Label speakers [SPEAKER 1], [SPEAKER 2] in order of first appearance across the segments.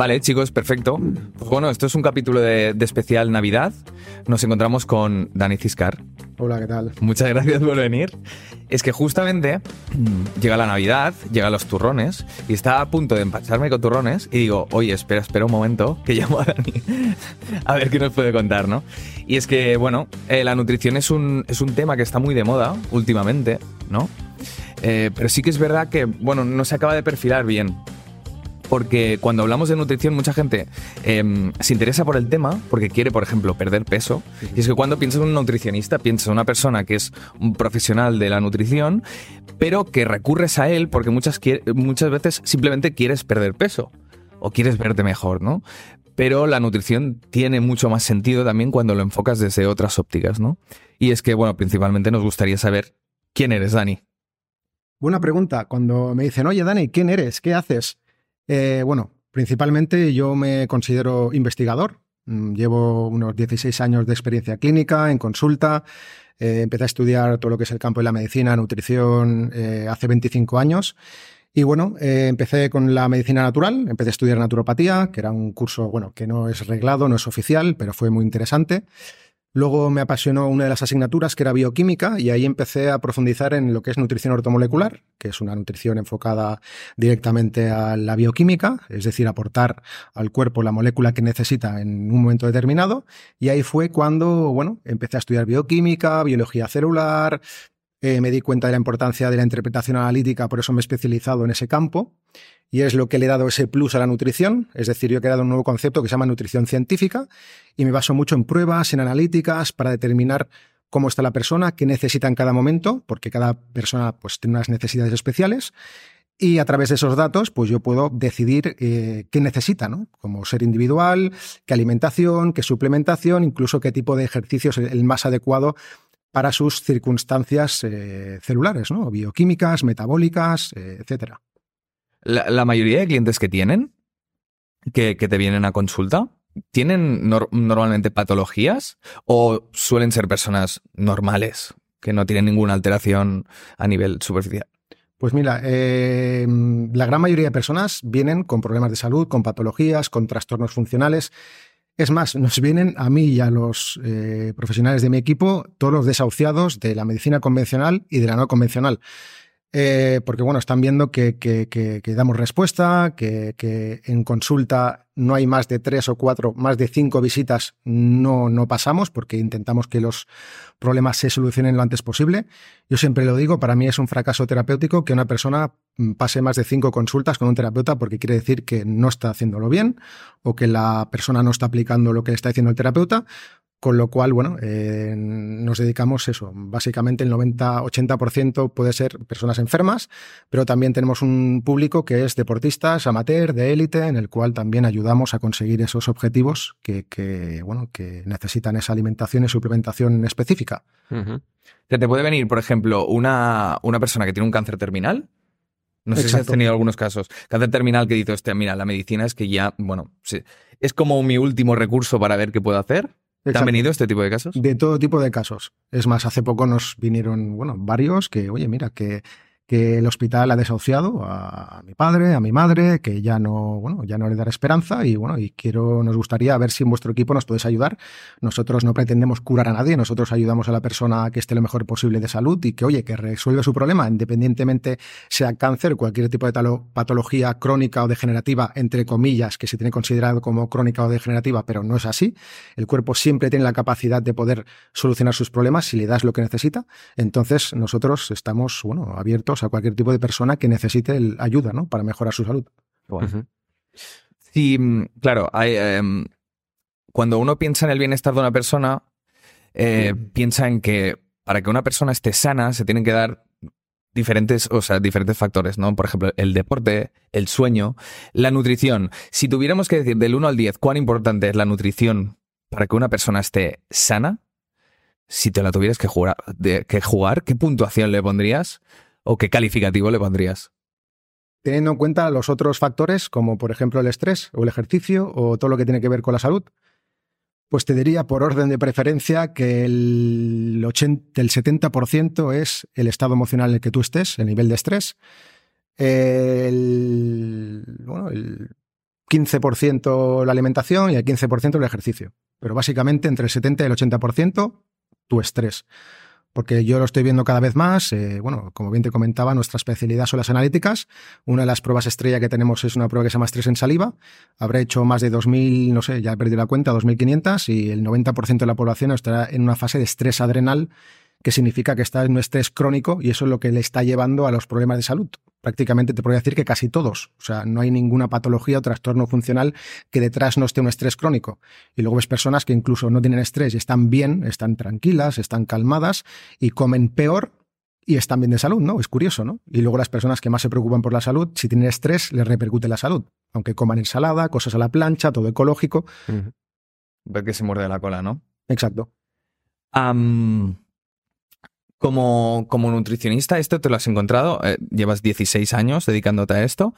[SPEAKER 1] Vale, chicos, perfecto. Pues bueno, esto es un capítulo de, de especial Navidad. Nos encontramos con Dani Ciscar.
[SPEAKER 2] Hola, ¿qué tal?
[SPEAKER 1] Muchas gracias por venir. Es que justamente mm, llega la Navidad, llegan los turrones y está a punto de empacharme con turrones y digo, oye, espera, espera un momento, que llamo a Dani a ver qué nos puede contar, ¿no? Y es que, bueno, eh, la nutrición es un, es un tema que está muy de moda últimamente, ¿no? Eh, pero sí que es verdad que, bueno, no se acaba de perfilar bien porque cuando hablamos de nutrición mucha gente em, se interesa por el tema porque quiere, por ejemplo, perder peso. Y es que cuando piensas en un nutricionista, piensas en una persona que es un profesional de la nutrición, pero que recurres a él porque muchas, muchas veces simplemente quieres perder peso o quieres verte mejor, ¿no? Pero la nutrición tiene mucho más sentido también cuando lo enfocas desde otras ópticas, ¿no? Y es que, bueno, principalmente nos gustaría saber quién eres, Dani.
[SPEAKER 2] Buena pregunta. Cuando me dicen, oye, Dani, ¿quién eres? ¿Qué haces? Eh, bueno, principalmente yo me considero investigador. Mm, llevo unos 16 años de experiencia clínica en consulta. Eh, empecé a estudiar todo lo que es el campo de la medicina, nutrición, eh, hace 25 años. Y bueno, empecé con la medicina natural, empecé a estudiar naturopatía, que era un curso, bueno, que no es reglado, no es oficial, pero fue muy interesante. Luego me apasionó una de las asignaturas que era bioquímica y ahí empecé a profundizar en lo que es nutrición ortomolecular, que es una nutrición enfocada directamente a la bioquímica, es decir, aportar al cuerpo la molécula que necesita en un momento determinado. Y ahí fue cuando, bueno, empecé a estudiar bioquímica, biología celular, eh, me di cuenta de la importancia de la interpretación analítica, por eso me he especializado en ese campo y es lo que le he dado ese plus a la nutrición. Es decir, yo he creado un nuevo concepto que se llama nutrición científica y me baso mucho en pruebas, en analíticas para determinar cómo está la persona, qué necesita en cada momento, porque cada persona pues, tiene unas necesidades especiales. Y a través de esos datos, pues yo puedo decidir eh, qué necesita, ¿no? Como ser individual, qué alimentación, qué suplementación, incluso qué tipo de ejercicio es el más adecuado para sus circunstancias eh, celulares, ¿no? Bioquímicas, metabólicas, eh, etcétera.
[SPEAKER 1] La, mayoría de clientes que tienen, que, te vienen a consulta, ¿tienen normalmente patologías o suelen ser personas normales que no tienen ninguna alteración a nivel superficial?
[SPEAKER 2] Pues mira, eh, la gran mayoría de personas vienen con problemas de salud, con patologías, con trastornos funcionales. Es más, nos vienen a mí y a los eh, profesionales de mi equipo todos los desahuciados de la medicina convencional y de la no convencional. Eh, porque bueno, están viendo que, damos respuesta, que, en consulta no hay más de tres o cuatro, más de cinco visitas no, no pasamos porque intentamos que los problemas se solucionen lo antes posible. Yo siempre lo digo, para mí es un fracaso terapéutico que una persona pase más de cinco consultas con un terapeuta porque quiere decir que no está haciéndolo bien o que la persona no está aplicando lo que está diciendo el terapeuta con lo cual, bueno, eh, nos dedicamos eso. Básicamente el 90-80% puede ser personas enfermas, pero también tenemos un público que es deportistas, amateur, de élite, en el cual también ayudamos a conseguir esos objetivos que, bueno, que necesitan esa alimentación y suplementación específica.
[SPEAKER 1] ¿Te puede venir, por ejemplo, una, una persona que tiene un cáncer terminal? No sé si has tenido algunos casos. Cáncer terminal que dice, hostia, mira, la medicina es que ya, bueno, es como mi último recurso para ver qué puedo hacer. ¿Te han venido este tipo de casos?
[SPEAKER 2] De todo tipo de casos. Es más, hace poco nos vinieron, bueno, varios que, oye, mira, que que el hospital ha desahuciado a mi padre, a mi madre, que ya no, bueno, ya no le dará esperanza y bueno, y quiero, nos gustaría ver si en vuestro equipo nos podéis ayudar. Nosotros no pretendemos curar a nadie, nosotros ayudamos a la persona que esté lo mejor posible de salud y que, oye, que resuelve su problema, independientemente sea cáncer, cualquier tipo de patología crónica o degenerativa, entre comillas, que se tiene considerado como crónica o degenerativa, pero no es así. El cuerpo siempre tiene la capacidad de poder solucionar sus problemas si le das lo que necesita. Entonces, nosotros estamos, bueno, abiertos a cualquier tipo de persona que necesite ayuda ¿no? para mejorar su salud.
[SPEAKER 1] Sí, mm, claro, em, cuando uno piensa en el bienestar de una persona, eh, piensa en que para que una persona esté sana se tienen que dar diferentes, o sea, diferentes factores, ¿no? Por ejemplo, el deporte, el sueño, la nutrición. Si tuviéramos que decir del 1 al 10 cuán importante es la nutrición para que una persona esté sana, si te la tuvieras que jugar, que jugar ¿qué puntuación le pondrías? O qué calificativo le pondrías?
[SPEAKER 2] Teniendo en cuenta los otros factores, como por ejemplo el estrés o el ejercicio o todo lo que tiene que ver con la salud, pues te diría por orden de preferencia que el, 80, el 70% es el estado emocional en el que tú estés, el nivel de estrés. El, bueno, el 15% la alimentación y el 15% el ejercicio. Pero básicamente entre el 70 y el 80% tu estrés. Porque yo lo estoy viendo cada vez más. Eh, bueno, como bien te comentaba, nuestra especialidad son las analíticas. Una de las pruebas estrella que tenemos es una prueba que se llama estrés en saliva. Habré hecho más de 2.000, no sé, ya he perdido la cuenta, 2.500 y el 90% de la población estará en una fase de estrés adrenal que significa que está en un estrés crónico y eso es lo que le está llevando a los problemas de salud. Prácticamente te podría decir que casi todos. O sea, no hay ninguna patología o trastorno funcional que detrás no esté un estrés crónico. Y luego ves personas que incluso no tienen estrés y están bien, están tranquilas, están calmadas y comen peor y están bien de salud, ¿no? Es curioso, ¿no? Y luego las personas que más se preocupan por la salud, si tienen estrés, les repercute la salud. Aunque coman ensalada, cosas a la plancha, todo ecológico.
[SPEAKER 1] Ver que se muerde la cola, ¿no?
[SPEAKER 2] Exacto.
[SPEAKER 1] Como, como nutricionista, ¿esto te lo has encontrado? Eh, llevas 16 años dedicándote a esto.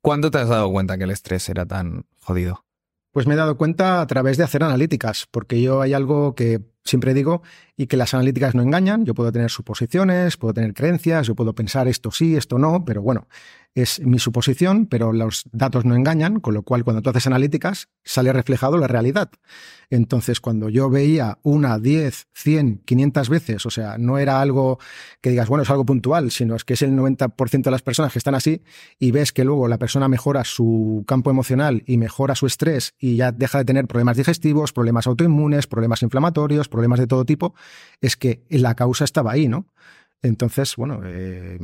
[SPEAKER 1] ¿Cuándo te has dado cuenta que el estrés era tan jodido?
[SPEAKER 2] Pues me he dado cuenta a través de hacer analíticas, porque yo hay algo que siempre digo y que las analíticas no engañan. Yo puedo tener suposiciones, puedo tener creencias, yo puedo pensar esto sí, esto no, pero bueno, es mi suposición, pero los datos no engañan, con lo cual cuando tú haces analíticas sale reflejado la realidad. Entonces, cuando yo veía una, diez, cien, quinientas veces, o sea, no era algo que digas, bueno, es algo puntual, sino es que es el 90% de las personas que están así y ves que luego la persona mejora su campo emocional y mejora su estrés y ya deja de tener problemas digestivos, problemas autoinmunes, problemas inflamatorios, problemas de todo tipo, es que la causa estaba ahí, ¿no? Entonces, bueno, eh,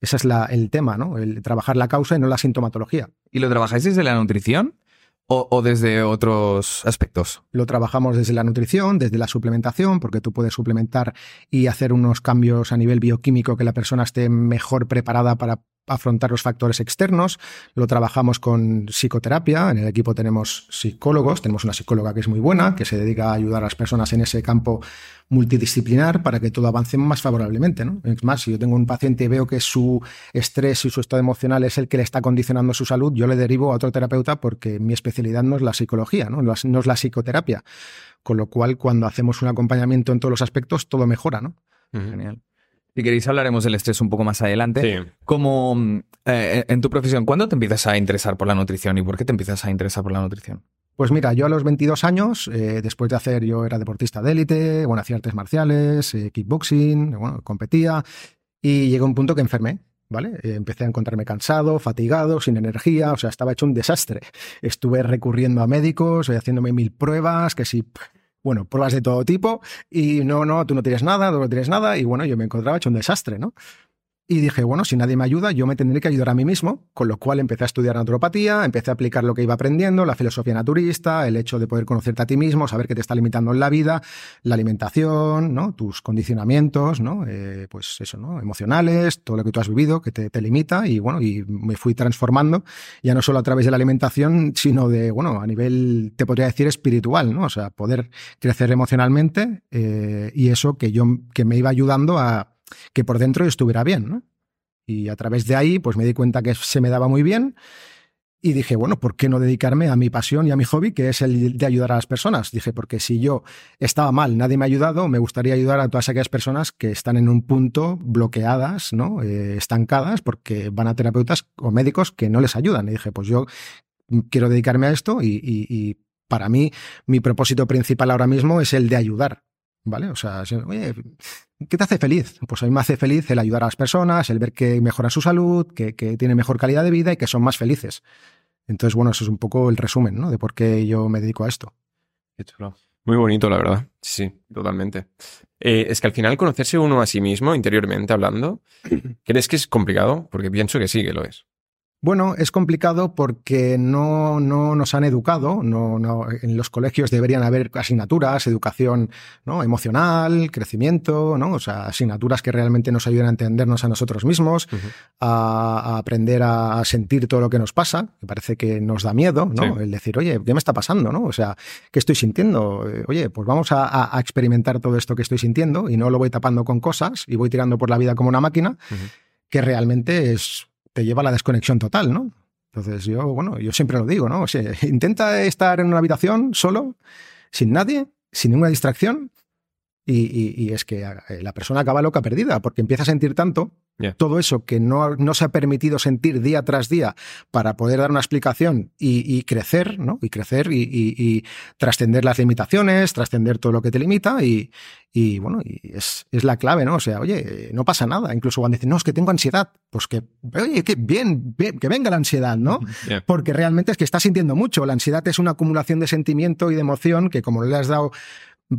[SPEAKER 2] ese es el tema, ¿no? El trabajar la causa y no la sintomatología.
[SPEAKER 1] ¿Y lo trabajáis desde la nutrición? O, desde otros aspectos?
[SPEAKER 2] Lo trabajamos desde la nutrición, desde la suplementación, porque tú puedes suplementar y hacer unos cambios a nivel bioquímico que la persona esté mejor preparada para afrontar los factores externos. Lo trabajamos con psicoterapia. En el equipo tenemos psicólogos, tenemos una psicóloga que es muy buena, que se dedica a ayudar a las personas en ese campo multidisciplinar para que todo avance más favorablemente. ¿no? Es más, si yo tengo un paciente y veo que su estrés y su estado emocional es el que le está condicionando su salud, yo le derivo a otro terapeuta porque mi especialidad no es la psicología, no, no es la psicoterapia. Con lo cual, cuando hacemos un acompañamiento en todos los aspectos, todo mejora. ¿no?
[SPEAKER 1] Genial. Si queréis hablaremos del estrés un poco más adelante. Como eh, en tu profesión, ¿cuándo te empiezas a interesar por la nutrición y por qué te empiezas a interesar por la nutrición?
[SPEAKER 2] Pues mira, yo a los 22 años, eh, después de hacer, yo era deportista de élite, bueno, hacía artes marciales, eh, kickboxing, bueno, competía y llegó un punto que enfermé. ¿Vale? empecé a encontrarme cansado, fatigado, sin energía, o sea, estaba hecho un desastre. Estuve recurriendo a médicos, haciéndome mil pruebas, que si bueno, pruebas de todo tipo y no, no, tú no tienes nada, tú no tienes nada y bueno, yo me encontraba hecho un desastre, ¿no? Y dije, bueno, si nadie me ayuda, yo me tendré que ayudar a mí mismo, con lo cual empecé a estudiar naturopatía, empecé a aplicar lo que iba aprendiendo, la filosofía naturista, el hecho de poder conocerte a ti mismo, saber qué te está limitando en la vida, la alimentación, ¿no? tus condicionamientos, ¿no? Eh, pues eso, ¿no? emocionales, todo lo que tú has vivido que te, te, limita y bueno, y me fui transformando, ya no solo a través de la alimentación, sino de, bueno, a nivel, te podría decir, espiritual, ¿no? O sea, poder crecer emocionalmente eh, y eso que yo, que me iba ayudando a que por dentro estuviera bien, ¿no? Y a través de ahí, pues me di cuenta que se me daba muy bien. Y dije, bueno, ¿por qué no dedicarme a mi pasión y a mi hobby, que es el de ayudar a las personas? Dije, porque si yo estaba mal, nadie me ha ayudado, me gustaría ayudar a todas aquellas personas que están en un punto bloqueadas, ¿no? Eh, estancadas, porque van a terapeutas o médicos que no les ayudan. Y dije, pues yo quiero dedicarme a esto y, y para mí mi propósito principal ahora mismo es el de ayudar. ¿Vale? O sea, oye, ¿qué te hace feliz? Pues a mí me hace feliz el ayudar a las personas, el ver que mejora su salud, que, que tienen mejor calidad de vida y que son más felices. Entonces, bueno, eso es un poco el resumen, ¿no? De por qué yo me dedico a esto.
[SPEAKER 3] Muy bonito, la verdad. Sí, totalmente. Eh, es que al final conocerse uno a sí mismo, interiormente hablando, ¿crees que es complicado? Porque pienso que sí, que lo es.
[SPEAKER 2] Bueno, es complicado porque no, no nos han educado, no, no, en los colegios deberían haber asignaturas, educación ¿no? emocional, crecimiento, ¿no? o sea, asignaturas que realmente nos ayuden a entendernos a nosotros mismos, a, aprender a, sentir todo lo que nos pasa, que parece que nos da miedo, ¿no? El decir, oye, ¿qué me está pasando? ¿no? O sea, ¿qué estoy sintiendo? Eh, oye, pues vamos a, experimentar todo esto que estoy sintiendo y no lo voy tapando con cosas y voy tirando por la vida como una máquina, que realmente es te lleva a la desconexión total, ¿no? Entonces yo, bueno, yo siempre lo digo, ¿no? O sea, intenta estar en una habitación solo, sin nadie, sin ninguna distracción, Y, es que eh, la persona acaba loca perdida, porque empieza a sentir tanto todo eso que no, no, se ha permitido sentir día tras día para poder dar una explicación y, crecer, ¿no? Y crecer y, trascender las limitaciones, trascender todo lo que te limita y, bueno, es, es, la clave, ¿no? O sea, oye, no pasa nada. Incluso cuando dicen, no, es que tengo ansiedad, pues que, oye, que bien, que venga la ansiedad, ¿no? Porque realmente es que estás sintiendo mucho. La ansiedad es una acumulación de sentimiento y de emoción que como le has dado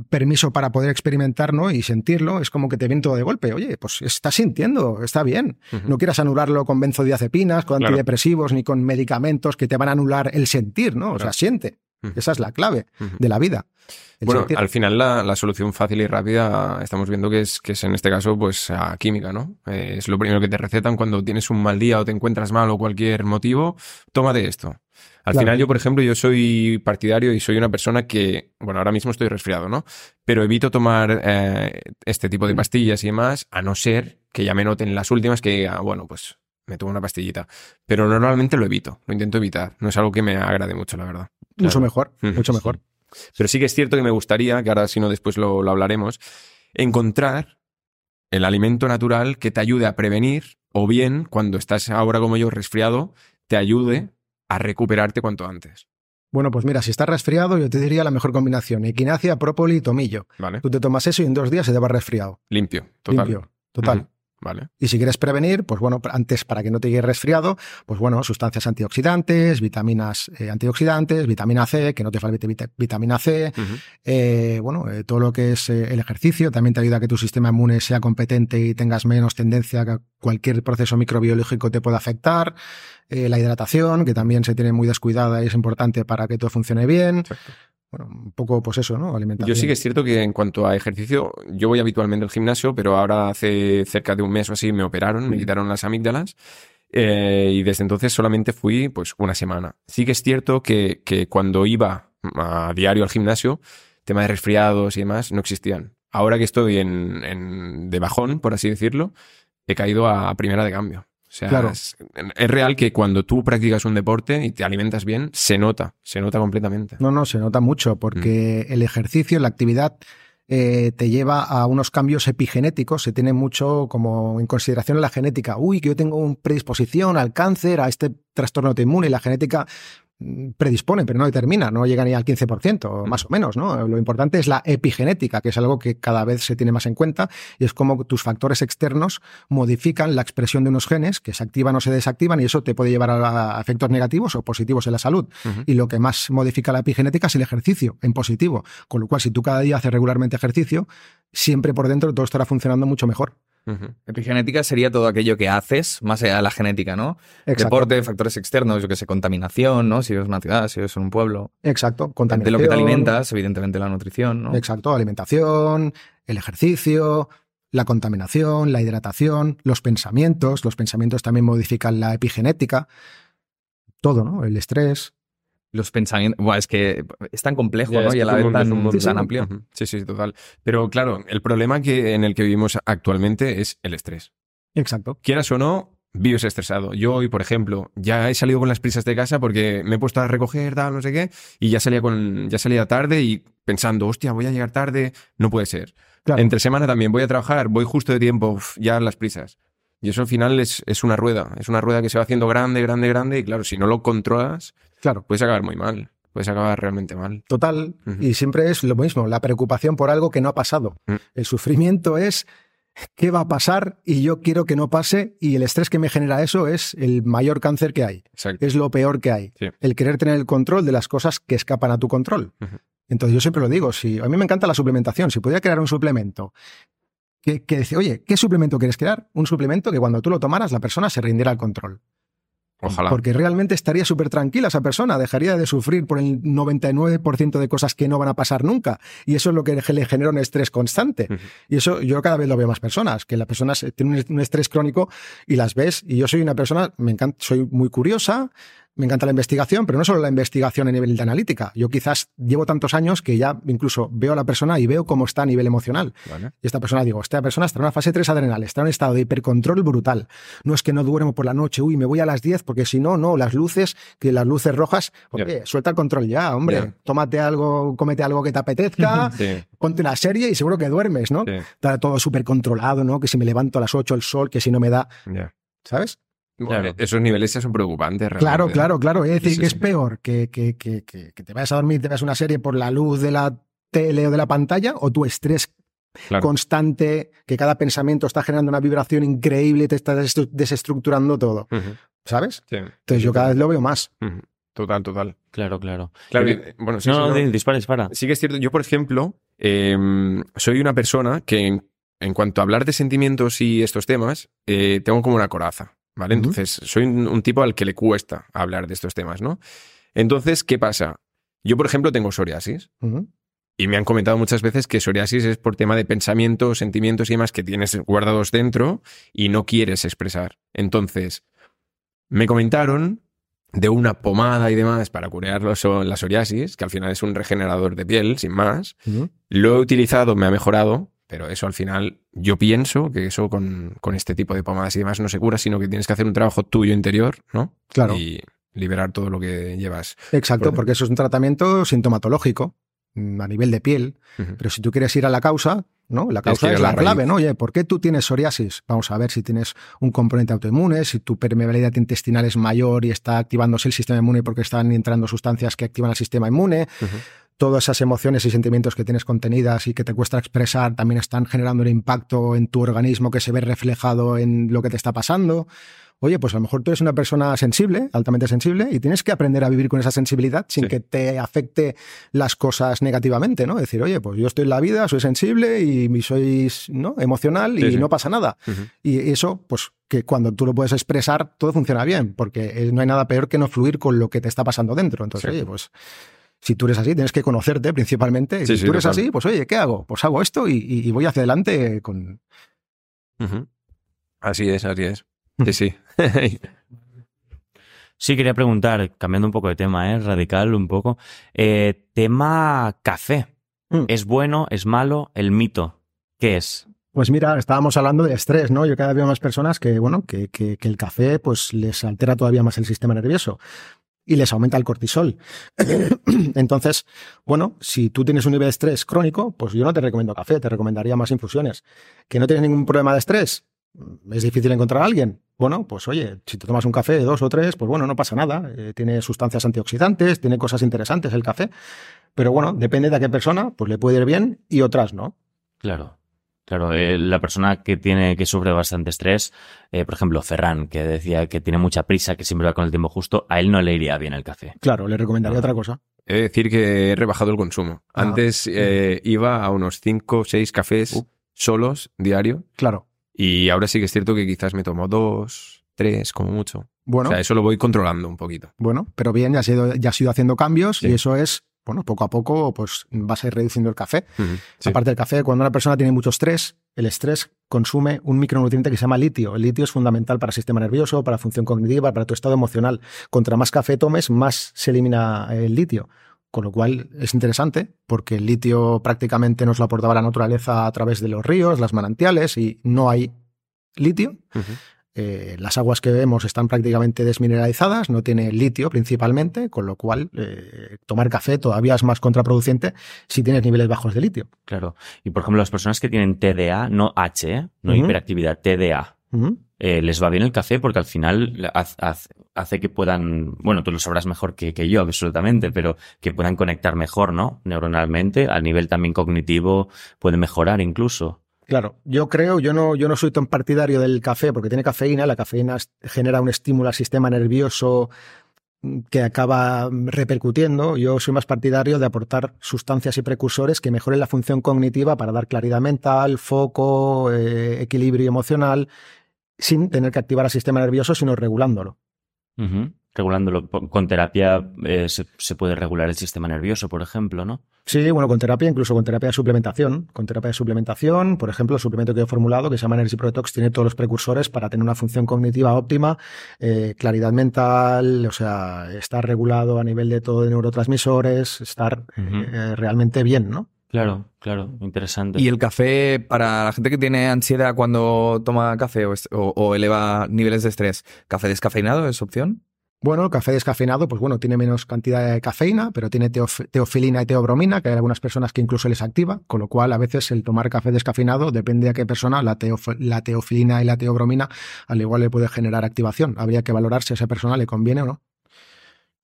[SPEAKER 2] permiso para poder experimentar y sentirlo, es como que te viene todo de golpe. Oye, pues estás sintiendo, está bien. No quieras anularlo con benzodiazepinas, con antidepresivos, ni con medicamentos que te van a anular el sentir, ¿no? O sea, siente. Esa es la clave de la vida.
[SPEAKER 3] Bueno, al final la, solución fácil y rápida estamos viendo que es, que es en este caso pues a química, ¿no? Eh, es lo primero que te recetan cuando tienes un mal día o te encuentras mal o cualquier motivo, tómate esto. Al final yo, por ejemplo, yo soy partidario y soy una persona que, bueno, ahora mismo estoy resfriado, ¿no? Pero evito tomar eh, este tipo de pastillas y demás, a no ser que ya me noten las últimas que bueno, pues me tomo una pastillita. Pero normalmente lo evito, lo intento evitar. No es algo que me agrade mucho, la verdad.
[SPEAKER 2] Mucho mejor, mucho mejor.
[SPEAKER 3] Pero sí que es cierto que me gustaría, que ahora si no después lo, lo hablaremos, encontrar el alimento natural que te ayude a prevenir o bien, cuando estás ahora como yo resfriado, te ayude a recuperarte cuanto antes.
[SPEAKER 2] Bueno, pues mira, si estás resfriado, yo te diría la mejor combinación: equinacia, própoli y tomillo.
[SPEAKER 3] Vale.
[SPEAKER 2] Tú te tomas eso y en dos días se te va resfriado.
[SPEAKER 3] Limpio, total.
[SPEAKER 2] Limpio, total.
[SPEAKER 3] Vale.
[SPEAKER 2] Y si quieres prevenir, pues bueno, antes para que no te llegue resfriado, pues bueno, sustancias antioxidantes, vitaminas eh, antioxidantes, vitamina C, que no te falte vitamina C, eh, bueno, eh, todo lo que es el ejercicio también te ayuda a que tu sistema inmune sea competente y tengas menos tendencia a que cualquier proceso microbiológico te pueda afectar. la hidratación, que también se tiene muy descuidada y es importante para que todo funcione bien bueno, un poco, pues eso, ¿no? Alimentación.
[SPEAKER 3] Yo sí que es cierto que en cuanto a ejercicio, yo voy habitualmente al gimnasio, pero ahora hace cerca de un mes o así me operaron, me quitaron las amígdalas. Eh, y desde entonces solamente fui pues una semana. Sí que es cierto que, que cuando iba a diario al gimnasio, tema de resfriados y demás no existían. Ahora que estoy en, en de bajón, por así decirlo, he caído a primera de cambio. O sea,
[SPEAKER 2] claro.
[SPEAKER 3] es, real que cuando tú practicas un deporte y te alimentas bien, se nota, se nota completamente.
[SPEAKER 2] No, no, se nota mucho porque mm. el ejercicio, la actividad eh, te lleva a unos cambios epigenéticos. Se tiene mucho como en consideración la genética. Uy, que yo tengo una predisposición al cáncer, a este trastorno autoinmune y la genética predispone, pero no determina, no llega ni al 15%, más o menos, ¿no? Lo importante es la epigenética, que es algo que cada vez se tiene más en cuenta, y es como tus factores externos modifican la expresión de unos genes que se activan o se desactivan, y eso te puede llevar a, efectos negativos o positivos en la salud. Y lo que más modifica la epigenética es el ejercicio, en positivo. Con lo cual, si tú cada día haces regularmente ejercicio, siempre por dentro todo estará funcionando mucho mejor.
[SPEAKER 1] Epigenética sería todo aquello que haces, más allá de la genética, ¿no? Deporte, factores externos, yo que sé, contaminación, ¿no? Si eres una ciudad, si eres en un pueblo.
[SPEAKER 2] Exacto, contaminación.
[SPEAKER 1] De lo que te alimentas, evidentemente la nutrición, ¿no?
[SPEAKER 2] Exacto, alimentación, el ejercicio, la contaminación, la hidratación, los pensamientos. Los pensamientos también modifican la epigenética. Todo, ¿no? El estrés
[SPEAKER 1] los pensamientos. Bueno, es que es tan complejo, ¿no? Y a la vez tan, amplio.
[SPEAKER 3] Sí, sí, total. Pero claro, el problema que, en el que vivimos actualmente es el estrés.
[SPEAKER 2] Exacto.
[SPEAKER 3] Quieras o no, vives estresado. Yo hoy, por ejemplo, ya he salido con las prisas de casa porque me he puesto a recoger, tal, no sé qué, y ya salía con, ya salía tarde y pensando, hostia, voy a llegar tarde, no puede ser. Entre semana también voy a trabajar, voy justo de tiempo, ya las prisas. Y eso al final es, es, una rueda, es una rueda que se va haciendo grande, grande, grande, y claro, si no lo controlas,
[SPEAKER 2] Claro.
[SPEAKER 3] Puedes acabar muy mal. Puedes acabar realmente mal.
[SPEAKER 2] Total. Y siempre es lo mismo, la preocupación por algo que no ha pasado. Mm. El sufrimiento es qué va a pasar y yo quiero que no pase y el estrés que me genera eso es el mayor cáncer que hay. Es lo peor que hay. El querer tener el control de las cosas que escapan a tu control. Entonces yo siempre lo digo, si a mí me encanta la suplementación, si pudiera crear un suplemento que, que dice, oye, ¿qué suplemento quieres crear? Un suplemento que cuando tú lo tomaras la persona se rindiera al control.
[SPEAKER 3] Ojalá.
[SPEAKER 2] Porque realmente estaría súper tranquila esa persona, dejaría de sufrir por el 99% de cosas que no van a pasar nunca. Y eso es lo que le genera un estrés constante. Y eso yo cada vez lo veo más personas, que las personas tienen un estrés crónico y las ves. Y yo soy una persona, me encanta, soy muy curiosa, me encanta la investigación, pero no solo la investigación a nivel de analítica. Yo quizás llevo tantos años que ya incluso veo a la persona y veo cómo está a nivel emocional. Y esta persona, digo, esta persona está en una fase 3 adrenal, está en un estado de hipercontrol brutal. No es que no duermo por la noche, uy, me voy a las 10, porque si no, no, las luces, que las luces rojas, oye, suelta el control ya, hombre, tómate algo, cómete algo que te apetezca, ponte una serie y seguro que duermes, ¿no? Está todo súper controlado, ¿no? Que si me levanto a las 8 el sol, que si no me da, ¿sabes?
[SPEAKER 3] Esos niveles ya son preocupantes.
[SPEAKER 2] Realmente. Claro, claro, claro. Es decir, que es peor que, que, que, que, te vayas a dormir y te veas una serie por la luz de la tele o de la pantalla o tu estrés constante, que cada pensamiento está generando una vibración increíble y te está desestructurando todo. ¿Sabes? Entonces yo cada vez lo veo más.
[SPEAKER 3] Total, total.
[SPEAKER 4] Claro, claro.
[SPEAKER 3] claro bueno,
[SPEAKER 4] no, no, dispara, dispara.
[SPEAKER 3] Sí que es cierto. Yo, por ejemplo, em, soy una persona que en, cuanto a hablar de sentimientos y estos temas, eh, tengo como una coraza. ¿Vale? Entonces, soy un, tipo al que le cuesta hablar de estos temas, ¿no? Entonces, ¿qué pasa? Yo, por ejemplo, tengo psoriasis. Y me han comentado muchas veces que psoriasis es por tema de pensamientos, sentimientos y demás que tienes guardados dentro y no quieres expresar. Entonces, me comentaron de una pomada y demás para curar la psoriasis, que al final es un regenerador de piel, sin más. Lo he utilizado, me ha mejorado, pero eso al final, yo pienso que eso con, con, este tipo de pomadas y demás no se cura, sino que tienes que hacer un trabajo tuyo interior, ¿no?
[SPEAKER 2] Claro.
[SPEAKER 3] Y liberar todo lo que llevas.
[SPEAKER 2] Exacto, porque eso es un tratamiento sintomatológico mm, a nivel de piel. Pero si tú quieres ir a la causa, ¿no? La causa es la, clave, ¿no? Oye, ¿por qué tú tienes psoriasis? Vamos a ver si tienes un componente autoinmune, si tu permeabilidad intestinal es mayor y está activándose el sistema inmune porque están entrando sustancias que activan el sistema inmune todas esas emociones y sentimientos que tienes contenidas y que te cuesta expresar también están generando un impacto en tu organismo que se ve reflejado en lo que te está pasando. Oye, pues a lo mejor tú eres una persona sensible, altamente sensible, y tienes que aprender a vivir con esa sensibilidad sin que te afecte las cosas negativamente, ¿no? Decir, oye, pues yo estoy en la vida, soy sensible y soy ¿no? emocional y no pasa nada. Y eso, pues que cuando tú lo puedes expresar, todo funciona bien, porque no hay nada peor que no fluir con lo que te está pasando dentro. Entonces, oye, pues si tú eres así, tienes que conocerte principalmente. si tú eres así, pues oye, ¿qué hago? Pues hago esto y, voy hacia adelante con...
[SPEAKER 3] Así es, así es. Sí, sí.
[SPEAKER 4] sí, quería preguntar, cambiando un poco de tema, ¿eh? radical un poco. Eh, tema café. Mm. ¿Es bueno? ¿Es malo? ¿El mito? ¿Qué es?
[SPEAKER 2] Pues mira, estábamos hablando de estrés, ¿no? Yo cada vez veo más personas que, bueno, que, que, que, el café pues les altera todavía más el sistema nervioso y les aumenta el cortisol. Entonces, bueno, si tú tienes un nivel de estrés crónico, pues yo no te recomiendo café, te recomendaría más infusiones. ¿Que no tienes ningún problema de estrés? ¿Es difícil encontrar a alguien? Bueno, pues oye, si te tomas un café de dos o tres, pues bueno, no pasa nada. Eh, tiene sustancias antioxidantes, tiene cosas interesantes el café. Pero bueno, depende de a qué persona, pues le puede ir bien y otras no.
[SPEAKER 4] Claro. Claro, eh, la persona que tiene, que sufre bastante estrés, eh, por ejemplo, Ferran, que decía que tiene mucha prisa, que siempre va con el tiempo justo, a él no le iría bien el café.
[SPEAKER 2] Claro, le recomendaría otra cosa.
[SPEAKER 3] He de decir que he rebajado el consumo. Ah. Antes eh, iba a unos 5 o 6 cafés uh. solos diario.
[SPEAKER 2] Claro.
[SPEAKER 3] Y ahora sí que es cierto que quizás me tomo dos, tres, como mucho. Bueno. O sea, eso lo voy controlando un poquito.
[SPEAKER 2] Bueno, pero bien, ya has ido, ya has ido haciendo cambios y eso es bueno, poco a poco pues vas a ir reduciendo el café. Aparte del café, cuando una persona tiene mucho estrés, el estrés consume un micronutriente que se llama litio. El litio es fundamental para el sistema nervioso, para la función cognitiva, para tu estado emocional. Contra más café tomes, más se elimina el litio. Con lo cual es interesante porque el litio prácticamente nos lo aportaba la naturaleza a través de los ríos, las manantiales y no hay litio. Eh, las aguas que vemos están prácticamente desmineralizadas, no tiene litio principalmente, con lo cual eh, tomar café todavía es más contraproducente si tienes niveles bajos de litio.
[SPEAKER 4] Claro. Y por ejemplo, las personas que tienen TDA, no H, ¿eh? no hiperactividad, TDA, les va bien el café porque al final hace, que puedan, bueno, tú lo sabrás mejor que, que, yo, absolutamente, pero que puedan conectar mejor, ¿no? Neuronalmente, a nivel también cognitivo, puede mejorar incluso.
[SPEAKER 2] Claro, yo creo, yo no, yo no soy tan partidario del café porque tiene cafeína, la cafeína genera un estímulo al sistema nervioso mm, que acaba repercutiendo. Yo soy más partidario de aportar sustancias y precursores que mejoren la función cognitiva para dar claridad mental, foco, eh, equilibrio emocional, sin tener que activar al sistema nervioso, sino regulándolo.
[SPEAKER 4] Regulándolo. Con terapia eh, se, puede regular el sistema nervioso, por ejemplo, ¿no?
[SPEAKER 2] Sí, bueno, con terapia, incluso con terapia de suplementación. Con terapia de suplementación, por ejemplo, el suplemento que he formulado, que se llama Energy Protox, tiene todos los precursores para tener una función cognitiva óptima, eh, claridad mental, o sea, estar regulado a nivel de todo de neurotransmisores, estar eh, realmente bien, ¿no?
[SPEAKER 4] Claro, claro, interesante.
[SPEAKER 1] ¿Y el café, para la gente que tiene ansiedad cuando toma café o, eleva niveles de estrés, café descafeinado es opción?
[SPEAKER 2] Bueno, el café descafeinado, pues bueno, tiene menos cantidad de cafeína, pero tiene teofilina y teobromina, que hay algunas personas que incluso les activa, con lo cual a veces el tomar café descafeinado, depende de a qué persona, la, la teofilina y la teobromina al igual le puede generar activación. Habría que valorar si a esa persona le conviene o no.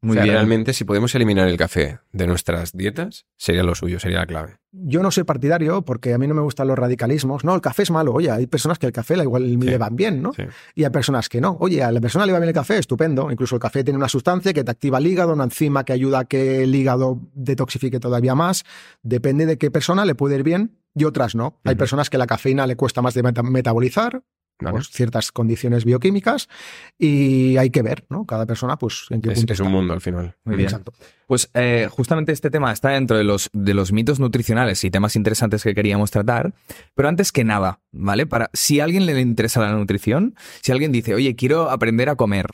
[SPEAKER 3] Muy Realmente, si podemos eliminar el café de nuestras dietas, sería lo suyo, sería la clave.
[SPEAKER 2] Yo no soy partidario porque a mí no me gustan los radicalismos. No, el café es malo. Oye, hay personas que el café igual le van bien, ¿no? Y hay personas que no. Oye, a la persona le va bien el café, estupendo. Incluso el café tiene una sustancia que te activa el hígado, una enzima que ayuda a que el hígado detoxifique todavía más. Depende de qué persona le puede ir bien y otras no. Hay personas que la cafeína le cuesta más de metabolizar, pues, ciertas condiciones bioquímicas y hay que ver, ¿no? Cada persona, pues,
[SPEAKER 3] en qué es, es un mundo al final.
[SPEAKER 1] Muy bien. Exacto. Pues eh, justamente este tema está dentro de los, de los mitos nutricionales y temas interesantes que queríamos tratar. Pero antes que nada, ¿vale? Para si a alguien le interesa la nutrición, si alguien dice, oye, quiero aprender a comer,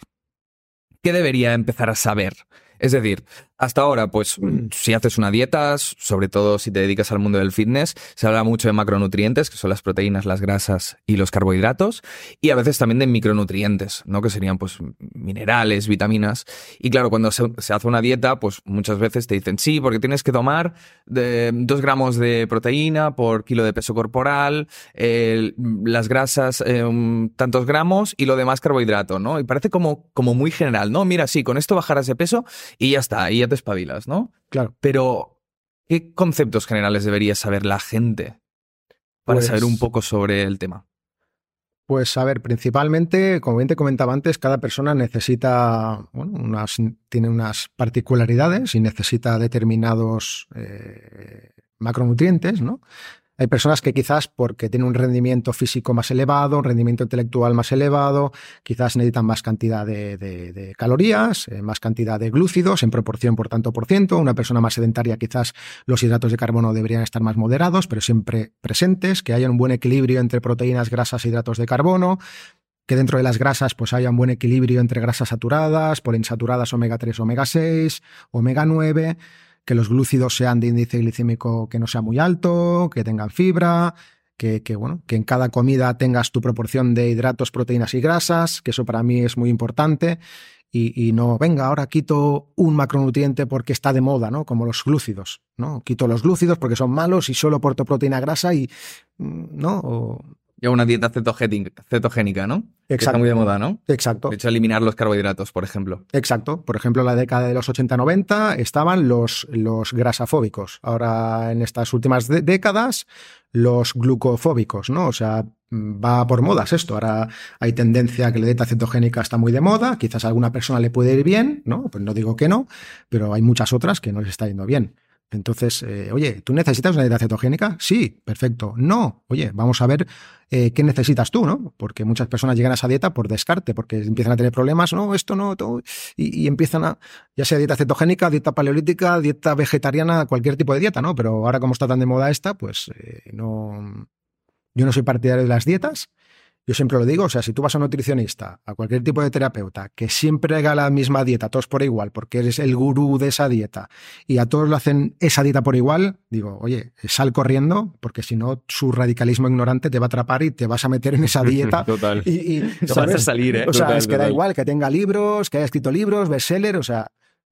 [SPEAKER 1] ¿qué debería empezar a saber? Es decir, hasta ahora, pues si haces una dieta, sobre todo si te dedicas al mundo del fitness, se habla mucho de macronutrientes, que son las proteínas, las grasas y los carbohidratos, y a veces también de micronutrientes, ¿no? Que serían pues minerales, vitaminas. Y claro, cuando se, hace una dieta, pues muchas veces te dicen, sí, porque tienes que tomar dos gramos de proteína por kilo de peso corporal, las grasas eh, tantos gramos y lo demás carbohidrato, ¿no? Y parece como, como muy general, ¿no? Mira, sí, con esto bajarás de peso y ya está, y ya te espabilas, ¿no?
[SPEAKER 2] Claro.
[SPEAKER 1] Pero, ¿qué conceptos generales debería saber la gente para saber un pues poco sobre el tema?
[SPEAKER 2] Pues a ver, principalmente, como bien te comentaba antes, cada persona necesita, bueno, unas, tiene unas particularidades y necesita determinados eh, macronutrientes, ¿no? Hay personas que quizás porque tienen un rendimiento físico más elevado, un rendimiento intelectual más elevado, quizás necesitan más cantidad de, calorías, eh, más cantidad de glúcidos en proporción por tanto por ciento. Una persona más sedentaria quizás los hidratos de carbono deberían estar más moderados, pero siempre presentes, que haya un buen equilibrio entre proteínas, grasas e hidratos de carbono que dentro de las grasas pues haya un buen equilibrio entre grasas saturadas, poliinsaturadas omega 3, omega 6, omega 9 que los glúcidos sean de índice glicémico que no sea muy alto, que tengan fibra, que, bueno, que en cada comida tengas tu proporción de hidratos, proteínas y grasas, que eso para mí es muy importante. Y, no, venga, ahora quito un macronutriente porque está de moda, ¿no? Como los glúcidos, ¿no? Quito los glúcidos porque son malos y solo porto proteína grasa y, ¿no?
[SPEAKER 1] Lleva una dieta cetogénica, ¿no? Exacto. está muy de moda, ¿no?
[SPEAKER 2] Exacto.
[SPEAKER 1] De hecho, eliminar los carbohidratos, por ejemplo.
[SPEAKER 2] Exacto. Por ejemplo, en la década de los 80-90 estaban los, los grasafóbicos. Ahora, en estas últimas décadas, los glucofóbicos, ¿no? O sea, va por modas esto. Ahora hay tendencia a que la dieta cetogénica está muy de moda. Quizás a alguna persona le puede ir bien, ¿no? Pues no digo que no, pero hay muchas otras que no les está yendo bien. Entonces, eh, oye, ¿tú necesitas una dieta cetogénica? Sí, perfecto. No, oye, vamos a ver eh, qué necesitas tú, ¿no? Porque muchas personas llegan a esa dieta por descarte, porque empiezan a tener problemas, no, esto no, todo, y, empiezan a, ya sea dieta cetogénica, dieta paleolítica, dieta vegetariana, cualquier tipo de dieta, ¿no? Pero ahora como está tan de moda esta, pues eh, no, yo no soy partidario de las dietas. Yo siempre lo digo, o sea, si tú vas a un nutricionista, a cualquier tipo de terapeuta, que siempre haga la misma dieta, todos por igual, porque eres el gurú de esa dieta, y a todos lo hacen esa dieta por igual, digo, oye, sal corriendo, porque si no, su radicalismo ignorante te va a atrapar y te vas a meter en esa dieta.
[SPEAKER 3] Total.
[SPEAKER 2] Y,
[SPEAKER 1] vas a salir, ¿eh?
[SPEAKER 2] O sea, es que da igual que tenga libros, que haya escrito libros, bestseller, o sea,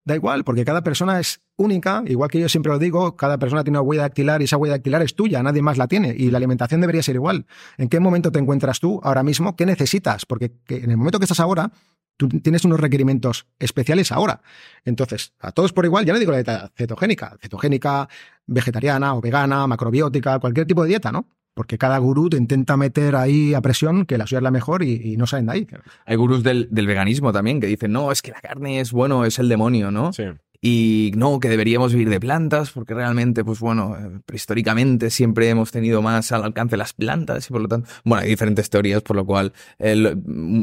[SPEAKER 2] Da igual, porque cada persona es única, igual que yo siempre lo digo, cada persona tiene una huella dactilar y esa huella dactilar es tuya, nadie más la tiene y la alimentación debería ser igual. ¿En qué momento te encuentras tú ahora mismo? ¿Qué necesitas? Porque en el momento que estás ahora, tú tienes unos requerimientos especiales ahora. Entonces, a todos por igual, ya no digo la dieta cetogénica, cetogénica, vegetariana o vegana, macrobiótica, cualquier tipo de dieta, ¿no? Porque cada gurú te intenta meter ahí a presión que la suya es la mejor y, no salen de ahí.
[SPEAKER 1] Hay gurús del, veganismo también que dicen, no, es que la carne es bueno, es el demonio, ¿no?
[SPEAKER 3] Sí.
[SPEAKER 1] Y no, que deberíamos vivir de plantas, porque realmente, pues bueno, eh, prehistóricamente siempre hemos tenido más al alcance las plantas y por lo tanto, bueno, hay diferentes teorías, por lo cual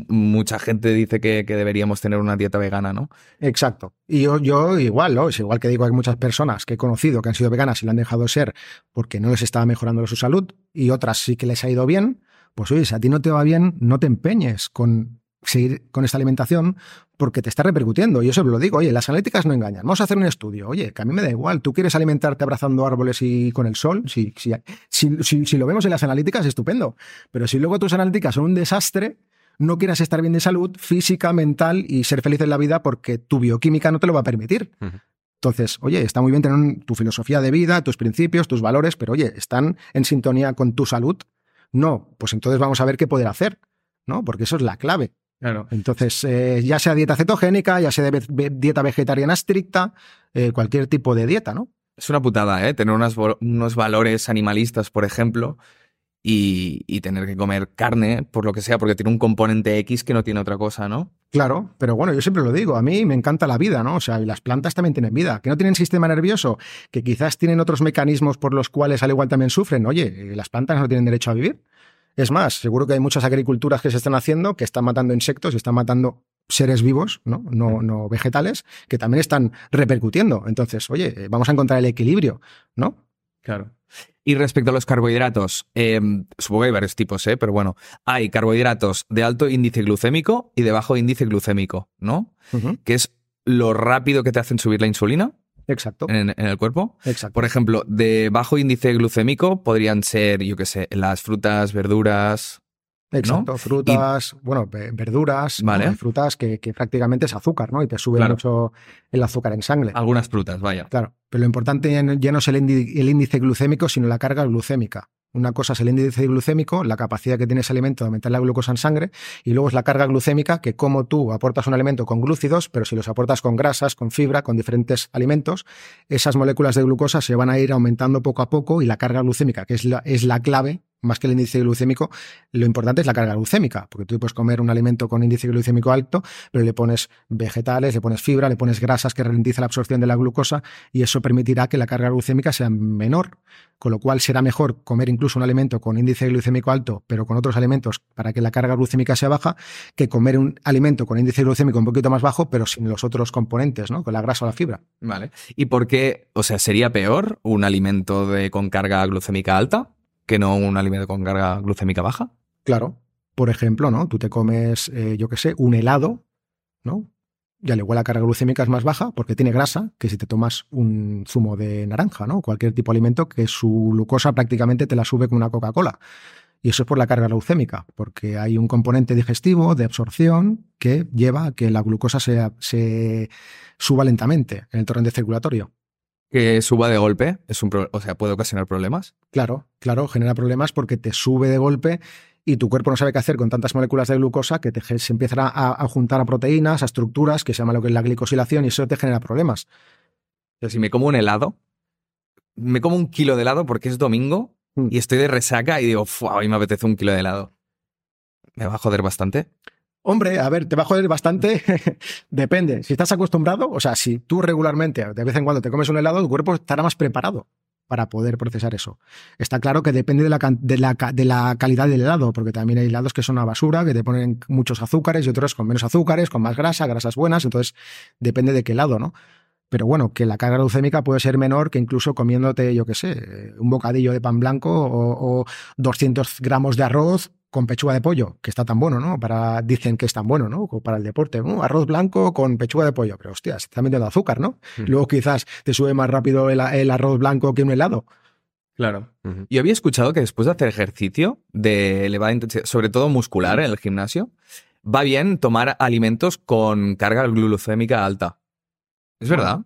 [SPEAKER 1] mucha gente dice que, deberíamos tener una dieta vegana, ¿no?
[SPEAKER 2] Exacto. Y yo, yo igual, ¿no? Es igual que digo que hay muchas personas que he conocido que han sido veganas y lo han dejado ser porque no les estaba mejorando su salud y otras sí que les ha ido bien. Pues oye, si a ti no te va bien, no te empeñes con seguir con esta alimentación porque te está repercutiendo. Y eso lo digo, oye, las analíticas no engañan. Vamos a hacer un estudio. Oye, que a mí me da igual. ¿Tú quieres alimentarte abrazando árboles y con el sol? Si, si, si, si lo vemos en las analíticas, estupendo. Pero si luego tus analíticas son un desastre, no quieras estar bien de salud física, mental y ser feliz en la vida porque tu bioquímica no te lo va a permitir. Entonces, oye, está muy bien tener tu filosofía de vida, tus principios, tus valores, pero oye, ¿están en sintonía con tu salud? No, pues entonces vamos a ver qué poder hacer, ¿no? Porque eso es la clave. Entonces, eh, ya sea dieta cetogénica, ya sea dieta vegetariana estricta, eh, cualquier tipo de dieta, ¿no?
[SPEAKER 1] Es una putada, ¿eh? Tener unos valores animalistas, por ejemplo, y, tener que comer carne, por lo que sea, porque tiene un componente X que no tiene otra cosa, ¿no?
[SPEAKER 2] Claro, pero bueno, yo siempre lo digo, a mí me encanta la vida, ¿no? O sea, y las plantas también tienen vida, que no tienen sistema nervioso, que quizás tienen otros mecanismos por los cuales al igual también sufren. Oye, las plantas no tienen derecho a vivir. Es más, seguro que hay muchas agriculturas que se están haciendo que están matando insectos y están matando seres vivos, ¿no? No, no vegetales, que también están repercutiendo. Entonces, oye, vamos a encontrar el equilibrio, ¿no?
[SPEAKER 1] Claro. Y respecto a los carbohidratos, em, supongo que hay varios tipos, ¿eh? pero bueno, hay carbohidratos de alto índice glucémico y de bajo índice glucémico, ¿no? Que es lo rápido que te hacen subir la insulina.
[SPEAKER 2] Exacto.
[SPEAKER 1] En, el cuerpo.
[SPEAKER 2] Exacto.
[SPEAKER 1] Por ejemplo, de bajo índice glucémico podrían ser, yo qué sé, las frutas, verduras.
[SPEAKER 2] Exacto, frutas, bueno, verduras,
[SPEAKER 1] vale.
[SPEAKER 2] frutas que, prácticamente es azúcar, ¿no? Y te sube mucho el azúcar en sangre.
[SPEAKER 1] Algunas frutas, vaya.
[SPEAKER 2] Claro, pero lo importante ya no es el índice glucémico, sino la carga glucémica. Una cosa es el índice glucémico, la capacidad que tiene ese alimento de aumentar la glucosa en sangre, y luego es la carga glucémica, que como tú aportas un alimento con glúcidos, pero si los aportas con grasas, con fibra, con diferentes alimentos, esas moléculas de glucosa se van a ir aumentando poco a poco y la carga glucémica, que es la, es la clave más que el índice glucémico, lo importante es la carga glucémica, porque tú puedes comer un alimento con índice glucémico alto, pero le pones vegetales, le pones fibra, le pones grasas que ralentiza la absorción de la glucosa y eso permitirá que la carga glucémica sea menor, con lo cual será mejor comer incluso un alimento con índice glucémico alto, pero con otros alimentos para que la carga glucémica sea baja, que comer un alimento con índice glucémico un poquito más bajo, pero sin los otros componentes, ¿no? Con la grasa o la fibra.
[SPEAKER 1] Vale. ¿Y por qué, o sea, sería peor un alimento de, con carga glucémica alta que no un alimento con carga glucémica baja?
[SPEAKER 2] Claro. Por ejemplo, ¿no? Tú te comes, eh, yo qué sé, un helado, ¿no? y al igual la carga glucémica es más baja porque tiene grasa que si te tomas un zumo de naranja, ¿no? Cualquier tipo de alimento que su glucosa prácticamente te la sube con una Coca-Cola. Y eso es por la carga glucémica, porque hay un componente digestivo de absorción que lleva a que la glucosa se, se suba lentamente en el torrente circulatorio.
[SPEAKER 1] Que suba de golpe, es un o sea, puede ocasionar problemas.
[SPEAKER 2] Claro, claro, genera problemas porque te sube de golpe y tu cuerpo no sabe qué hacer con tantas moléculas de glucosa que te, se empiezan a, juntar a proteínas, a estructuras, que se llama lo que es la glicosilación, y eso te genera problemas.
[SPEAKER 1] si me como un helado, me como un kilo de helado porque es domingo mm. y estoy de resaca y digo, hoy me apetece un kilo de helado. ¿Me va a joder bastante?
[SPEAKER 2] Hombre, a ver, te va a joder bastante. Depende. Si estás acostumbrado, o sea, si tú regularmente, de vez en cuando te comes un helado, tu cuerpo estará más preparado para poder procesar eso. Está claro que depende de la, calidad del helado, porque también hay helados que son una basura, que te ponen muchos azúcares y otros con menos azúcares, con más grasa, grasas buenas, entonces depende de qué helado, ¿no? Pero bueno, que la carga glucémica puede ser menor que incluso comiéndote, yo qué sé, un bocadillo de pan blanco o, o 200 gramos de arroz con pechuga de pollo, que está tan bueno, ¿no? Para, dicen que es tan bueno, ¿no? Para el deporte. arroz blanco con pechuga de pollo. Pero hostia, se está metiendo azúcar, ¿no? Luego quizás te sube más rápido el, arroz blanco que un helado.
[SPEAKER 1] Claro. Yo había escuchado que después de hacer ejercicio de elevada intensidad, sobre todo muscular en el gimnasio, va bien tomar alimentos con carga glucémica alta. ¿Es verdad?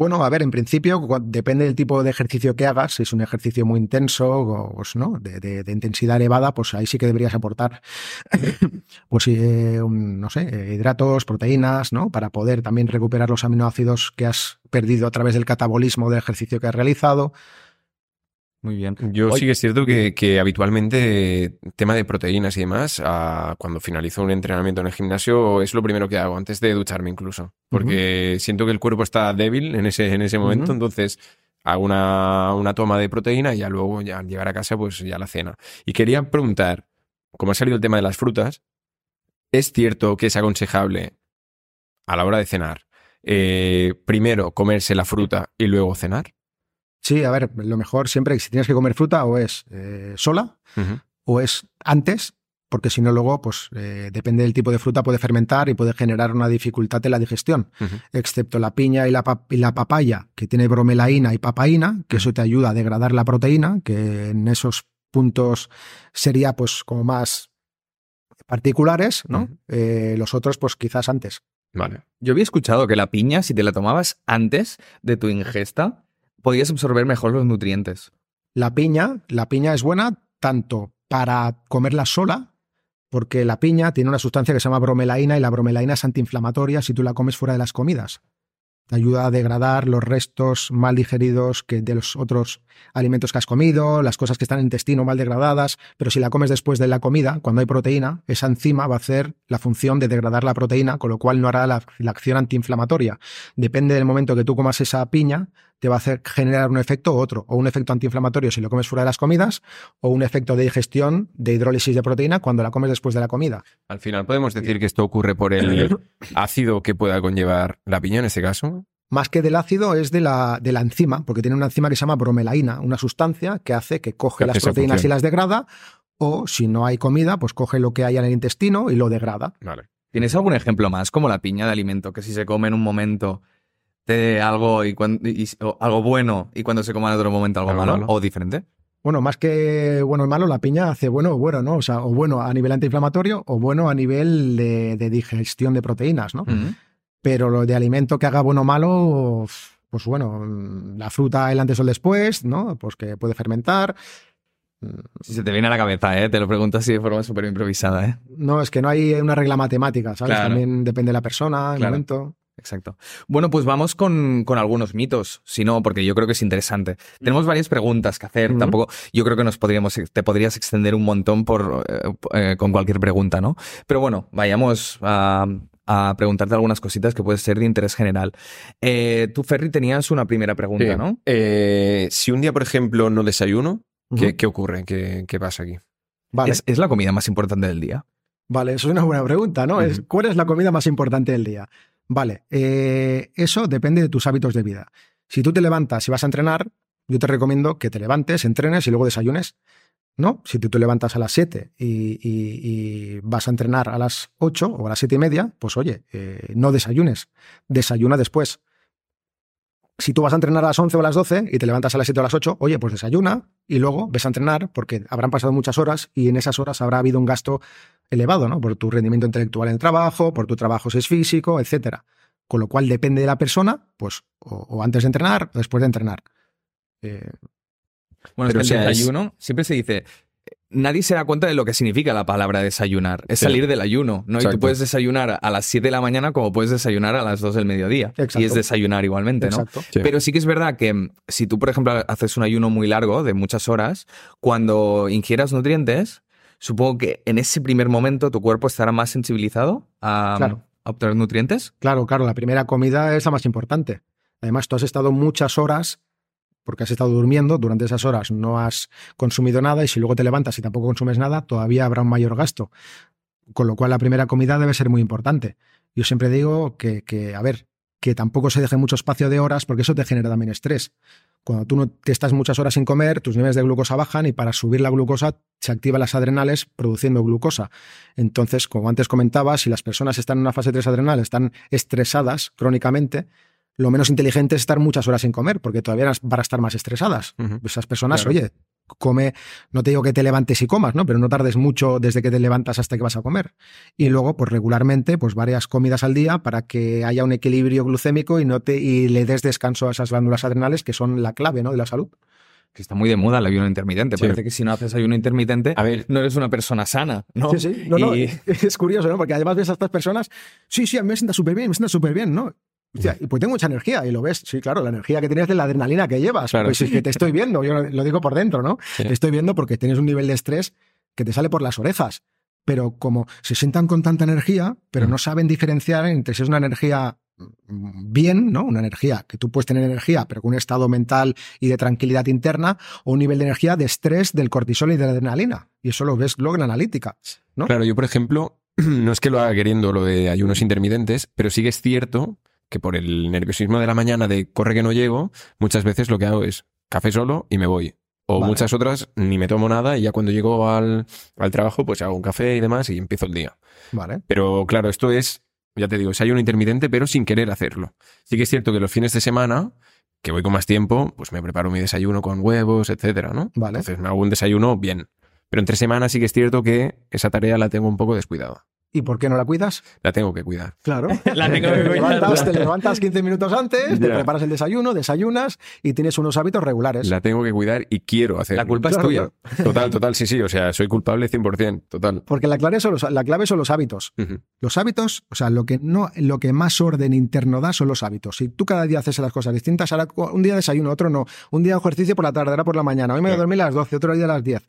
[SPEAKER 2] Bueno, a ver, en principio depende del tipo de ejercicio que hagas. Si es un ejercicio muy intenso pues, ¿no? de, intensidad elevada, pues ahí sí que deberías aportar, pues eh, no sé, hidratos, proteínas, ¿no? Para poder también recuperar los aminoácidos que has perdido a través del catabolismo del ejercicio que has realizado.
[SPEAKER 1] Muy bien.
[SPEAKER 3] Yo sí que es cierto que, que habitualmente tema de proteínas y demás, cuando finalizo un entrenamiento en el gimnasio es lo primero que hago, antes de ducharme incluso, porque siento que el cuerpo está débil en ese, en ese momento, entonces hago una, una toma de proteína y ya luego, ya al llegar a casa, pues ya la cena. Y quería preguntar, como ha salido el tema de las frutas, ¿es cierto que es aconsejable a la hora de cenar eh, primero comerse la fruta y luego cenar?
[SPEAKER 2] Sí, a ver, lo mejor siempre si tienes que comer fruta o es eh, sola o es antes, porque si no luego, pues eh, depende del tipo de fruta, puede fermentar y puede generar una dificultad en la digestión, excepto la piña y la, pa- y la papaya, que tiene bromelaína y papaína, que eso te ayuda a degradar la proteína, que en esos puntos sería pues como más particulares, ¿no? Eh, los otros, pues quizás antes.
[SPEAKER 3] Vale.
[SPEAKER 1] Yo había escuchado que la piña, si te la tomabas antes de tu ingesta, podías absorber mejor los nutrientes.
[SPEAKER 2] La piña, la piña es buena tanto para comerla sola, porque la piña tiene una sustancia que se llama bromelaína y la bromelaína es antiinflamatoria si tú la comes fuera de las comidas. Te ayuda a degradar los restos mal digeridos que de los otros alimentos que has comido, las cosas que están en el intestino mal degradadas, pero si la comes después de la comida, cuando hay proteína, esa enzima va a hacer la función de degradar la proteína, con lo cual no hará la, la acción antiinflamatoria. Depende del momento que tú comas esa piña, te va a hacer generar un efecto u otro, o un efecto antiinflamatorio si lo comes fuera de las comidas, o un efecto de digestión, de hidrólisis de proteína cuando la comes después de la comida.
[SPEAKER 3] Al final podemos decir que esto ocurre por el ácido que pueda conllevar la piña en este caso.
[SPEAKER 2] Más que del ácido es de la, de la enzima, porque tiene una enzima que se llama bromelaína, una sustancia que hace que coge
[SPEAKER 3] Que
[SPEAKER 2] las proteínas
[SPEAKER 3] función.
[SPEAKER 2] y las degrada, o si no hay comida, pues coge lo que hay en el intestino y lo degrada.
[SPEAKER 3] Vale.
[SPEAKER 1] ¿Tienes algún ejemplo más, como la piña de alimento, que si se come en un momento dé algo, y cuan- y- o algo bueno y cuando se coma en otro momento algo,
[SPEAKER 3] Algo
[SPEAKER 1] malo,
[SPEAKER 3] malo.
[SPEAKER 1] o diferente?
[SPEAKER 2] Bueno, más que bueno y malo, la piña hace bueno o bueno, ¿no? O sea, o bueno a nivel antiinflamatorio o bueno a nivel de, de digestión de proteínas, ¿no?
[SPEAKER 1] Mm.
[SPEAKER 2] Pero lo de alimento que haga bueno o malo, pues bueno, la fruta el antes o el después, ¿no? Pues que puede fermentar.
[SPEAKER 1] Si se te viene a la cabeza, ¿eh? Te lo pregunto así de forma súper improvisada, ¿eh?
[SPEAKER 2] No, es que no hay una regla matemática, ¿sabes?
[SPEAKER 1] Claro.
[SPEAKER 2] También depende de la persona, el
[SPEAKER 1] Claro.
[SPEAKER 2] momento.
[SPEAKER 1] Exacto. Bueno, pues vamos con, con algunos mitos, si no, porque yo creo que es interesante. Tenemos varias preguntas que hacer, tampoco, yo creo que nos podríamos, te podrías extender un montón por, eh, eh, con cualquier pregunta, ¿no? Pero bueno, vayamos a, a preguntarte algunas cositas que pueden ser de interés general. Eh, tú, Ferry, tenías una primera pregunta,
[SPEAKER 3] Sí.
[SPEAKER 1] ¿no?
[SPEAKER 3] Eh, si un día, por ejemplo, no desayuno, ¿qué, ocurre? ¿Qué, qué pasa aquí?
[SPEAKER 2] Vale,
[SPEAKER 1] Es, es la comida más importante del día.
[SPEAKER 2] vale, eso es una buena pregunta, ¿no? ¿Cuál es la comida más importante del día? Vale, eh, eso depende de tus hábitos de vida. Si tú te levantas y vas a entrenar, yo te recomiendo que te levantes, entrenes y luego desayunes. ¿No? Si tú te levantas a las 7 y, vas a entrenar a las 8 o a las 7 y media, pues oye, eh, no desayunes, desayuna después. Si tú vas a entrenar a las 11 o a las 12 y te levantas a las 7 o a las 8, oye, pues desayuna y luego ves a entrenar porque habrán pasado muchas horas y en esas horas habrá habido un gasto elevado, ¿no? Por tu rendimiento intelectual en el trabajo, por tu trabajo si es físico, etcétera. Con lo cual depende de la persona, pues o, o antes de entrenar o después de entrenar. Eh,
[SPEAKER 1] Bueno,
[SPEAKER 3] Pero,
[SPEAKER 1] es que el
[SPEAKER 3] es-
[SPEAKER 1] desayuno siempre se dice. Nadie se da cuenta de lo que significa la palabra desayunar. Es
[SPEAKER 3] Sí.
[SPEAKER 1] salir del ayuno, ¿no? Y tú puedes desayunar a las 7 de la mañana como puedes desayunar a las 2 del mediodía.
[SPEAKER 2] Exacto.
[SPEAKER 1] Y es desayunar igualmente, ¿no?
[SPEAKER 2] exacto.
[SPEAKER 3] Sí.
[SPEAKER 1] Pero sí que es verdad que mm, si tú, por ejemplo, haces un ayuno muy largo, de muchas horas, cuando ingieras nutrientes, supongo que en ese primer momento tu cuerpo estará más sensibilizado a,
[SPEAKER 2] Claro.
[SPEAKER 1] a obtener nutrientes.
[SPEAKER 2] Claro, claro, la primera comida es la más importante. Además, tú has estado muchas horas, porque has estado durmiendo, durante esas horas no has consumido nada y si luego te levantas y tampoco consumes nada, todavía habrá un mayor gasto. Con lo cual la primera comida debe ser muy importante. Yo siempre digo que, que, a ver, que tampoco se deje mucho espacio de horas porque eso te genera también estrés. Cuando tú no te estás muchas horas sin comer, tus niveles de glucosa bajan y para subir la glucosa se activan las adrenales produciendo glucosa. Entonces, como antes comentaba, si las personas están en una fase 3 adrenal, están estresadas crónicamente, lo menos inteligente es estar muchas horas sin comer, porque todavía van a estar más estresadas. Esas personas,
[SPEAKER 3] Claro.
[SPEAKER 2] oye, come, no te digo que te levantes y comas, ¿no? Pero no tardes mucho desde que te levantas hasta que vas a comer. Y luego, pues regularmente, pues varias comidas al día para que haya un equilibrio glucémico y no te, y le des descanso a esas glándulas adrenales que son la clave, ¿no? De la salud.
[SPEAKER 1] Que está muy de moda el ayuno intermitente.
[SPEAKER 3] Sí.
[SPEAKER 1] Parece que si no haces ayuno intermitente,
[SPEAKER 3] A ver,
[SPEAKER 1] no eres una persona sana, ¿no?
[SPEAKER 2] Sí, sí. No, no, es curioso, ¿no? Porque además ves a estas personas, sí, sí, a mí me sienta súper bien, me sienta súper bien, ¿no? Hostia, y pues tengo mucha energía y lo ves. Sí, claro, la energía que tienes de la adrenalina que llevas.
[SPEAKER 3] Claro.
[SPEAKER 2] Pues es que te estoy viendo, yo lo digo por dentro, ¿no?
[SPEAKER 3] Sí.
[SPEAKER 2] Te estoy viendo porque tienes un nivel de estrés que te sale por las orejas. Pero como se sientan con tanta energía, pero
[SPEAKER 3] Mm.
[SPEAKER 2] no saben diferenciar entre si es una energía bien, ¿no? Una energía que tú puedes tener energía, pero con un estado mental y de tranquilidad interna, o un nivel de energía de estrés del cortisol y de la adrenalina. Y eso lo ves luego en la analítica. ¿no?
[SPEAKER 3] Claro, yo por ejemplo, no es que lo haga queriendo lo de ayunos intermitentes, pero sí que es cierto que por el nerviosismo de la mañana de corre que no llego, muchas veces lo que hago es café solo y me voy. O
[SPEAKER 2] Vale.
[SPEAKER 3] muchas otras ni me tomo nada y ya cuando llego al, al trabajo pues hago un café y demás y empiezo el día.
[SPEAKER 2] Vale.
[SPEAKER 3] Pero claro, esto es, ya te digo, es ayuno intermitente pero sin querer hacerlo. Sí que es cierto que los fines de semana, que voy con más tiempo, pues me preparo mi desayuno con huevos, etcétera, ¿no?
[SPEAKER 2] Vale.
[SPEAKER 3] Entonces me hago un desayuno bien. Pero entre semanas sí que es cierto que esa tarea la tengo un poco descuidada.
[SPEAKER 2] ¿Y por qué no la cuidas?
[SPEAKER 3] La tengo que cuidar.
[SPEAKER 2] Claro.
[SPEAKER 1] La tengo que
[SPEAKER 2] te,
[SPEAKER 1] cuidar.
[SPEAKER 2] levantas, te levantas 15 minutos antes, te
[SPEAKER 3] Ya.
[SPEAKER 2] preparas el desayuno, desayunas y tienes unos hábitos regulares.
[SPEAKER 3] La tengo que cuidar y quiero hacerlo.
[SPEAKER 1] La culpa es
[SPEAKER 2] Claro,
[SPEAKER 1] tuya.
[SPEAKER 3] Total, total, sí, sí. O sea, soy culpable 100%, total.
[SPEAKER 2] Porque la clave, son los, la clave son los hábitos. Los hábitos, o sea, lo que, no, lo que más orden interno da son los hábitos. Si tú cada día haces las cosas distintas, ahora un día desayuno, otro no. Un día ejercicio por la tarde, ahora por la mañana. Hoy me voy a dormir a las 12, otro día a las 10.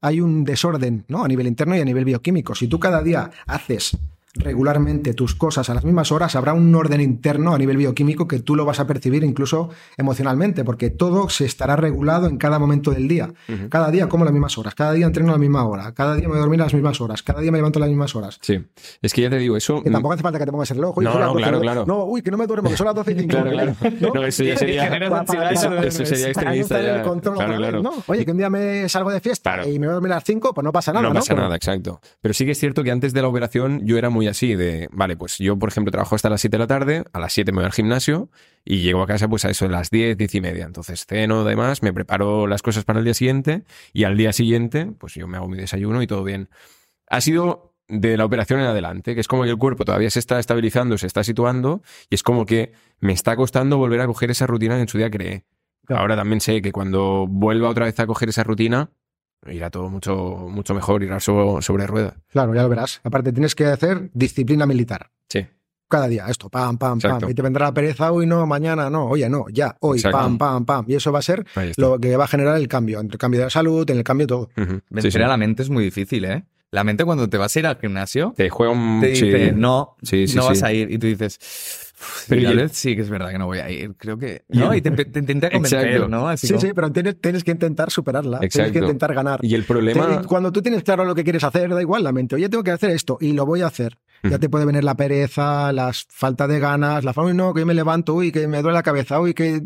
[SPEAKER 2] Hay un desorden ¿no? a nivel interno y a nivel bioquímico. Si tú cada día haces regularmente tus cosas a las mismas horas, habrá un orden interno a nivel bioquímico que tú lo vas a percibir incluso emocionalmente, porque todo se estará regulado en cada momento del día. Cada día como las mismas horas, cada día entreno a la misma hora, cada día me voy a dormir a las mismas horas, cada día me levanto a las mismas horas.
[SPEAKER 3] Sí. Es que ya te digo, eso.
[SPEAKER 2] Que tampoco hace falta que te pongas el reloj.
[SPEAKER 3] No, no,
[SPEAKER 2] 12,
[SPEAKER 3] claro, claro.
[SPEAKER 2] No, uy, que no me duermo, que son las 12 y 5.
[SPEAKER 3] Claro, claro. No, eso ya sería.
[SPEAKER 2] Para-
[SPEAKER 3] Eso sería extremista ya. Claro,
[SPEAKER 2] vez,
[SPEAKER 3] claro.
[SPEAKER 2] ¿no? Oye, que un día me salgo de fiesta
[SPEAKER 3] Claro.
[SPEAKER 2] y me voy a dormir a las 5, pues no pasa nada.
[SPEAKER 3] No
[SPEAKER 2] No,
[SPEAKER 3] pasa
[SPEAKER 2] Pero-
[SPEAKER 3] nada, exacto. Pero sí que es cierto que antes de la operación yo era muy así de, vale, pues yo, por ejemplo, trabajo hasta las 7 de la tarde, a las 7 me voy al gimnasio y llego a casa pues a eso de las 10, 10 y media. Entonces ceno, además, me preparo las cosas para el día siguiente y al día siguiente pues yo me hago mi desayuno y todo bien. Ha sido de la operación en adelante, que es como que el cuerpo todavía se está estabilizando, se está situando y es como que me está costando volver a coger esa rutina que en su día creé. Ahora también sé que cuando vuelva otra vez a coger esa rutina, irá todo mucho, mucho mejor, irá so- sobre ruedas.
[SPEAKER 2] Claro, ya lo verás. Aparte, tienes que hacer disciplina militar.
[SPEAKER 3] Sí.
[SPEAKER 2] Cada día, esto, pam, pam,
[SPEAKER 3] Exacto.
[SPEAKER 2] pam. Y te vendrá la pereza, hoy no, mañana no, oye, no, ya, hoy,
[SPEAKER 3] Exacto.
[SPEAKER 2] pam, pam, pam. Y eso va a ser lo que va a generar el cambio, entre el cambio de la salud, en el cambio de todo.
[SPEAKER 3] Sí,
[SPEAKER 1] Vencer
[SPEAKER 3] sí.
[SPEAKER 1] a la mente es muy difícil, ¿eh? La mente cuando te vas a ir al gimnasio
[SPEAKER 3] Te juega un...
[SPEAKER 1] te
[SPEAKER 3] sí.
[SPEAKER 1] dice, no,
[SPEAKER 3] Sí, sí,
[SPEAKER 1] no vas a ir. Y tú dices, "Uf,
[SPEAKER 3] Pero
[SPEAKER 1] sí,
[SPEAKER 3] y
[SPEAKER 1] sí que es verdad que no voy a ir. Creo que...
[SPEAKER 3] Y
[SPEAKER 1] No, y te, te intenta convencer,
[SPEAKER 3] Exacto.
[SPEAKER 1] ¿no? Así
[SPEAKER 2] Sí,
[SPEAKER 1] como-
[SPEAKER 2] sí, pero tienes, tienes que intentar superarla, tienes que
[SPEAKER 3] Exacto.
[SPEAKER 2] intentar ganar.
[SPEAKER 3] Y el problema...
[SPEAKER 2] Te- Cuando tú tienes claro lo que quieres hacer, da igual la mente. Oye, tengo que hacer esto y lo voy a hacer. Ya te puede venir la pereza, la falta de ganas, la falta, no, que yo me levanto, uy, que me duele la cabeza, uy, que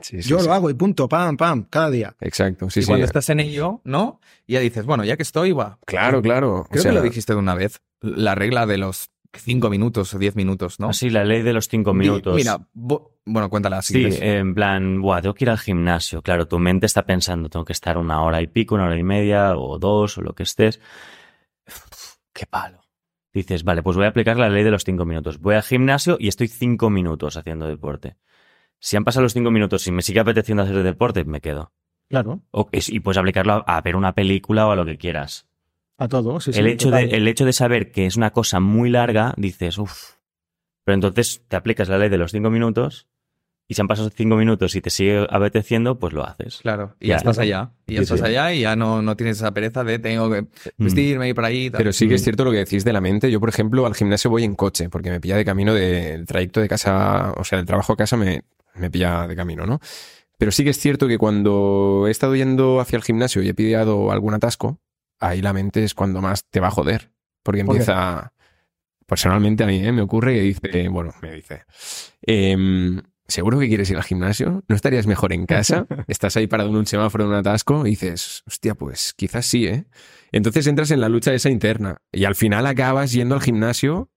[SPEAKER 3] Sí, sí,
[SPEAKER 2] yo
[SPEAKER 3] sí.
[SPEAKER 2] lo hago y punto, pam, pam, cada día.
[SPEAKER 3] Exacto, sí,
[SPEAKER 1] y
[SPEAKER 3] sí.
[SPEAKER 1] cuando estás en ello, ¿no? Y ya dices, bueno, ya que estoy, va.
[SPEAKER 3] Claro, claro. O
[SPEAKER 1] Creo
[SPEAKER 3] sea,
[SPEAKER 1] que lo dijiste de una vez. La regla de los cinco minutos o diez minutos, ¿no?
[SPEAKER 4] Así, la ley de los cinco
[SPEAKER 1] Di-
[SPEAKER 4] minutos.
[SPEAKER 1] Mira, bo- bueno, cuéntala si
[SPEAKER 4] Sí,
[SPEAKER 1] quieres.
[SPEAKER 4] en plan, buah, tengo que ir al gimnasio. Claro, tu mente está pensando, tengo que estar una hora y pico, una hora y media, o dos, o lo que estés. Uf, qué palo. Dices, vale, pues voy a aplicar la ley de los cinco minutos. Voy al gimnasio y estoy cinco minutos haciendo deporte. Si han pasado los cinco minutos y me sigue apeteciendo hacer deporte, me quedo.
[SPEAKER 2] Claro,
[SPEAKER 4] O- y puedes aplicarlo a, a ver una película o a lo que quieras.
[SPEAKER 2] A todo. Sí, sí,
[SPEAKER 4] el, hecho de, el hecho de saber que es una cosa muy larga, dices, uff. Pero entonces te aplicas la ley de los cinco minutos y si han pasado cinco minutos y te sigue apeteciendo, pues lo haces.
[SPEAKER 1] Claro, y
[SPEAKER 4] Ya,
[SPEAKER 1] ya estás
[SPEAKER 4] ¿no?
[SPEAKER 1] allá. Y ya
[SPEAKER 4] Sí,
[SPEAKER 1] estás
[SPEAKER 4] sí.
[SPEAKER 1] allá y ya no, no tienes esa pereza de tengo que
[SPEAKER 4] Mm.
[SPEAKER 1] vestirme y por ahí. tal.
[SPEAKER 3] Pero sí que es
[SPEAKER 4] Mm.
[SPEAKER 3] cierto lo que decís de la mente. Yo, por ejemplo, al gimnasio voy en coche, porque me pilla de camino del trayecto de casa, o sea, del trabajo a casa me, me pilla de camino, ¿no? Pero sí que es cierto que cuando he estado yendo hacia el gimnasio y he pillado algún atasco, ahí la mente es cuando más te va a joder. Porque
[SPEAKER 2] ¿Por qué?
[SPEAKER 3] empieza. Personalmente a mí ¿eh? me ocurre que dice, bueno, me dice, em, ¿seguro que quieres ir al gimnasio? ¿No estarías mejor en casa? Estás ahí parado en un semáforo en un atasco y dices, hostia, pues quizás sí, ¿eh? Entonces entras en la lucha esa interna y al final acabas yendo al gimnasio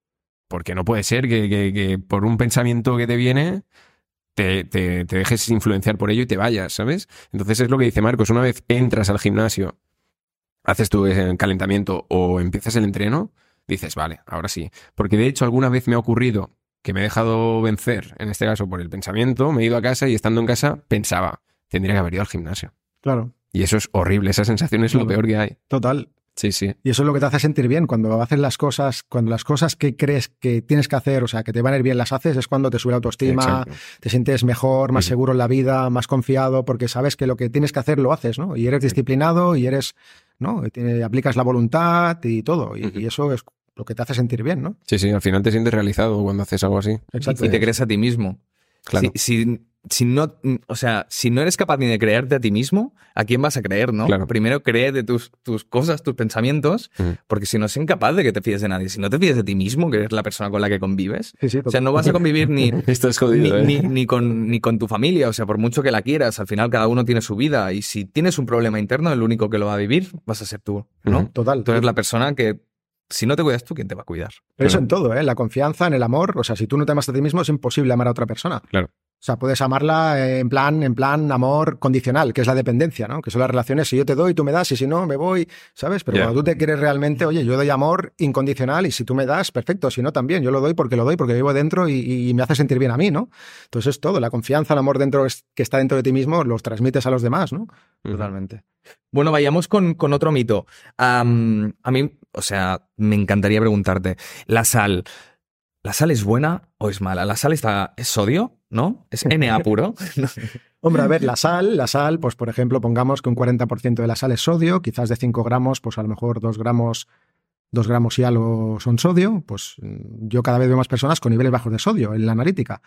[SPEAKER 3] porque no puede ser que, que- que por un pensamiento que te viene te, te- te dejes influenciar por ello y te vayas, ¿sabes? Entonces es lo que dice Marcos, una vez entras al gimnasio, haces tu calentamiento o empiezas el entreno, dices, vale, ahora sí. Porque de hecho alguna vez me ha ocurrido que me he dejado vencer, en este caso por el pensamiento, me he ido a casa y estando en casa pensaba, tendría que haber ido al gimnasio.
[SPEAKER 2] Claro,
[SPEAKER 3] Y eso es horrible, esa sensación es lo peor que hay.
[SPEAKER 2] total.
[SPEAKER 3] Sí, sí.
[SPEAKER 2] Y eso es lo que te hace sentir bien. Cuando haces las cosas, cuando las cosas que crees que tienes que hacer, o sea, que te van a ir bien, las haces, es cuando te sube la autoestima,
[SPEAKER 3] Exacto.
[SPEAKER 2] te sientes mejor, más seguro en la vida, más confiado, porque sabes que lo que tienes que hacer lo haces, ¿no? Y eres disciplinado y eres, ¿no? Y tiene- aplicas la voluntad y todo. Y, eso es lo que te hace sentir bien, ¿no?
[SPEAKER 3] Sí, sí, al final te sientes realizado cuando haces algo así.
[SPEAKER 2] Exacto.
[SPEAKER 1] Y te crees a ti mismo.
[SPEAKER 3] Claro.
[SPEAKER 1] Si, si- si no, o sea, si no eres capaz ni de creerte a ti mismo, ¿a quién vas a creer, no?
[SPEAKER 3] Claro.
[SPEAKER 1] Primero cree de tus, tus cosas, tus pensamientos, porque si no es incapaz de que te fíes de nadie. Si no te fíes de ti mismo, que eres la persona con la que convives,
[SPEAKER 2] Sí, sí,
[SPEAKER 1] o sea, no vas a convivir ni,
[SPEAKER 3] Esto es
[SPEAKER 1] ni,
[SPEAKER 3] jodido, ¿eh?
[SPEAKER 1] ni- ni con, ni con tu familia, o sea, por mucho que la quieras, al final cada uno tiene su vida y si tienes un problema interno, el único que lo va a vivir vas a ser tú, ¿no?
[SPEAKER 2] Total.
[SPEAKER 1] Tú eres la persona que, si no te cuidas tú, ¿quién te va a cuidar?
[SPEAKER 2] Pero eso en todo, ¿eh? La confianza, en el amor. O sea, si tú no te amas a ti mismo, es imposible amar a otra persona.
[SPEAKER 3] Claro.
[SPEAKER 2] O sea, puedes amarla eh, en plan, en plan amor condicional, que es la dependencia, ¿no? Que son las relaciones, si yo te doy, tú me das, y si no, me voy, ¿sabes? Pero cuando tú te quieres realmente, oye, yo doy amor incondicional y si tú me das, perfecto, si no, también. Yo lo doy porque lo doy, porque vivo dentro y, y me hace sentir bien a mí, ¿no? Entonces es todo, la confianza, el amor dentro es- que está dentro de ti mismo, los transmites a los demás, ¿no?
[SPEAKER 1] Totalmente. Bueno, vayamos con, con otro mito. A mí, o sea, me encantaría preguntarte, la sal, ¿la sal es buena o es mala? ¿La sal está, es sodio? ¿No? ¿Es Na puro?
[SPEAKER 2] Hombre, a ver, la sal, la sal, pues por ejemplo, pongamos que un 40% de la sal es sodio, quizás de 5 gramos, pues a lo mejor 2 gramos, 2 gramos y algo son sodio, pues mm, yo cada vez veo más personas con niveles bajos de sodio en la analítica.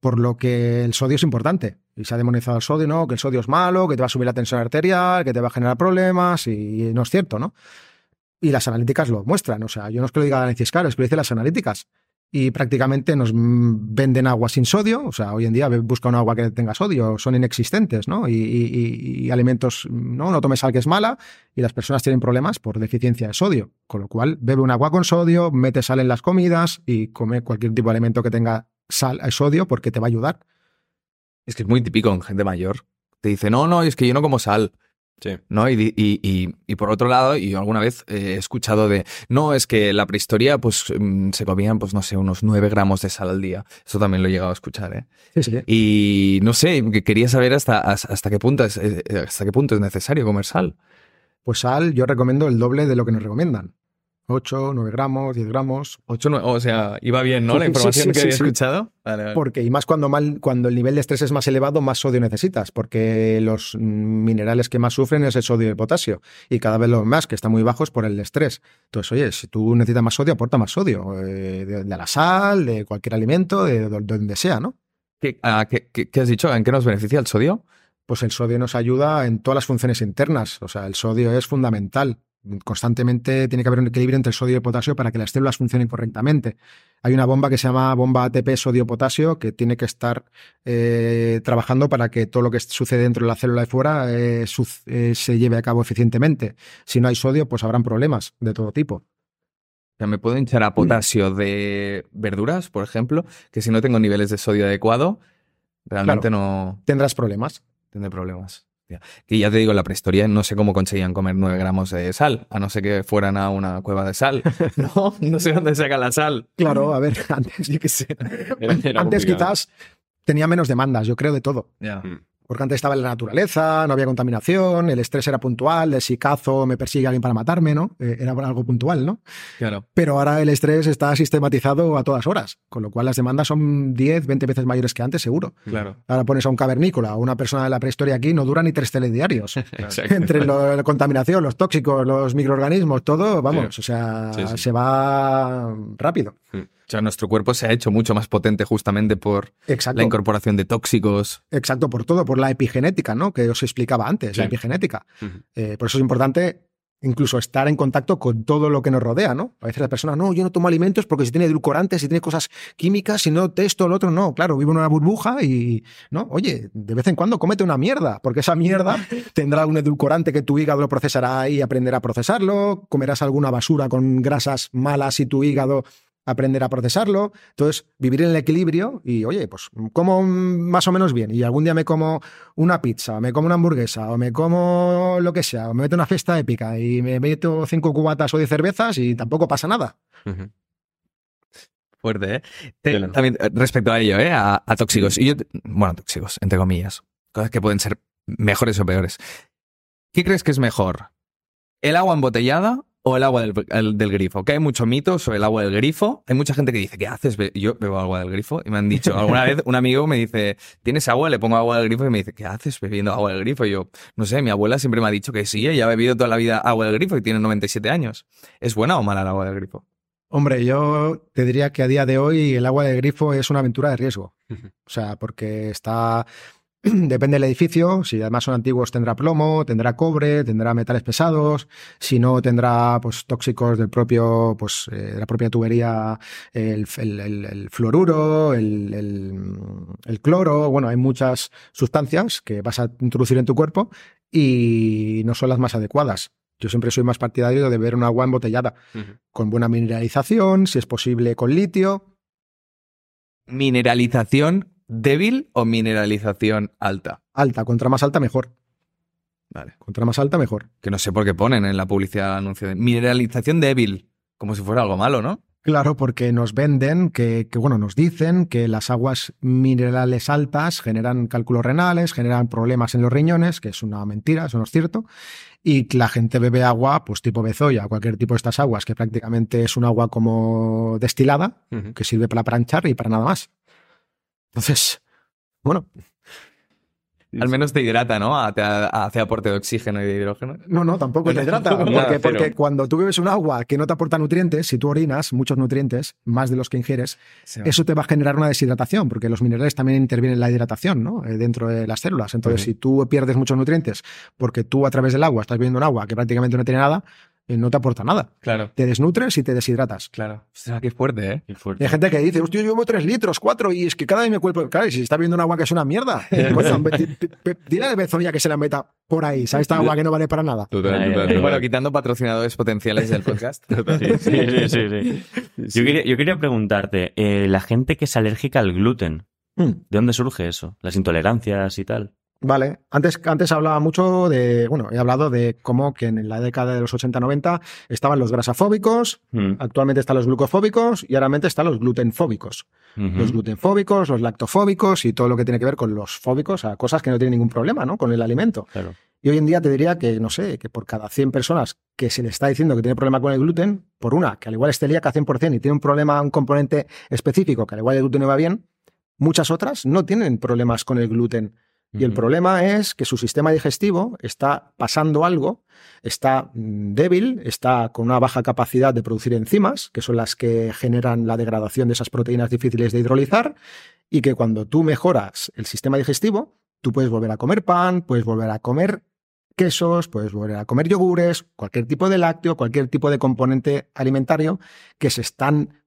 [SPEAKER 2] Por lo que el sodio es importante. Y se ha demonizado el sodio, ¿no? Que el sodio es malo, que te va a subir la tensión arterial, que te va a generar problemas, y no es cierto, ¿no? Y las analíticas lo muestran. O sea, yo no es que lo diga Análisis Caro, es que lo dicen las analíticas y prácticamente nos venden agua sin sodio. O sea, hoy en día busca un agua que tenga sodio, son inexistentes, ¿no? Y, y- y- y alimentos, no, no tomes sal que es mala y las personas tienen problemas por deficiencia de sodio. Con lo cual, bebe un agua con sodio, mete sal en las comidas y come cualquier tipo de alimento que tenga sal, eh, sodio porque te va a ayudar.
[SPEAKER 1] Es que es muy típico en gente mayor. Te dice, no, no, es que yo no como sal.
[SPEAKER 3] Sí.
[SPEAKER 1] ¿no? Y, y, y- y por otro lado, y alguna vez eh, he escuchado de, no, es que la prehistoria, pues mm, se comían, pues no sé, unos 9 gramos de sal al día. Eso también lo he llegado a escuchar, ¿eh?
[SPEAKER 2] Sí, sí.
[SPEAKER 1] Y no sé, que quería saber hasta, hasta qué punto es, eh, hasta qué punto es necesario comer sal.
[SPEAKER 2] Pues sal, yo recomiendo el doble de lo que nos recomiendan. 8, 9 gramos, 10 gramos.
[SPEAKER 1] Ocho, nue- o sea, iba bien, ¿no? La
[SPEAKER 2] Sí,
[SPEAKER 1] información
[SPEAKER 2] sí,
[SPEAKER 1] que había escuchado. Vale, vale.
[SPEAKER 2] Porque, y más cuando, mal, cuando el nivel de estrés es más elevado, más sodio necesitas, porque los minerales que más sufren es el sodio y el potasio, y cada vez los más, que están muy bajos por el estrés. Entonces, oye, si tú necesitas más sodio, aporta más sodio, eh, de, de la sal, de cualquier alimento, de, de donde sea, ¿no?
[SPEAKER 1] ¿Qué, ah, qué- qué- qué has dicho? ¿En qué nos beneficia el sodio?
[SPEAKER 2] Pues el sodio nos ayuda en todas las funciones internas, o sea, el sodio es fundamental. Constantemente tiene que haber un equilibrio entre el sodio y el potasio para que las células funcionen correctamente. Hay una bomba que se llama bomba ATP sodio-potasio que tiene que estar eh, trabajando para que todo lo que sucede dentro de la célula de fuera eh, eh, se lleve a cabo eficientemente. Si no hay sodio, pues habrán problemas de todo tipo.
[SPEAKER 1] O sea, me puedo hinchar a potasio de verduras, por ejemplo, que si no tengo niveles de sodio adecuado, realmente no
[SPEAKER 2] Tendrás problemas.
[SPEAKER 1] tendré problemas. Hostia. Que ya te digo, en la prehistoria no sé cómo conseguían comer 9 gramos de sal, a no ser que fueran a una cueva de sal. No, no sé dónde sacan la sal.
[SPEAKER 2] Claro, a ver, antes,
[SPEAKER 1] Yo qué sé.
[SPEAKER 3] Era- era
[SPEAKER 2] antes
[SPEAKER 3] complicado.
[SPEAKER 2] quizás tenía menos demandas, yo creo, de todo.
[SPEAKER 1] Ya.
[SPEAKER 3] Mm.
[SPEAKER 2] Porque antes estaba en la naturaleza, no había contaminación, el estrés era puntual, de si cazo, me persigue alguien para matarme, ¿no? Eh, era algo puntual, ¿no?
[SPEAKER 1] Claro.
[SPEAKER 2] Pero ahora el estrés está sistematizado a todas horas, con lo cual las demandas son 10, 20 veces mayores que antes, seguro.
[SPEAKER 1] Claro.
[SPEAKER 2] Ahora pones a un cavernícola o una persona de la prehistoria aquí, no dura ni tres telediarios.
[SPEAKER 3] Exacto.
[SPEAKER 2] Entre lo- la contaminación, los tóxicos, los microorganismos, todo, vamos, o sea,
[SPEAKER 3] Sí, sí.
[SPEAKER 2] se va rápido.
[SPEAKER 1] O sea, nuestro cuerpo se ha hecho mucho más potente justamente por
[SPEAKER 2] Exacto.
[SPEAKER 1] la incorporación de tóxicos.
[SPEAKER 2] Exacto, por todo, por la epigenética, ¿no? Que os explicaba antes, la epigenética. Eh, por eso es importante incluso estar en contacto con todo lo que nos rodea, ¿no? A veces la persona, no, yo no tomo alimentos porque si tiene edulcorantes, si tiene cosas químicas, si no esto, lo otro, no. Claro, vivo en una burbuja y, ¿no? Oye, de vez en cuando cómete una mierda, porque esa mierda tendrá algún edulcorante que tu hígado lo procesará y aprenderá a procesarlo, comerás alguna basura con grasas malas y tu hígado aprender a procesarlo. Entonces, vivir en el equilibrio y, oye, pues como más o menos bien. Y algún día me como una pizza, o me como una hamburguesa, o me como lo que sea, o me meto una fiesta épica y me meto cinco cubatas o diez cervezas y tampoco pasa nada.
[SPEAKER 1] Fuerte, ¿eh? Te-
[SPEAKER 3] Sí, no.
[SPEAKER 1] También eh, respecto a ello, ¿eh? A, a tóxicos. Y yo, bueno, tóxicos, entre comillas. Cosas que pueden ser mejores o peores. ¿Qué crees que es mejor? ¿El agua embotellada o el agua del, el- del grifo? Que hay mucho mito sobre el agua del grifo. Hay mucha gente que dice, ¿qué haces? Yo bebo agua del grifo y me han dicho, alguna vez un amigo me dice, ¿tienes agua? Le pongo agua del grifo y me dice, ¿qué haces bebiendo agua del grifo? Y yo, no sé, mi abuela siempre me ha dicho que sí, ella ha bebido toda la vida agua del grifo y tiene 97 años. ¿Es buena o mala el agua del grifo?
[SPEAKER 2] Hombre, yo te diría que a día de hoy el agua de grifo es una aventura de riesgo. O sea, porque está. Depende del edificio, si además son antiguos tendrá plomo, tendrá cobre, tendrá metales pesados, si no tendrá pues tóxicos del propio, pues eh, de la propia tubería, el, el- el- el fluoruro, el, cloro, bueno, hay muchas sustancias que vas a introducir en tu cuerpo y no son las más adecuadas. Yo siempre soy más partidario de beber un agua embotellada con buena mineralización, si es posible con litio.
[SPEAKER 1] ¿Mineralización débil o mineralización alta?
[SPEAKER 2] Alta, contra más alta mejor.
[SPEAKER 1] Vale.
[SPEAKER 2] Contra más alta mejor.
[SPEAKER 1] Que no sé por qué ponen en la publicidad anuncio de mineralización débil, como si fuera algo malo, ¿no?
[SPEAKER 2] Claro, porque nos venden, que, que, bueno, nos dicen que las aguas minerales altas generan cálculos renales, generan problemas en los riñones, que es una mentira, eso no es cierto, y que la gente bebe agua, pues tipo bezoya, cualquier tipo de estas aguas, que prácticamente es un agua como destilada, que sirve para planchar y para nada más. Entonces, bueno,
[SPEAKER 1] Al menos te hidrata, ¿no? Te hace aporte de oxígeno y de hidrógeno.
[SPEAKER 2] No, no, tampoco te hidrata. Porque, porque cuando tú bebes un agua que no te aporta nutrientes, si tú orinas muchos nutrientes, más de los que ingieres, eso te va a generar una deshidratación, porque los minerales también intervienen en la hidratación ¿no? Eh, dentro de las células. Entonces, si tú pierdes muchos nutrientes porque tú a través del agua estás bebiendo un agua que prácticamente no tiene nada, no te aporta nada.
[SPEAKER 1] Claro,
[SPEAKER 2] Te desnutres y te deshidratas.
[SPEAKER 1] claro. Ostras, qué fuerte, ¿eh?
[SPEAKER 4] Qué
[SPEAKER 2] Y
[SPEAKER 4] fuerte.
[SPEAKER 2] hay gente que dice, hostia, yo bebo tres litros, cuatro, y es que cada vez me cuerpo. Claro, y si está bebiendo un agua que es una mierda, di- dile a Bezoya que se la meta por ahí, ¿sabes? Esta agua que no vale para nada.
[SPEAKER 3] Total,
[SPEAKER 4] Ay,
[SPEAKER 3] total,
[SPEAKER 4] ay,
[SPEAKER 3] total.
[SPEAKER 1] Bueno, quitando patrocinadores potenciales del podcast.
[SPEAKER 4] Sí, sí, sí, sí, sí. Yo, quería, yo quería preguntarte, eh, la gente que es alérgica al gluten,
[SPEAKER 2] Hmm.
[SPEAKER 4] ¿de dónde surge eso? Las intolerancias y tal.
[SPEAKER 2] Vale, antes, antes hablaba mucho de, bueno, he hablado de cómo que en la década de los 80-90 estaban los grasafóbicos,
[SPEAKER 4] Mm.
[SPEAKER 2] actualmente están los glucofóbicos y ahora están los glutenfóbicos. Los glutenfóbicos, los lactofóbicos y todo lo que tiene que ver con los fóbicos, a cosas que no tienen ningún problema, ¿no? Con el alimento.
[SPEAKER 4] Claro.
[SPEAKER 2] Y hoy en día te diría que, no sé, que por cada 100 personas que se le está diciendo que tiene problema con el gluten, por una, que al igual es celíaca 100% y tiene un problema, un componente específico, que al igual el gluten no va bien, muchas otras no tienen problemas con el gluten. Y el problema es que su sistema digestivo está pasando algo, está mm, débil, está con una baja capacidad de producir enzimas, que son las que generan la degradación de esas proteínas difíciles de hidrolizar, y que cuando tú mejoras el sistema digestivo, tú puedes volver a comer pan, puedes volver a comer quesos, puedes volver a comer yogures, cualquier tipo de lácteo, cualquier tipo de componente alimentario que se están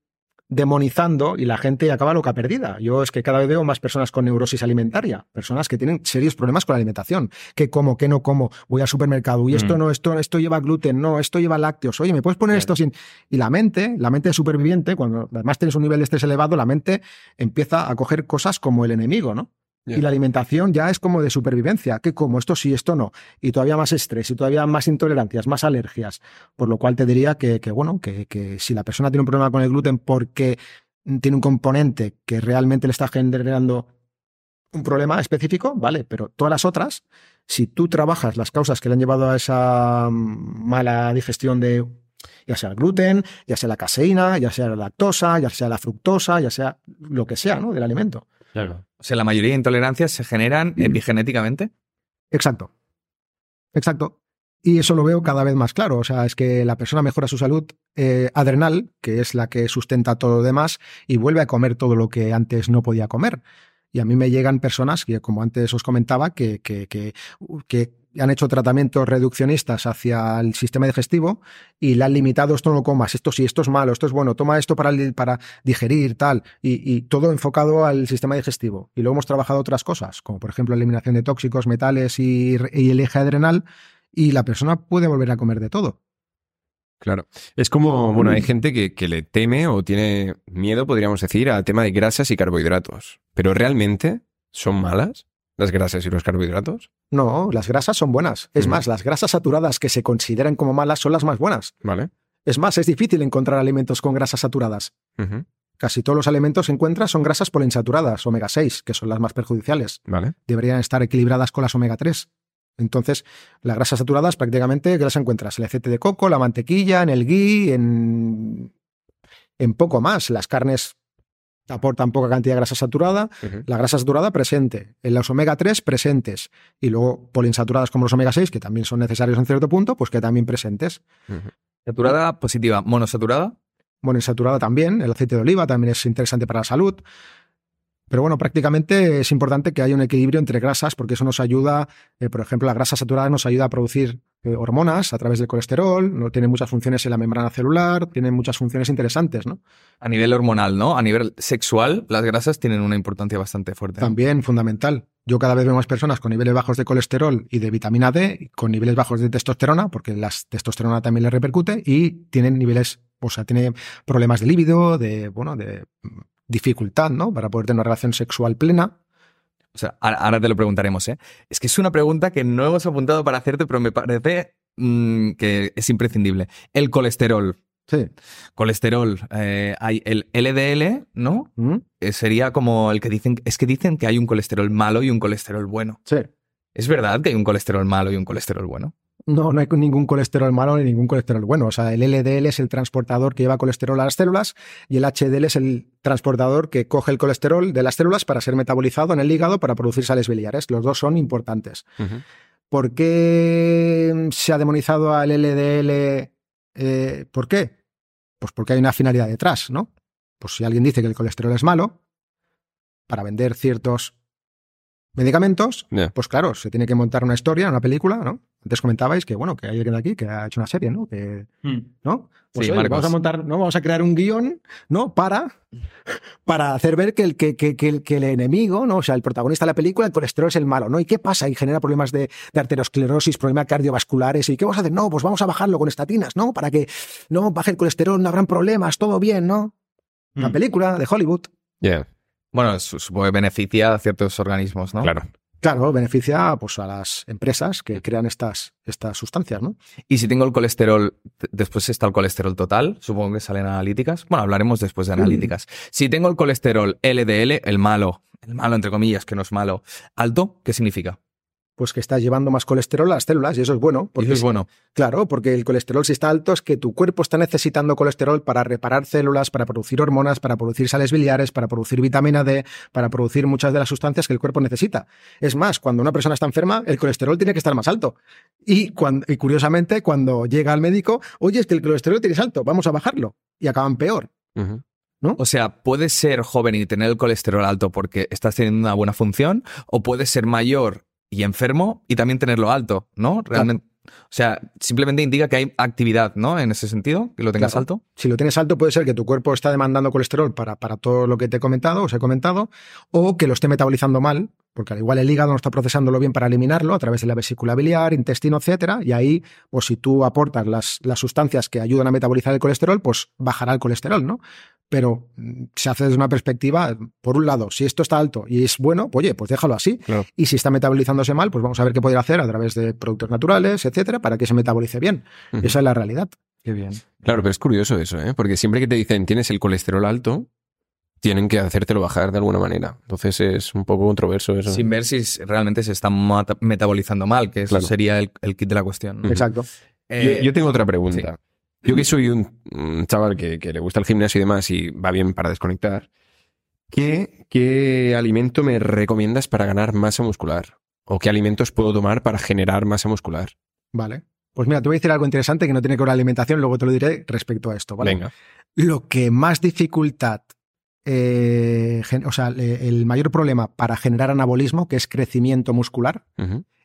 [SPEAKER 2] demonizando y la gente acaba loca perdida. Yo es que cada vez veo más personas con neurosis alimentaria, personas que tienen serios problemas con la alimentación, que como, que no como, voy al supermercado y esto
[SPEAKER 4] Mm.
[SPEAKER 2] no, esto, esto lleva gluten, no, esto lleva lácteos, oye, ¿me puedes poner
[SPEAKER 4] Claro.
[SPEAKER 2] esto sin...? Y la mente, la mente de superviviente, cuando además tienes un nivel de estrés elevado, la mente empieza a coger cosas como el enemigo, ¿no? Y la alimentación ya es como de supervivencia, que como esto sí, esto no, y todavía más estrés, y todavía más intolerancias, más alergias, por lo cual te diría que, que, bueno, que, que si la persona tiene un problema con el gluten porque tiene un componente que realmente le está generando un problema específico, vale, pero todas las otras, si tú trabajas las causas que le han llevado a esa mm, mala digestión de ya sea el gluten, ya sea la caseína, ya sea la lactosa, ya sea la fructosa, ya sea lo que sea, ¿no? Del alimento.
[SPEAKER 4] Claro.
[SPEAKER 1] O sea, la mayoría de intolerancias se generan epigenéticamente.
[SPEAKER 2] Exacto. Exacto. Y eso lo veo cada vez más claro. O sea, es que la persona mejora su salud eh, adrenal, que es la que sustenta todo lo demás, y vuelve a comer todo lo que antes no podía comer. Y a mí me llegan personas, que, como antes os comentaba, que, que, que, que han hecho tratamientos reduccionistas hacia el sistema digestivo y le han limitado esto no lo comas, esto sí, esto es malo, esto es bueno, toma esto para, para digerir, tal, y, y, todo enfocado al sistema digestivo. Y luego hemos trabajado otras cosas, como por ejemplo eliminación de tóxicos, metales y, y el eje adrenal, y la persona puede volver a comer de todo.
[SPEAKER 3] Claro. Es como, bueno, hay gente que, que, le teme o tiene miedo, podríamos decir, al tema de grasas y carbohidratos. Pero realmente son malas las grasas y los carbohidratos.
[SPEAKER 2] No, las grasas son buenas. Es mm. más, las grasas saturadas que se consideran como malas son las más buenas.
[SPEAKER 3] Vale.
[SPEAKER 2] Es más, es difícil encontrar alimentos con grasas saturadas.
[SPEAKER 3] Uh -huh.
[SPEAKER 2] Casi todos los alimentos que encuentras son grasas poliinsaturadas, omega 6, que son las más perjudiciales.
[SPEAKER 3] Vale.
[SPEAKER 2] Deberían estar equilibradas con las omega 3. Entonces, las grasas saturadas prácticamente que las encuentras en el aceite de coco, la mantequilla, en el ghee, en, en poco más. Las carnes aportan poca cantidad de grasa saturada, la grasa saturada presente, en los omega 3 presentes. Y luego poliinsaturadas como los omega 6, que también son necesarios en cierto punto, pues que también presentes.
[SPEAKER 1] Saturada positiva, monosaturada.
[SPEAKER 2] Monosaturada también, el aceite de oliva también es interesante para la salud. Pero bueno, prácticamente es importante que haya un equilibrio entre grasas porque eso nos ayuda, eh, por ejemplo, la grasa saturada nos ayuda a producir eh, hormonas a través del colesterol, no tiene muchas funciones en la membrana celular, tiene muchas funciones interesantes, ¿no?
[SPEAKER 1] A nivel hormonal, ¿no? A nivel sexual, las grasas tienen una importancia bastante fuerte.
[SPEAKER 2] También fundamental. Yo cada vez veo más personas con niveles bajos de colesterol y de vitamina D, con niveles bajos de testosterona, porque la testosterona también le repercute, y tienen niveles, o sea, tiene problemas de líbido, de, bueno, de dificultad, ¿no? Para poder tener una relación sexual plena.
[SPEAKER 1] O sea, ahora te lo preguntaremos, ¿eh? Es que es una pregunta que no hemos apuntado para hacerte, pero me parece mm, que es imprescindible. El colesterol.
[SPEAKER 2] Sí.
[SPEAKER 1] Colesterol. Eh, hay el LDL, ¿no? ¿Mm? Eh, sería como el que dicen. Es que dicen que hay un colesterol malo y un colesterol bueno.
[SPEAKER 2] Sí.
[SPEAKER 1] ¿Es verdad que hay un colesterol malo y un colesterol bueno?
[SPEAKER 2] No, no hay ningún colesterol malo ni ningún colesterol bueno. O sea, el LDL es el transportador que lleva colesterol a las células y el HDL es el transportador que coge el colesterol de las células para ser metabolizado en el hígado para producir sales biliares. Los dos son importantes. ¿Por qué se ha demonizado al LDL? Eh, ¿Por qué? Pues porque hay una finalidad detrás, ¿no? Pues si alguien dice que el colesterol es malo, para vender ciertos medicamentos, pues claro, se tiene que montar una historia, una película, ¿no? Antes comentabais que, bueno, que hay alguien aquí que ha hecho una serie, ¿no? Que, hmm. ¿no? Pues vamos a montar, ¿no? Vamos a crear un guion, ¿no? Para, para hacer ver que el, que, que, que, el enemigo, ¿no? O sea, el protagonista de la película, el colesterol es el malo, ¿no? ¿Y qué pasa? Y genera problemas de, de arteriosclerosis, problemas cardiovasculares. ¿Y qué vamos a hacer? No, pues vamos a bajarlo con estatinas, ¿no? Para que no baje el colesterol, no habrán problemas, todo bien, ¿no? Una hmm. película de Hollywood.
[SPEAKER 3] Yeah.
[SPEAKER 1] Bueno, supongo que beneficia a ciertos organismos, ¿no?
[SPEAKER 3] Claro.
[SPEAKER 2] Claro, beneficia pues, a las empresas que crean estas, estas sustancias, ¿no?
[SPEAKER 1] Y si tengo el colesterol, después está el colesterol total, supongo que salen analíticas. Bueno, hablaremos después de mm. analíticas. Si tengo el colesterol LDL, el malo, el malo entre comillas, que no es malo, alto, ¿qué significa?
[SPEAKER 2] Pues que estás llevando más colesterol a las células y eso es bueno.
[SPEAKER 1] Porque es bueno.
[SPEAKER 2] Claro, porque el colesterol si está alto es que tu cuerpo está necesitando colesterol para reparar células, para producir hormonas, para producir sales biliares, para producir vitamina D, para producir muchas de las sustancias que el cuerpo necesita. Es más, cuando una persona está enferma, el colesterol tiene que estar más alto. Y, cuando, y curiosamente, cuando llega al médico, oye, es que el colesterol tiene alto, vamos a bajarlo. Y acaban peor. ¿No?
[SPEAKER 1] O sea, puedes ser joven y tener el colesterol alto porque estás teniendo una buena función, o puedes ser mayor y enfermo y también tenerlo alto, ¿no? Realmente. O sea, simplemente indica que hay actividad, ¿no? En ese sentido, que lo tengas alto.
[SPEAKER 2] Si lo tienes alto, puede ser que tu cuerpo está demandando colesterol para, para todo lo que te he comentado, os he comentado, o que lo esté metabolizando mal, porque al igual el hígado no está procesándolo bien para eliminarlo a través de la vesícula biliar, intestino, etcétera, y ahí, pues si tú aportas las, las sustancias que ayudan a metabolizar el colesterol, pues bajará el colesterol, ¿no? Pero mm, se hace desde una perspectiva, por un lado, si esto está alto y es bueno, pues, oye, pues déjalo así. Y si está metabolizándose mal, pues vamos a ver qué poder hacer a través de productos naturales, etcétera, para que se metabolice bien. Esa es la realidad.
[SPEAKER 1] Qué bien.
[SPEAKER 3] Claro, pero es curioso eso, ¿eh? porque siempre que te dicen tienes el colesterol alto, tienen que hacértelo bajar de alguna manera. Entonces es un poco controverso eso.
[SPEAKER 1] Sin ver si realmente se está metabolizando mal, que eso sería el, kit de la cuestión.
[SPEAKER 2] Exacto.
[SPEAKER 3] yo, tengo otra pregunta. Yo que soy un, chaval que, le gusta el gimnasio y demás y va bien para desconectar, ¿qué, ¿qué alimento me recomiendas para ganar masa muscular? ¿O qué alimentos puedo tomar para generar masa muscular?
[SPEAKER 2] Vale. Pues mira, te voy a decir algo interesante que no tiene que ver con la alimentación, luego te lo diré respecto a esto, ¿vale?
[SPEAKER 3] Venga.
[SPEAKER 2] Lo que más dificultad, eh, o sea, el mayor problema para generar anabolismo, que es crecimiento muscular,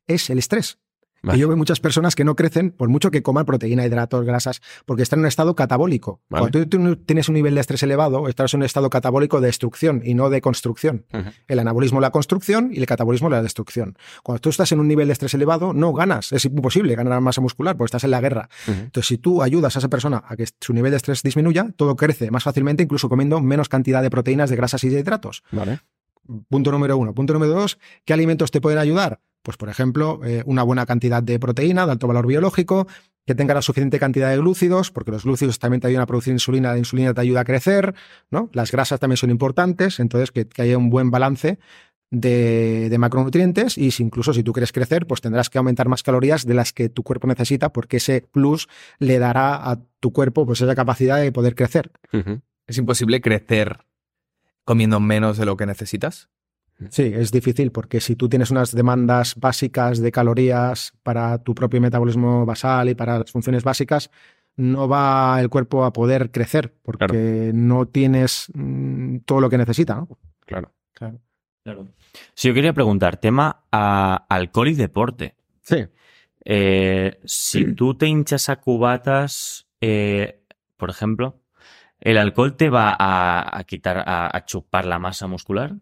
[SPEAKER 2] es el estrés. Y yo veo muchas personas que no crecen por mucho que coman proteína, hidratos, grasas, porque están en un estado catabólico. Cuando tú, tienes un nivel de estrés elevado, estás en un estado catabólico de destrucción y no de construcción. El anabolismo la construcción y el catabolismo la destrucción. Cuando tú estás en un nivel de estrés elevado, no ganas. Es imposible ganar masa muscular porque estás en la guerra. Entonces, si tú ayudas a esa persona a que su nivel de estrés disminuya, todo crece más fácilmente, incluso comiendo menos cantidad de proteínas, de grasas y de hidratos. Punto número uno. Punto número dos, ¿qué alimentos te pueden ayudar? Pues, por ejemplo, eh, una buena cantidad de proteína de alto valor biológico, que tenga la suficiente cantidad de glúcidos, porque los glúcidos también te ayudan a producir insulina, la insulina te ayuda a crecer, ¿no? Las grasas también son importantes, entonces que, haya un buen balance de, macronutrientes y si incluso si tú quieres crecer, pues tendrás que aumentar más calorías de las que tu cuerpo necesita porque ese plus le dará a tu cuerpo pues esa capacidad de poder crecer.
[SPEAKER 1] ¿Es imposible crecer comiendo menos de lo que necesitas?
[SPEAKER 2] Sí, es difícil porque si tú tienes unas demandas básicas de calorías para tu propio metabolismo basal y para las funciones básicas, no va el cuerpo a poder crecer porque claro. no tienes mmm, todo lo que necesita. ¿no?
[SPEAKER 3] Claro.
[SPEAKER 2] claro.
[SPEAKER 4] Claro. Si yo quería preguntar, tema a alcohol y deporte.
[SPEAKER 2] Sí.
[SPEAKER 4] Eh, si tú te hinchas a cubatas, eh, por ejemplo, ¿el alcohol te va a, a quitar, a, a, chupar la masa muscular?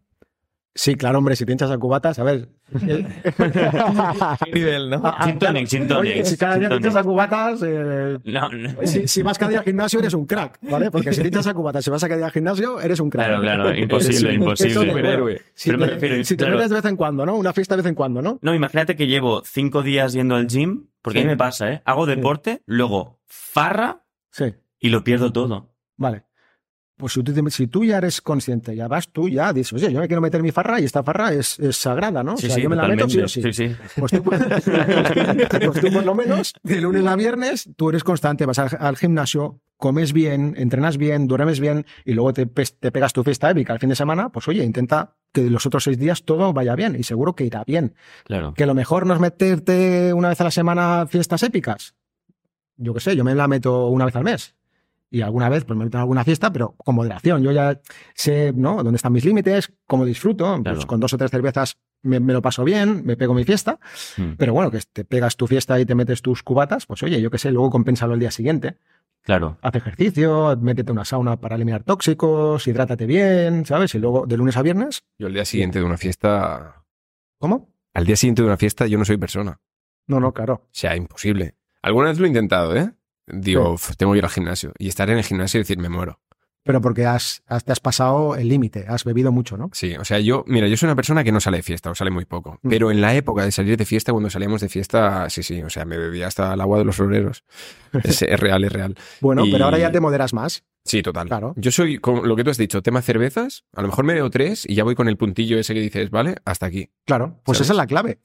[SPEAKER 2] Sí, claro, hombre, si te hinchas a cubatas, a ver.
[SPEAKER 1] ¿Qué nivel, no?
[SPEAKER 4] Tonic, tonic.
[SPEAKER 2] Oye, si cada día te hinchas a cubatas, eh,
[SPEAKER 4] no, no.
[SPEAKER 2] Si, si, vas cada día al gimnasio, eres un crack, ¿vale? Porque si te hinchas a cubatas, si vas a cada día al gimnasio, eres un crack.
[SPEAKER 4] Claro, claro, imposible, imposible.
[SPEAKER 2] Si
[SPEAKER 4] Pero me
[SPEAKER 2] te,
[SPEAKER 4] refiero,
[SPEAKER 2] si te
[SPEAKER 4] claro.
[SPEAKER 2] bebes de vez en cuando, ¿no? Una fiesta de vez en cuando, ¿no?
[SPEAKER 4] No, imagínate que llevo cinco días yendo al gym, porque
[SPEAKER 2] Sí.
[SPEAKER 4] a mí me pasa, ¿eh? Hago deporte, luego farra
[SPEAKER 2] Sí,
[SPEAKER 4] y lo pierdo todo.
[SPEAKER 2] vale. Pues si tú, te- si tú ya eres consciente, ya vas tú, ya dices, oye, yo me quiero meter mi farra y esta farra es, es sagrada, ¿no?
[SPEAKER 4] Sí,
[SPEAKER 2] o sea,
[SPEAKER 4] sí,
[SPEAKER 2] yo me la meto sí o sí.
[SPEAKER 4] sí, sí.
[SPEAKER 2] Pues tú, pues tú por lo menos, de lunes a viernes, tú eres constante, vas al, al gimnasio, comes bien, entrenas bien, duermes bien y luego te, te pegas tu fiesta épica el fin de semana, pues oye, intenta que los otros seis días todo vaya bien y seguro que irá bien.
[SPEAKER 4] Claro.
[SPEAKER 2] Que lo mejor no es meterte una vez a la semana fiestas épicas. Yo qué sé, yo me la meto una vez al mes. Y alguna vez, pues me meto en alguna fiesta, pero con moderación. Yo ya sé, ¿no? Dónde están mis límites, cómo disfruto. Pues con dos o tres cervezas me, me lo paso bien, me pego mi fiesta.
[SPEAKER 4] Mm,
[SPEAKER 2] Pero bueno, que te pegas tu fiesta y te metes tus cubatas, pues oye, yo qué sé, luego compénsalo el día siguiente.
[SPEAKER 4] Claro.
[SPEAKER 2] Haz ejercicio, métete a una sauna para eliminar tóxicos, hidrátate bien, ¿sabes? Y luego de lunes a viernes,
[SPEAKER 3] Yo al día siguiente de una fiesta.
[SPEAKER 2] ¿cómo?
[SPEAKER 3] Al día siguiente de una fiesta yo no soy persona.
[SPEAKER 2] No, no, claro.
[SPEAKER 3] O sea, imposible. Alguna vez lo he intentado, ¿eh? Digo, "Uf, tengo que ir al gimnasio. Y estar en el gimnasio y decir, me muero.
[SPEAKER 2] Pero porque has, has- te has pasado el límite, has bebido mucho, ¿no?
[SPEAKER 3] Sí, o sea, yo, mira, yo soy una persona que no sale de fiesta o sale muy poco.
[SPEAKER 2] Mm.
[SPEAKER 3] Pero en la época de salir de fiesta, cuando salíamos de fiesta, sí, sí, o sea, me bebía hasta el agua de los floreros. Es, es real, es real.
[SPEAKER 2] Bueno,
[SPEAKER 3] Y-
[SPEAKER 2] pero ahora ya te moderas más.
[SPEAKER 3] Sí, total.
[SPEAKER 2] Claro.
[SPEAKER 3] Yo soy, como lo que tú has dicho, tema cervezas, a lo mejor me veo tres y ya voy con el puntillo ese que dices, vale, hasta aquí.
[SPEAKER 2] Claro, pues
[SPEAKER 3] ¿Sabes?
[SPEAKER 2] esa es la clave.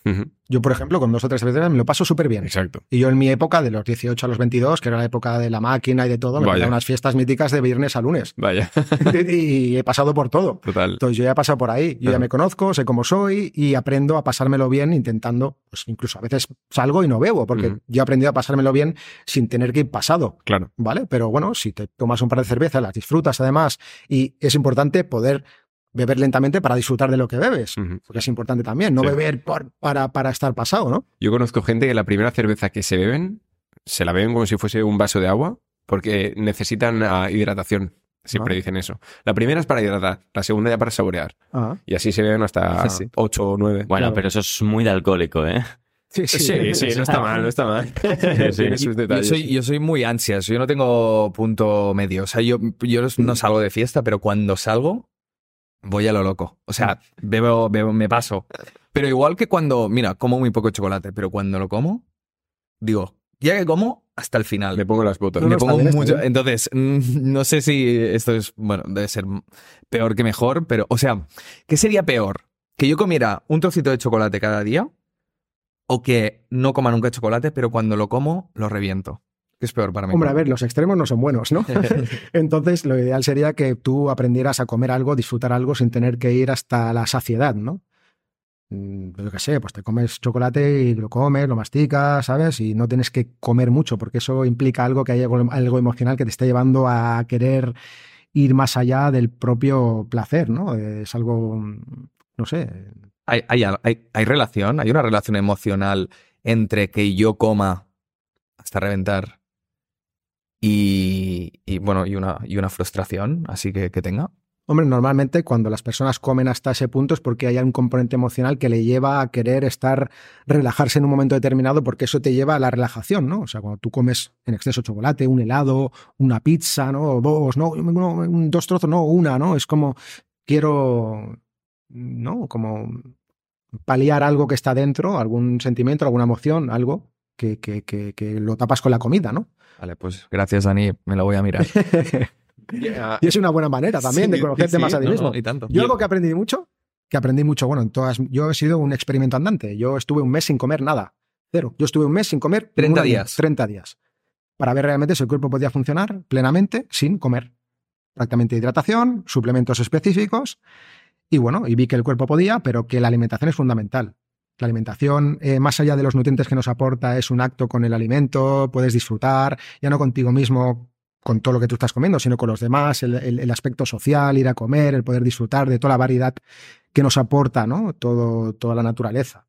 [SPEAKER 2] Yo, por ejemplo, con dos o tres cervezas me lo paso súper bien.
[SPEAKER 3] Exacto.
[SPEAKER 2] Y yo en mi época, de los 18 a los 22, que era la época de la máquina y de todo, me unas fiestas míticas de viernes a lunes.
[SPEAKER 3] Vaya,
[SPEAKER 2] y he pasado por todo.
[SPEAKER 3] total.
[SPEAKER 2] Entonces yo ya he pasado por ahí, yo ya me conozco, sé cómo soy y aprendo a pasármelo bien intentando, pues incluso a veces salgo y no bebo, porque yo he aprendido a pasármelo bien sin tener que ir pasado,
[SPEAKER 3] Claro.
[SPEAKER 2] ¿vale? Pero bueno, si te tomas un par de cervezas, las disfrutas además y es importante poder beber lentamente para disfrutar de lo que bebes, porque es importante también, no
[SPEAKER 3] Sí.
[SPEAKER 2] beber por- para, para estar pasado, ¿no?
[SPEAKER 3] Yo conozco gente que la primera cerveza que se beben, se la beben como si fuese un vaso de agua, porque necesitan ah, hidratación. Siempre
[SPEAKER 2] Ah.
[SPEAKER 3] dicen eso. La primera es para hidratar, la segunda ya para saborear.
[SPEAKER 2] Ah,
[SPEAKER 3] Y así se beben hasta
[SPEAKER 1] Sí.
[SPEAKER 3] 8 o 9.
[SPEAKER 4] Bueno,
[SPEAKER 2] Claro.
[SPEAKER 4] pero eso es muy de alcohólico, ¿eh?
[SPEAKER 2] sí,
[SPEAKER 3] no está mal, no está mal. Tiene sus
[SPEAKER 1] Yo
[SPEAKER 3] detalles.
[SPEAKER 1] soy, yo soy muy ansias, yo no tengo punto medio. O sea, yo, yo no salgo de fiesta, pero cuando salgo, voy a lo loco. O sea, bebo, bebo, me paso. Pero igual que cuando, mira, como muy poco chocolate, pero cuando lo como, digo, ya que como, hasta el final.
[SPEAKER 3] Me pongo las botas.
[SPEAKER 2] No,
[SPEAKER 1] me
[SPEAKER 2] no,
[SPEAKER 1] pongo mucho.
[SPEAKER 2] bien.
[SPEAKER 1] Entonces, no sé si esto es, bueno, debe ser peor que mejor, pero, o sea, ¿qué sería peor? ¿Que yo comiera un trocito de chocolate cada día? ¿O que no coma nunca chocolate, pero cuando lo como, lo reviento? ¿Qué es peor para mí?
[SPEAKER 2] Hombre, a ver, los extremos no son buenos, ¿no? Entonces, lo ideal sería que tú aprendieras a comer algo, disfrutar algo sin tener que ir hasta la saciedad, ¿no? Mm, Yo qué sé, pues te comes chocolate y lo comes, lo masticas, ¿sabes? Y no tienes que comer mucho, porque eso implica algo que hay algo, algo emocional que te está llevando a querer ir más allá del propio placer, ¿no? Es algo, no sé,
[SPEAKER 1] ¿Hay, hay, hay- hay relación? ¿Hay una relación emocional entre que yo coma hasta reventar y, bueno, y una, y una frustración así que, que tenga?
[SPEAKER 2] Hombre, normalmente cuando las personas comen hasta ese punto es porque hay un componente emocional que le lleva a querer estar, relajarse en un momento determinado, porque eso te lleva a la relajación, ¿no? O sea, cuando tú comes en exceso chocolate, un helado, una pizza, ¿no? Dos, ¿no? No, un- dos trozos, no, una, ¿no? Es como, quiero, ¿no? Como paliar algo que está dentro, algún sentimiento, alguna emoción, algo que, que, que, que lo tapas con la comida, ¿no?
[SPEAKER 1] Vale, pues gracias, Dani, me lo voy a mirar.
[SPEAKER 2] Y es una buena manera también de conocerte
[SPEAKER 1] sí,
[SPEAKER 2] más a ti
[SPEAKER 1] no,
[SPEAKER 2] mismo.
[SPEAKER 1] no, y tanto.
[SPEAKER 2] Yo algo que he aprendido mucho que aprendí mucho. Bueno, en todas, yo he sido un experimento andante. Yo estuve un mes sin comer nada. Cero. Yo estuve un mes sin comer.
[SPEAKER 1] 30
[SPEAKER 2] uno-
[SPEAKER 1] días.
[SPEAKER 2] 30 días. Para ver realmente si el cuerpo podía funcionar plenamente sin comer. Prácticamente hidratación, suplementos específicos. Y bueno, y vi que el cuerpo podía, pero que la alimentación es fundamental. La alimentación, eh, más allá de los nutrientes que nos aporta, es un acto con el alimento, puedes disfrutar, ya no contigo mismo con todo lo que tú estás comiendo, sino con los demás, el, el- el aspecto social, ir a comer, el poder disfrutar de toda la variedad que nos aporta, ¿no? Todo, toda la naturaleza.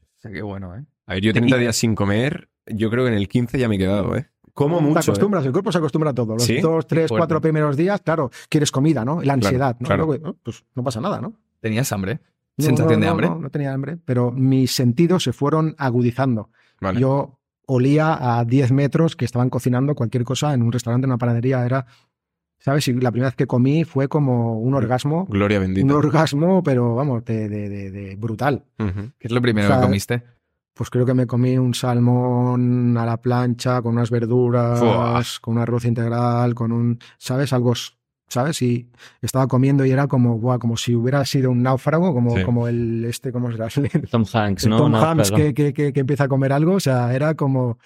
[SPEAKER 1] O sea, qué bueno, ¿eh?
[SPEAKER 3] A ver, yo 30 días sin comer, yo creo que en el 15 ya me he quedado, ¿eh? Como mucho.
[SPEAKER 2] Te acostumbras, el cuerpo se acostumbra a todo. Los
[SPEAKER 3] ¿Sí?
[SPEAKER 2] dos, tres, cuatro primeros días, claro, quieres comida, ¿no? La ansiedad, ¿no?
[SPEAKER 3] claro.
[SPEAKER 2] Pues no pasa nada, ¿no?
[SPEAKER 1] ¿Tenías hambre?
[SPEAKER 2] No,
[SPEAKER 1] ¿Sensación
[SPEAKER 2] no,
[SPEAKER 1] de hambre?
[SPEAKER 2] No, no tenía hambre, pero mis sentidos se fueron agudizando.
[SPEAKER 3] Vale.
[SPEAKER 2] Yo olía a 10 metros que estaban cocinando cualquier cosa en un restaurante, en una panadería. Era, ¿sabes? Y la primera vez que comí fue como un orgasmo.
[SPEAKER 3] Gloria
[SPEAKER 2] Un
[SPEAKER 3] bendita.
[SPEAKER 2] orgasmo, pero vamos, de, de- de- de brutal.
[SPEAKER 1] ¿Qué es lo primero
[SPEAKER 2] O sea,
[SPEAKER 1] que comiste?
[SPEAKER 2] Pues creo que me comí un salmón a la plancha, con unas verduras,
[SPEAKER 3] Fua.
[SPEAKER 2] con un arroz integral, con un, ¿sabes? Algo, ¿sabes? Y estaba comiendo y era como, buah, como si hubiera sido un náufrago, como,
[SPEAKER 3] Sí.
[SPEAKER 2] como el, este, ¿cómo será?
[SPEAKER 4] Tom Hanks, ¿no?
[SPEAKER 2] Tom
[SPEAKER 4] No,
[SPEAKER 2] Hanks
[SPEAKER 4] perdón.
[SPEAKER 2] que, que- que- que empieza a comer algo, o sea, era como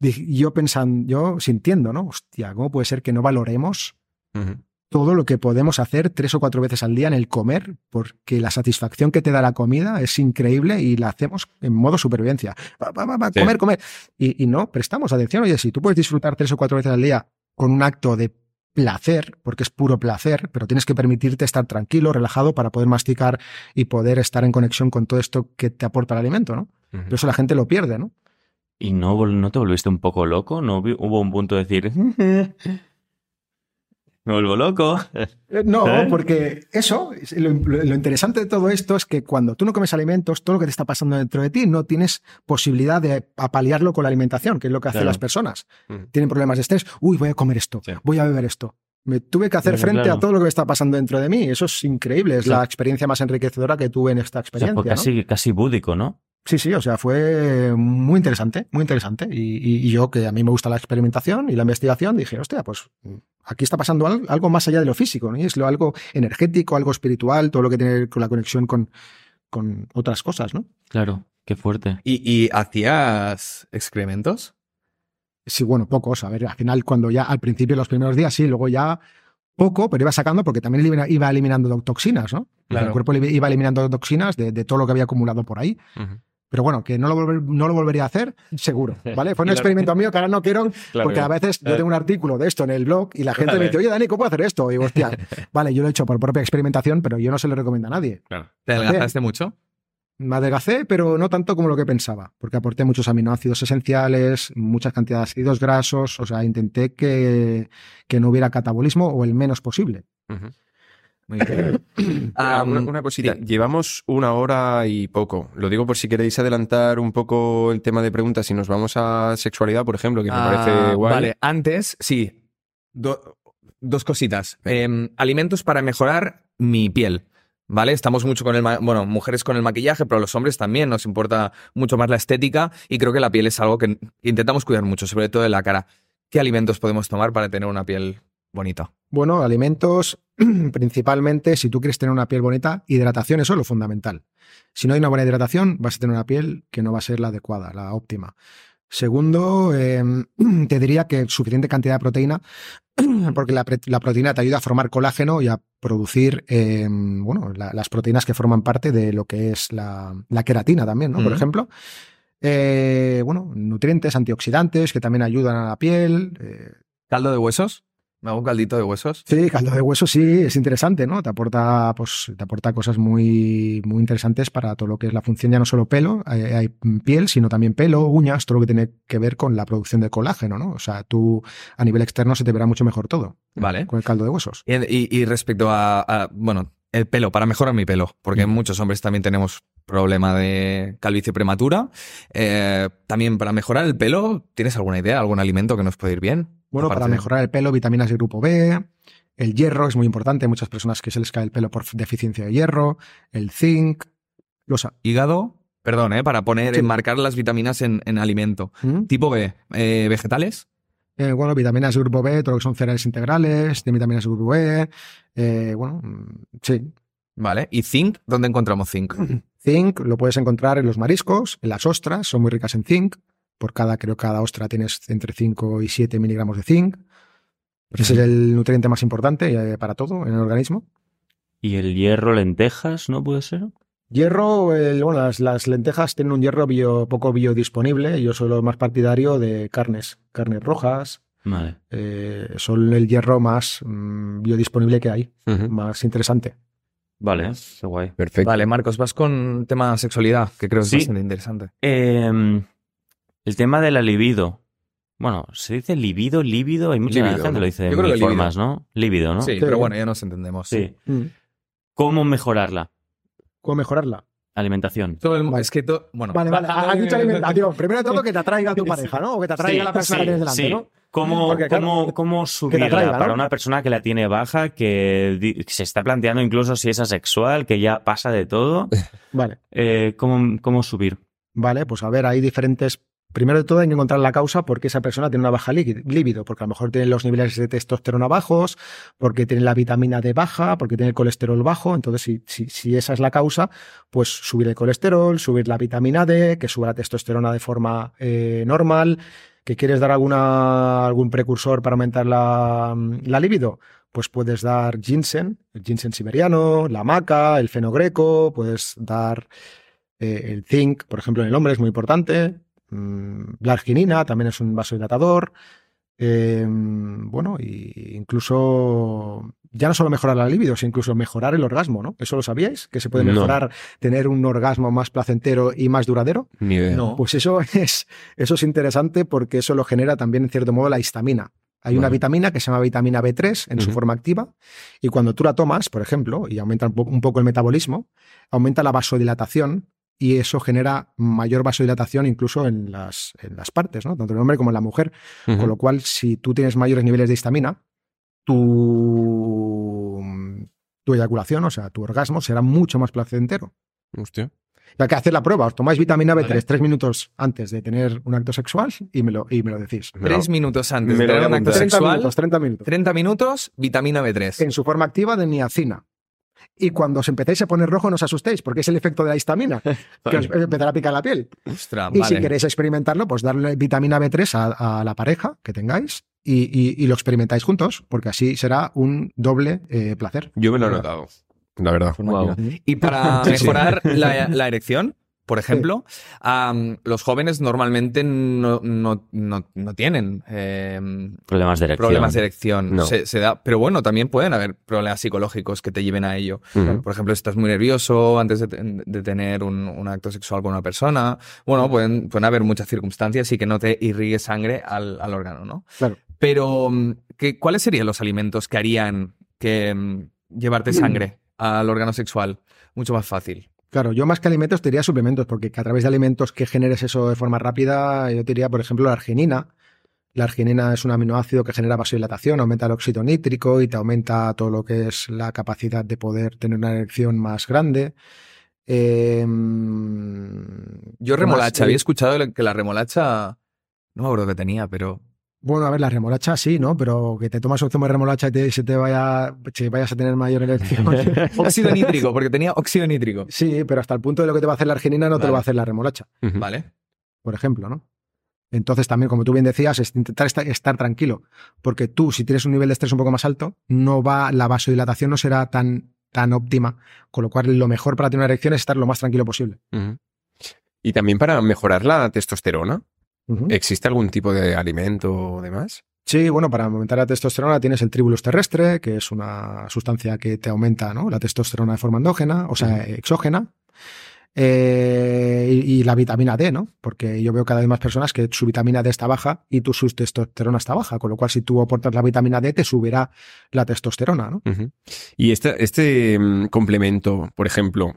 [SPEAKER 2] yo pensando, yo sintiendo, ¿no? Hostia, ¿cómo puede ser que no valoremos
[SPEAKER 3] Ujú.
[SPEAKER 2] todo lo que podemos hacer tres o cuatro veces al día en el comer? Porque la satisfacción que te da la comida es increíble y la hacemos en modo supervivencia. Va, va, va, va,
[SPEAKER 3] Sí.
[SPEAKER 2] comer, comer. Y, y no prestamos atención. Oye, si tú puedes disfrutar tres o cuatro veces al día con un acto de placer, porque es puro placer, pero tienes que permitirte estar tranquilo, relajado para poder masticar y poder estar en conexión con todo esto que te aporta el alimento, ¿no? Pero eso la gente lo pierde, ¿no?
[SPEAKER 4] ¿Y no, no te volviste un poco loco? ¿No hubo un punto de decir... Me vuelvo loco.
[SPEAKER 2] Eh, No,
[SPEAKER 4] ¿Eh?
[SPEAKER 2] porque eso, es- lo, lo- interesante de todo esto es que cuando tú no comes alimentos, todo lo que te está pasando dentro de ti, no tienes posibilidad de apalearlo con la alimentación, que es lo que hacen
[SPEAKER 4] Claro.
[SPEAKER 2] las personas.
[SPEAKER 3] Ujú.
[SPEAKER 2] Tienen problemas de estrés, uy, voy a comer esto,
[SPEAKER 3] Sí.
[SPEAKER 2] voy a beber esto. Me tuve que hacer
[SPEAKER 4] Claro,
[SPEAKER 2] frente
[SPEAKER 4] claro.
[SPEAKER 2] a todo lo que está pasando dentro de mí. Eso es increíble, es
[SPEAKER 4] Sí.
[SPEAKER 2] la experiencia más enriquecedora que tuve en esta
[SPEAKER 4] O sea,
[SPEAKER 2] experiencia. ¿no?
[SPEAKER 4] casi, casi búdico, ¿no?
[SPEAKER 2] Sí, sí, o sea, fue muy interesante, muy interesante. Y, y- y yo, que a mí me gusta la experimentación y la investigación, dije, hostia, pues aquí está pasando al- algo, más allá de lo físico, ¿no? Y es lo, algo energético, algo espiritual, todo lo que tiene con la conexión con, con otras cosas, ¿no?
[SPEAKER 4] Claro, qué fuerte.
[SPEAKER 1] ¿Y, y hacías excrementos?
[SPEAKER 2] Sí, bueno, pocos. A ver, al final, cuando ya al principio, los primeros días, sí, luego ya poco, pero iba sacando porque también iba, iba eliminando toxinas, ¿no?
[SPEAKER 1] Claro.
[SPEAKER 2] El cuerpo iba eliminando toxinas de, de todo lo que había acumulado por ahí.
[SPEAKER 3] Ujú.
[SPEAKER 2] Pero bueno, que no lo, volver- no lo volvería a hacer, seguro. ¿Vale? Fue un experimento mío que ahora no quiero,
[SPEAKER 3] Claro.
[SPEAKER 2] porque a veces yo tengo un artículo de esto en el blog y la gente
[SPEAKER 3] Vale.
[SPEAKER 2] me dice, oye, Dani, ¿cómo puedo hacer esto? Y digo, hostia, vale, yo lo he hecho por propia experimentación, pero yo no se lo recomiendo a nadie.
[SPEAKER 3] Claro.
[SPEAKER 1] ¿Te adelgazaste mucho?
[SPEAKER 2] Me adelgacé, pero no tanto como lo que pensaba, porque aporté muchos aminoácidos esenciales, muchas cantidades de ácidos grasos, o sea, intenté que, que no hubiera catabolismo o el menos posible.
[SPEAKER 3] Ujú.
[SPEAKER 1] Muy bien.
[SPEAKER 3] Ah,
[SPEAKER 1] Ah,
[SPEAKER 3] una, una cosita.
[SPEAKER 1] sí.
[SPEAKER 3] Llevamos una hora y poco. Lo digo por si queréis adelantar un poco el tema de preguntas y nos vamos a sexualidad, por ejemplo, que me
[SPEAKER 1] Ah,
[SPEAKER 3] parece guay.
[SPEAKER 1] Vale, antes, sí. Do- dos cositas. Eh, alimentos para mejorar mi piel. ¿Vale? Estamos mucho con el. Bueno, mujeres con el maquillaje, pero los hombres también nos importa mucho más la estética y creo que la piel es algo que intentamos cuidar mucho, sobre todo de la cara. ¿Qué alimentos podemos tomar para tener una piel bonita?
[SPEAKER 2] Bueno, alimentos, principalmente, si tú quieres tener una piel bonita, hidratación, eso es lo fundamental. Si no hay una buena hidratación, vas a tener una piel que no va a ser la adecuada, la óptima. Segundo, eh, te diría que suficiente cantidad de proteína, porque la, proteína te ayuda a formar colágeno y a producir eh, bueno, la- las proteínas que forman parte de lo que es la, la queratina también, ¿no? Por ejemplo. Eh, bueno, nutrientes, antioxidantes que también ayudan a la piel. eh,
[SPEAKER 1] ¿Caldo de huesos? ¿Me hago un caldito de huesos?
[SPEAKER 2] Sí, caldo de hueso sí es interesante, ¿no? Te aporta, pues, te aporta cosas muy, muy interesantes para todo lo que es la función, ya no solo pelo, hay, hay piel, sino también pelo, uñas, todo lo que tiene que ver con la producción de colágeno, ¿no? O sea, tú a nivel externo se te verá mucho mejor todo
[SPEAKER 1] Vale.
[SPEAKER 2] con el caldo de huesos.
[SPEAKER 1] Y, y- y respecto a, a, bueno, el pelo, para mejorar mi pelo, porque
[SPEAKER 2] Mm.
[SPEAKER 1] muchos hombres también tenemos problema de calvicie prematura. Eh, también para mejorar el pelo, ¿tienes alguna idea, algún alimento que nos puede ir bien?
[SPEAKER 2] Bueno, para mejorar el pelo, vitaminas de grupo B, el hierro es muy importante, hay muchas personas que se les cae el pelo por deficiencia de hierro, el zinc, los...
[SPEAKER 1] Hígado, perdón, ¿eh? para poner,
[SPEAKER 2] Sí.
[SPEAKER 1] enmarcar las vitaminas en, en alimento.
[SPEAKER 2] ¿Mm?
[SPEAKER 1] Tipo B, eh, vegetales.
[SPEAKER 2] Eh, bueno, vitaminas de grupo B, todo lo que son cereales integrales, de vitaminas de grupo B, eh, bueno, mm, sí.
[SPEAKER 1] Vale. ¿Y zinc? ¿Dónde encontramos zinc?
[SPEAKER 2] Zinc lo puedes encontrar en los mariscos, en las ostras, son muy ricas en zinc. Por cada, creo que cada ostra tienes entre 5 y 7 miligramos de zinc. Ese es el nutriente más importante eh, para todo en el organismo.
[SPEAKER 4] ¿Y el hierro, lentejas, no puede ser?
[SPEAKER 2] Hierro, el- bueno, las, las lentejas tienen un hierro bio- poco biodisponible. Yo soy lo más partidario de carnes, carnes rojas.
[SPEAKER 4] Vale.
[SPEAKER 2] eh, son el hierro más mm, biodisponible que hay, más interesante.
[SPEAKER 4] Vale, qué guay.
[SPEAKER 3] Perfecto.
[SPEAKER 1] Vale, Marcos, vas con tema sexualidad, que creo que es bastante interesante.
[SPEAKER 4] Eh, el tema de la libido. Bueno, ¿se dice libido, líbido? Hay mucha gente
[SPEAKER 3] ¿no?
[SPEAKER 4] lo dice de mil
[SPEAKER 1] que
[SPEAKER 4] formas, ¿no? Líbido, ¿no?
[SPEAKER 1] Sí,
[SPEAKER 2] Sí.
[SPEAKER 1] pero bueno, ya nos entendemos.
[SPEAKER 4] Sí.
[SPEAKER 2] Mm.
[SPEAKER 4] ¿Cómo mejorarla?
[SPEAKER 2] ¿Cómo mejorarla?
[SPEAKER 4] Alimentación.
[SPEAKER 1] Todo el,
[SPEAKER 2] Vale.
[SPEAKER 1] Es que todo. Bueno.
[SPEAKER 2] Vale, vale, has dicho alimentación. Primero de todo que te atraiga a tu pareja, ¿no? O que te atraiga
[SPEAKER 4] Sí,
[SPEAKER 2] la persona
[SPEAKER 4] sí,
[SPEAKER 2] que tienes delante,
[SPEAKER 4] sí.
[SPEAKER 2] ¿no?
[SPEAKER 4] ¿Cómo,
[SPEAKER 2] Porque, claro,
[SPEAKER 4] cómo, cómo subirla
[SPEAKER 2] atraiga, ¿no?
[SPEAKER 4] para una persona que la tiene baja, que se está planteando incluso si es asexual, que ya pasa de todo?
[SPEAKER 2] Vale,
[SPEAKER 4] Eh, ¿cómo, ¿Cómo subir?
[SPEAKER 2] vale, pues a ver, hay diferentes. Primero de todo hay que encontrar la causa por qué esa persona tiene una baja lí- libido, porque a lo mejor tiene los niveles de testosterona bajos, porque tiene la vitamina D baja, porque tiene el colesterol bajo. Entonces, si, si, esa es la causa, pues subir el colesterol, subir la vitamina D, que suba la testosterona de forma eh, normal, que quieres dar alguna, algún precursor para aumentar la, la pues puedes dar ginseng, el ginseng siberiano, la maca, el fenogreco, puedes dar eh, el zinc, por ejemplo, en el hombre es muy importante. Mm, La arginina también es un vasodilatador. Eh, bueno, y incluso ya no solo mejorar la libido, sino incluso mejorar el orgasmo, ¿no? ¿Eso lo sabíais? Que se puede
[SPEAKER 3] No.
[SPEAKER 2] mejorar, tener un orgasmo más placentero y más duradero.
[SPEAKER 3] Ni idea.
[SPEAKER 1] No.
[SPEAKER 2] Pues eso es, eso es interesante porque eso lo genera también, en cierto modo, la histamina. Hay una vitamina que se llama vitamina B3 en su forma activa y cuando tú la tomas, por ejemplo, y aumenta un poco el metabolismo, aumenta la vasodilatación y eso genera mayor vasodilatación incluso en las, en las partes, ¿no? tanto en el hombre como en la mujer. Con lo cual, si tú tienes mayores niveles de histamina, tu, tu eyaculación, o sea, tu orgasmo será mucho más placentero.
[SPEAKER 3] Hostia.
[SPEAKER 2] Hay que hacer la prueba. Os tomáis vitamina B3
[SPEAKER 1] Vale.
[SPEAKER 2] tres minutos antes de tener un acto sexual y me lo, y me lo decís.
[SPEAKER 1] Tres minutos antes de tener un acto
[SPEAKER 3] apuntar.
[SPEAKER 2] 30
[SPEAKER 1] sexual.
[SPEAKER 2] minutos, 30 minutos.
[SPEAKER 1] 30 minutos, vitamina B3.
[SPEAKER 2] En su forma activa de niacina. Y cuando os empecéis a poner rojo, no os asustéis, porque es el efecto de la histamina, que os empezará a picar la piel.
[SPEAKER 1] Ostras,
[SPEAKER 2] Y
[SPEAKER 1] vale.
[SPEAKER 2] si queréis experimentarlo, pues darle vitamina B3 a, a la pareja que tengáis y, y- y lo experimentáis juntos, porque así será un doble eh, placer.
[SPEAKER 3] Yo me lo he notado, la verdad.
[SPEAKER 4] Guau.
[SPEAKER 1] Y para mejorar la, la erección, por ejemplo, los jóvenes normalmente no, no, no, no tienen em,
[SPEAKER 4] Problemas de erección.
[SPEAKER 1] problemas de erección.
[SPEAKER 3] No.
[SPEAKER 1] Se, se da, pero bueno, también pueden haber problemas psicológicos que te lleven a ello. Por ejemplo, si estás muy nervioso antes de, de tener un, un acto sexual con una persona. Bueno, pueden, pueden haber muchas circunstancias y que no te irrigue sangre al, al órgano, ¿no?
[SPEAKER 2] Claro.
[SPEAKER 1] Pero, mm, ¿qué, ¿cuáles serían los alimentos que harían que mm, llevarte sangre al órgano sexual mucho más fácil?
[SPEAKER 2] Claro, yo más que alimentos te diría suplementos, porque a través de alimentos que generes eso de forma rápida, yo te diría, por ejemplo, la arginina. La arginina es un aminoácido que genera vasodilatación, aumenta el óxido nítrico y te aumenta todo lo que es la capacidad de poder tener una erección más grande. Eh,
[SPEAKER 1] Yo
[SPEAKER 2] ¿qué
[SPEAKER 1] remolacha,
[SPEAKER 2] más?
[SPEAKER 1] había escuchado que la remolacha, no me acuerdo que tenía, pero
[SPEAKER 2] Bueno, a ver, la remolacha sí, ¿no? Pero que te tomas un zumo de remolacha y te, se te vaya, si vayas a tener mayor erección.
[SPEAKER 1] óxido nítrico, porque tenía óxido nítrico.
[SPEAKER 2] sí, pero hasta el punto de lo que te va a hacer la arginina no te lo va a hacer la remolacha.
[SPEAKER 1] Vale.
[SPEAKER 2] por ejemplo, ¿no? Entonces también, como tú bien decías, es intentar esta- estar, tranquilo, porque tú, si tienes un nivel de estrés un poco más alto, no va, la vasodilatación no será tan, tan óptima, con lo cual lo mejor para tener una erección es estar lo más tranquilo posible.
[SPEAKER 3] Y también para mejorar la testosterona, ¿existe algún tipo de alimento o demás?
[SPEAKER 2] Sí, bueno, para aumentar la testosterona tienes el tribulus terrestre, que es una sustancia que te aumenta ¿no? la testosterona de forma endógena, o sea, exógena. Eh, y, y la vitamina D, ¿no? Porque yo veo cada vez más personas que su vitamina D está baja y tu su testosterona está baja, con lo cual si tú aportas la vitamina D te subirá la testosterona, ¿no?
[SPEAKER 3] Y este, este complemento, por ejemplo,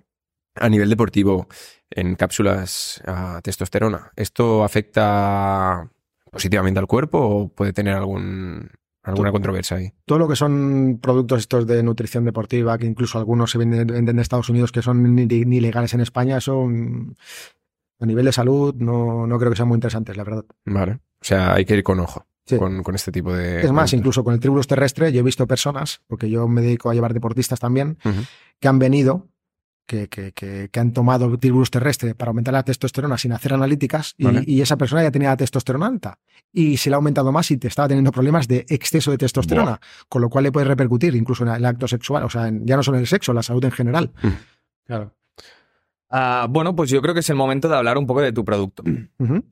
[SPEAKER 3] a nivel deportivo, en cápsulas a testosterona, ¿esto afecta positivamente al cuerpo o puede tener algún, alguna controversia ahí?
[SPEAKER 2] Todo lo que son productos estos de nutrición deportiva, que incluso algunos se venden, venden de Estados Unidos que son ni, ni legales en España, eso a nivel de salud no, no creo que sean muy interesantes, la verdad.
[SPEAKER 3] Vale. O sea, hay que ir con ojo. con, con, este tipo de...
[SPEAKER 2] Es más, incluso con el tribulus terrestre yo he visto personas, porque yo me dedico a llevar deportistas también, que han venido que, que, que, han tomado tribulus terrestre para aumentar la testosterona sin hacer analíticas y, esa persona ya tenía la testosterona alta y se le ha aumentado más y te estaba teniendo problemas de exceso de testosterona, con lo cual le puede repercutir incluso en el acto sexual, o sea, ya no solo en el sexo, en la salud en general.
[SPEAKER 1] Mm. Claro. Ah, bueno, pues yo creo que es el momento de hablar un poco de tu producto.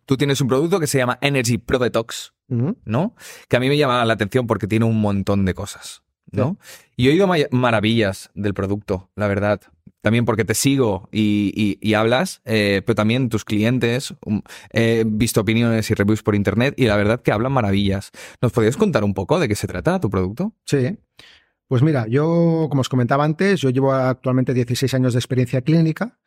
[SPEAKER 1] Tú tienes un producto que se llama Energy Pro Detox, ¿no? Que a mí me llama la atención porque tiene un montón de cosas, ¿no? Y he oído maravillas del producto, la verdad también porque te sigo y, hablas, eh, pero también tus clientes, um, he visto opiniones y reviews por internet y la verdad que hablan maravillas. ¿Nos podrías contar un poco de qué se trata tu producto?
[SPEAKER 2] Sí. Pues mira, yo, como os comentaba antes, yo llevo actualmente 16 años de experiencia clínica.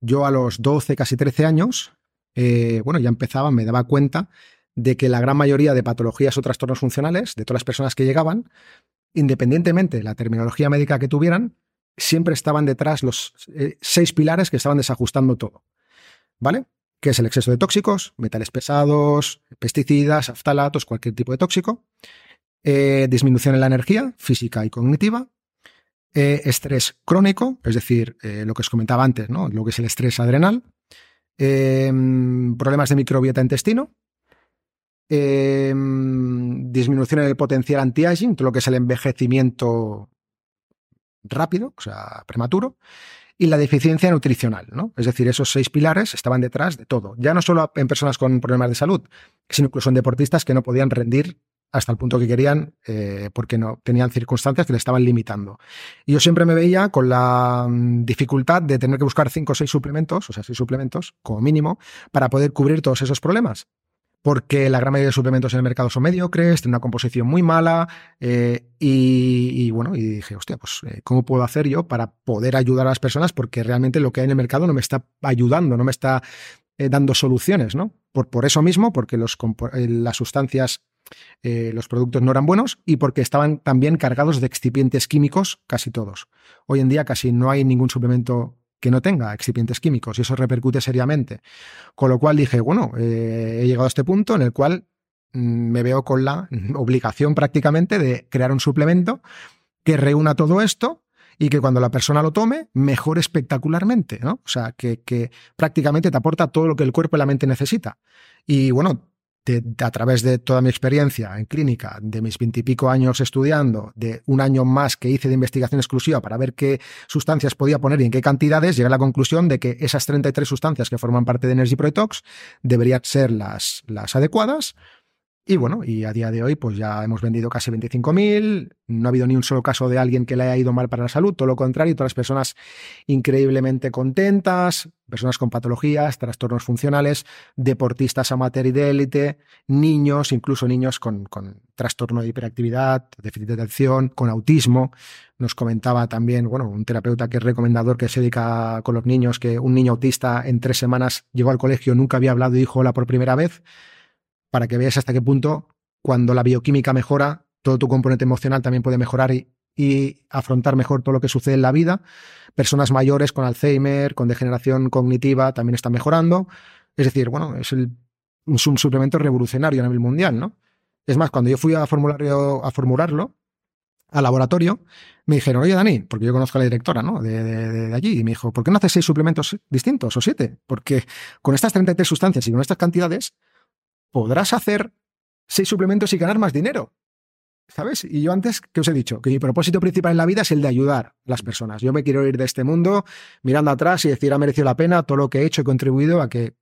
[SPEAKER 2] Yo a los 12, casi 13 años, eh, bueno, ya empezaba, me daba cuenta de que la gran mayoría de patologías o trastornos funcionales de todas las personas que llegaban, independientemente de la terminología médica que tuvieran, siempre estaban detrás los eh, seis pilares que estaban desajustando todo. ¿Vale? Que es el exceso de tóxicos, metales pesados, pesticidas, aftalatos, cualquier tipo de tóxico. Eh, disminución en la energía física y cognitiva. Eh, estrés crónico, es decir, lo que os comentaba antes, ¿no? lo que es el estrés adrenal. problemas de microbiota intestino. disminución en el potencial anti-aging, todo lo que es el envejecimiento rápido, o sea, prematuro, y la deficiencia nutricional, ¿no? Es decir, esos seis pilares estaban detrás de todo. Ya no solo en personas con problemas de salud, sino incluso en deportistas que no podían rendir hasta el punto que querían eh, porque no tenían circunstancias que le estaban limitando. Y yo siempre me veía con la mm, dificultad de tener que buscar cinco o seis suplementos, o sea, seis suplementos como mínimo, para poder cubrir todos esos problemas porque la gran mayoría de suplementos en el mercado son mediocres, tienen una composición muy mala, eh, y, bueno, y dije, hostia, pues, eh, ¿cómo puedo hacer yo para poder ayudar a las personas? Porque realmente lo que hay en el mercado no me está ayudando, no me está eh, dando soluciones, ¿no? Por, por eso mismo, porque las sustancias, los productos no eran buenos y porque estaban también cargados de excipientes químicos, casi todos. Hoy en día casi no hay ningún suplemento que no tenga excipientes químicos y eso repercute seriamente. Con lo cual dije, bueno, eh, he llegado a este punto en el cual mm, me veo con la obligación prácticamente de crear un suplemento que reúna todo esto y que cuando la persona lo tome mejore espectacularmente, ¿no? O sea, que, que prácticamente te aporta todo lo que el cuerpo y la mente necesita. Y bueno, a través de toda mi experiencia en clínica, de mis veintipico años estudiando, de un año más que hice de investigación exclusiva para ver qué sustancias podía poner y en qué cantidades, llegué a la conclusión de que esas 33 sustancias que forman parte de Energy Protox deberían ser las, las adecuadas y bueno, y a día de hoy pues ya hemos vendido casi 25.000, no ha habido ni un solo caso de alguien que le haya ido mal para la salud, todo lo contrario, todas las personas increíblemente contentas, personas con patologías, trastornos funcionales, deportistas amateur y de élite, niños, incluso niños con, con trastorno de hiperactividad, déficit de atención, con autismo. Nos comentaba también, bueno, un terapeuta que es recomendador que se dedica con los niños, que un niño autista en tres semanas llegó al colegio, nunca había hablado y dijo hola por primera vez para que veas hasta qué punto cuando la bioquímica mejora, todo tu componente emocional también puede mejorar y, afrontar mejor todo lo que sucede en la vida. Personas mayores con Alzheimer, con degeneración cognitiva, también están mejorando. Es decir, bueno, es un suplemento revolucionario a nivel mundial, ¿no? Es más, cuando yo fui a, a formularlo al laboratorio, me dijeron, oye, Dani, porque yo conozco a la directora ¿no? de, de, allí, y me dijo, ¿por qué no haces seis suplementos distintos o siete? Porque con estas 33 sustancias y con estas cantidades, podrás hacer seis suplementos y ganar más dinero. ¿Sabes? Y yo antes, ¿qué os he dicho? Que mi propósito principal en la vida es el de ayudar a las personas. Yo me quiero ir de este mundo mirando atrás y decir, ha merecido la pena todo lo que he hecho y contribuido a que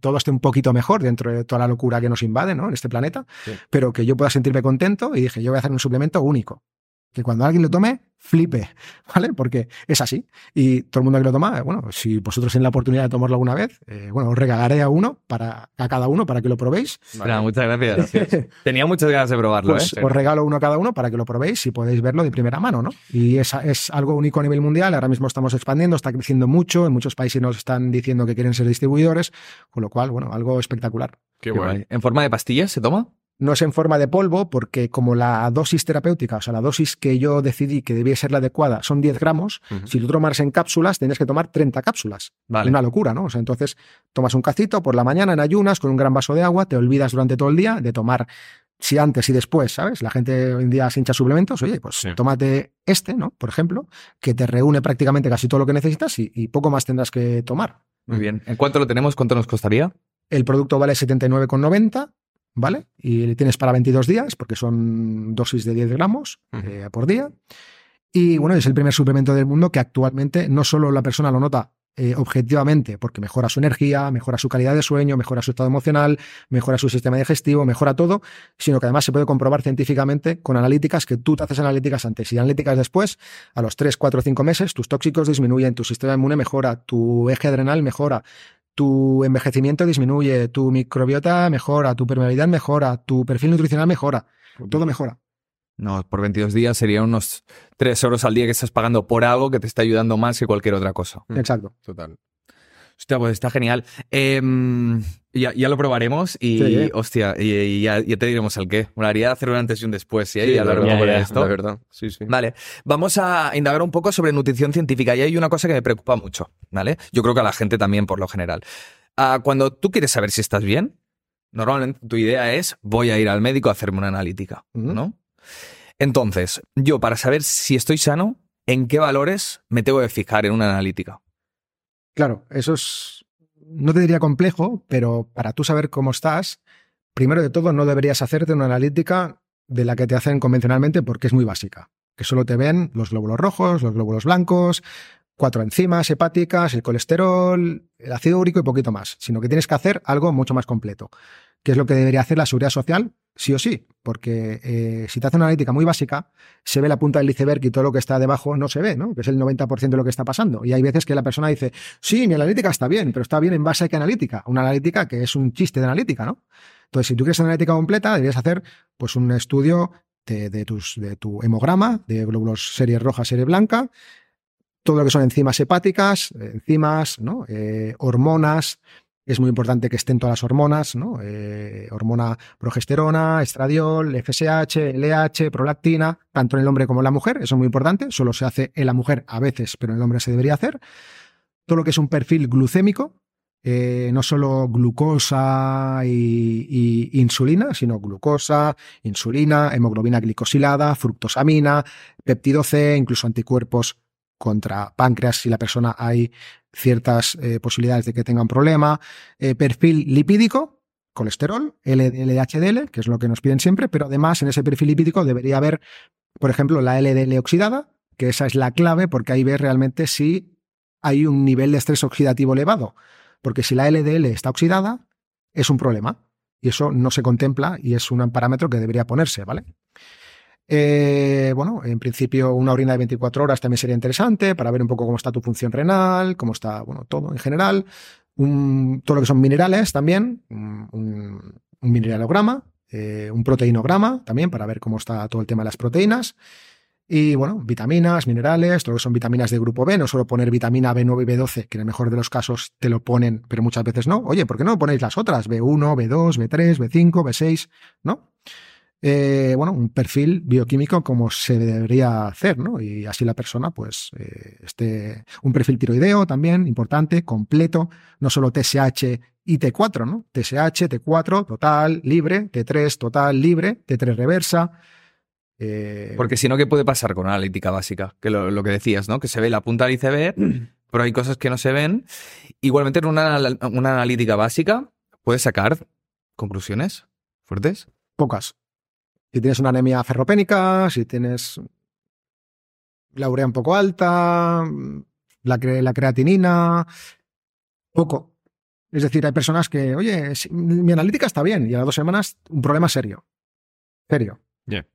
[SPEAKER 2] todo esté un poquito mejor dentro de toda la locura que nos invade ¿no? en este planeta, pero que yo pueda sentirme contento y dije, yo voy a hacer un suplemento único que cuando alguien lo tome, flipe, ¿vale? Porque es así. Y todo el mundo que lo toma, bueno, si vosotros tienen la oportunidad de tomarlo alguna vez, eh, bueno, os regalaré a uno, para, a cada uno, para que lo probéis.
[SPEAKER 1] muchas gracias. Tenía muchas ganas de probarlo.
[SPEAKER 2] Pues ¿eh? Os regalo uno a cada uno para que lo probéis y podéis verlo de primera mano, ¿no? Y es, es algo único a nivel mundial. Ahora mismo estamos expandiendo, está creciendo mucho. En muchos países nos están diciendo que quieren ser distribuidores, con lo cual, bueno, algo espectacular.
[SPEAKER 1] Qué, Qué ¿En forma de pastillas se toma?
[SPEAKER 2] No es en forma de polvo porque como la dosis terapéutica, o sea, la dosis que yo decidí que debía ser la adecuada son 10 gramos, si tú tomas en cápsulas, tienes que tomar 30 cápsulas. Vale. Una locura, ¿no? O sea, entonces tomas un cacito por la mañana en ayunas con un gran vaso de agua, te olvidas durante todo el día de tomar si antes y después, ¿sabes? La gente hoy en día se hincha suplementos, oye, pues tómate este, ¿no? Por ejemplo, que te reúne prácticamente casi todo lo que necesitas y, poco más tendrás que tomar.
[SPEAKER 1] Muy bien. ¿En cuánto lo tenemos? ¿Cuánto nos costaría?
[SPEAKER 2] El producto vale 79,90, ¿vale? Y le tienes para 22 días, porque son dosis de 10 gramos eh, por día. Y bueno, es el primer suplemento del mundo que actualmente no solo la persona lo nota eh, objetivamente, porque mejora su energía, mejora su calidad de sueño, mejora su estado emocional, mejora su sistema digestivo, mejora todo, sino que además se puede comprobar científicamente con analíticas que tú te haces analíticas antes y analíticas después, a los 3, 4, 5 meses, tus tóxicos disminuyen, tu sistema inmune mejora, tu eje adrenal mejora, tu envejecimiento disminuye, tu microbiota mejora, tu permeabilidad mejora, tu perfil nutricional mejora, todo mejora.
[SPEAKER 1] No, por 22 días serían unos 3 euros al día que estás pagando por algo que te está ayudando más que cualquier otra cosa.
[SPEAKER 2] Exacto.
[SPEAKER 3] Total.
[SPEAKER 1] Hostia, pues está genial. Em, ya, lo probaremos y, ¿eh? hostia, y, ya, te diremos el qué. Me haría hacer un antes y un después, ¿sí?
[SPEAKER 3] sí
[SPEAKER 1] ya
[SPEAKER 3] lo de esto. La verdad, sí, sí.
[SPEAKER 1] Vale, vamos a indagar un poco sobre nutrición científica y hay una cosa que me preocupa mucho, ¿vale? Yo creo que a la gente también, por lo general. Ah, cuando tú quieres saber si estás bien, normalmente tu idea es voy a ir al médico a hacerme una analítica, ¿no? Entonces, yo para saber si estoy sano, ¿en qué valores me tengo que fijar en una analítica?
[SPEAKER 2] Claro, eso es, no te diría complejo, pero para tú saber cómo estás, primero de todo no deberías hacerte una analítica de la que te hacen convencionalmente porque es muy básica, que solo te ven los glóbulos rojos, los glóbulos blancos, cuatro enzimas hepáticas, el colesterol, el ácido úrico y poquito más, sino que tienes que hacer algo mucho más completo, que es lo que debería hacer la seguridad social sí o sí, porque eh, si te hace una analítica muy básica, se ve la punta del iceberg y todo lo que está debajo no se ve, ¿no? Que es el 90% de lo que está pasando. Y hay veces que la persona dice, sí, mi analítica está bien, pero está bien en base a qué analítica. Una analítica que es un chiste de analítica, ¿no? Entonces, si tú quieres analítica completa, deberías hacer pues un estudio de, tus, de tu hemograma, de glóbulos serie roja, serie blanca, todo lo que son enzimas hepáticas, enzimas, ¿no? Eh, hormonas, es muy importante que estén todas las hormonas, ¿no? Eh, hormona progesterona, estradiol, FSH, LH, prolactina, tanto en el hombre como en la mujer, eso es muy importante, solo se hace en la mujer a veces, pero en el hombre se debería hacer. Todo lo que es un perfil glucémico, eh, no solo glucosa y, insulina, sino glucosa, insulina, hemoglobina glicosilada, fructosamina, péptido C, incluso anticuerpos contra páncreas si la persona hay ciertas eh, posibilidades de que tenga un problema. Eh, perfil lipídico, colesterol, LDL, HDL, que es lo que nos piden siempre, pero además en ese perfil lipídico debería haber, por ejemplo, la LDL oxidada, que esa es la clave porque ahí ves realmente si hay un nivel de estrés oxidativo elevado. Porque si la LDL está oxidada, es un problema. Y eso no se contempla y es un parámetro que debería ponerse, ¿vale? Eh, bueno, en principio una orina de 24 horas también sería interesante para ver un poco cómo está tu función renal, cómo está, bueno, todo en general. todo lo que son minerales también, un, mineralograma, eh, un proteinograma también para ver cómo está todo el tema de las proteínas. Y bueno, vitaminas, minerales, todo lo que son vitaminas de grupo B, no solo poner vitamina B9 y B12, que en el mejor de los casos te lo ponen, pero muchas veces no. Oye, ¿por qué no ponéis las otras? B1, B2, B3, B5, B6, ¿no? Eh, bueno, un perfil bioquímico como se debería hacer, ¿no? Y así la persona, pues, eh, este, un perfil tiroideo también, importante, completo, no solo TSH y T4, ¿no? TSH, T4, total, libre, T3, total, libre, T3 reversa.
[SPEAKER 1] Eh, Porque si no, ¿qué puede pasar con una analítica básica? Que lo, que decías, ¿no? Que se ve la punta del iceberg, pero hay cosas que no se ven. Igualmente, en una, una analítica básica, ¿puedes sacar conclusiones fuertes?
[SPEAKER 2] Pocas. Si tienes una anemia ferropénica, si tienes la urea un poco alta, la, la creatinina, poco. Es decir, hay personas que, oye, mi analítica está bien y a las dos semanas un problema serio. Serio.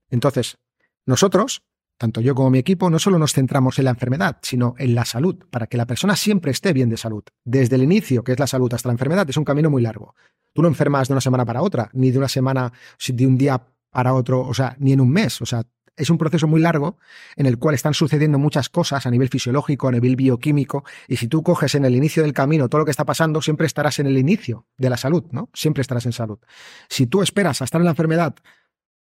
[SPEAKER 2] Entonces, nosotros, tanto yo como mi equipo, no solo nos centramos en la enfermedad, sino en la salud, para que la persona siempre esté bien de salud. Desde el inicio, que es la salud, hasta la enfermedad, es un camino muy largo. Tú no enfermas de una semana para otra, ni de una semana, de un día para otro, o sea, ni en un mes. O sea, es un proceso muy largo en el cual están sucediendo muchas cosas a nivel fisiológico, a nivel bioquímico, y si tú coges en el inicio del camino todo lo que está pasando, siempre estarás en el inicio de la salud, ¿no? Siempre estarás en salud. Si tú esperas a estar en la enfermedad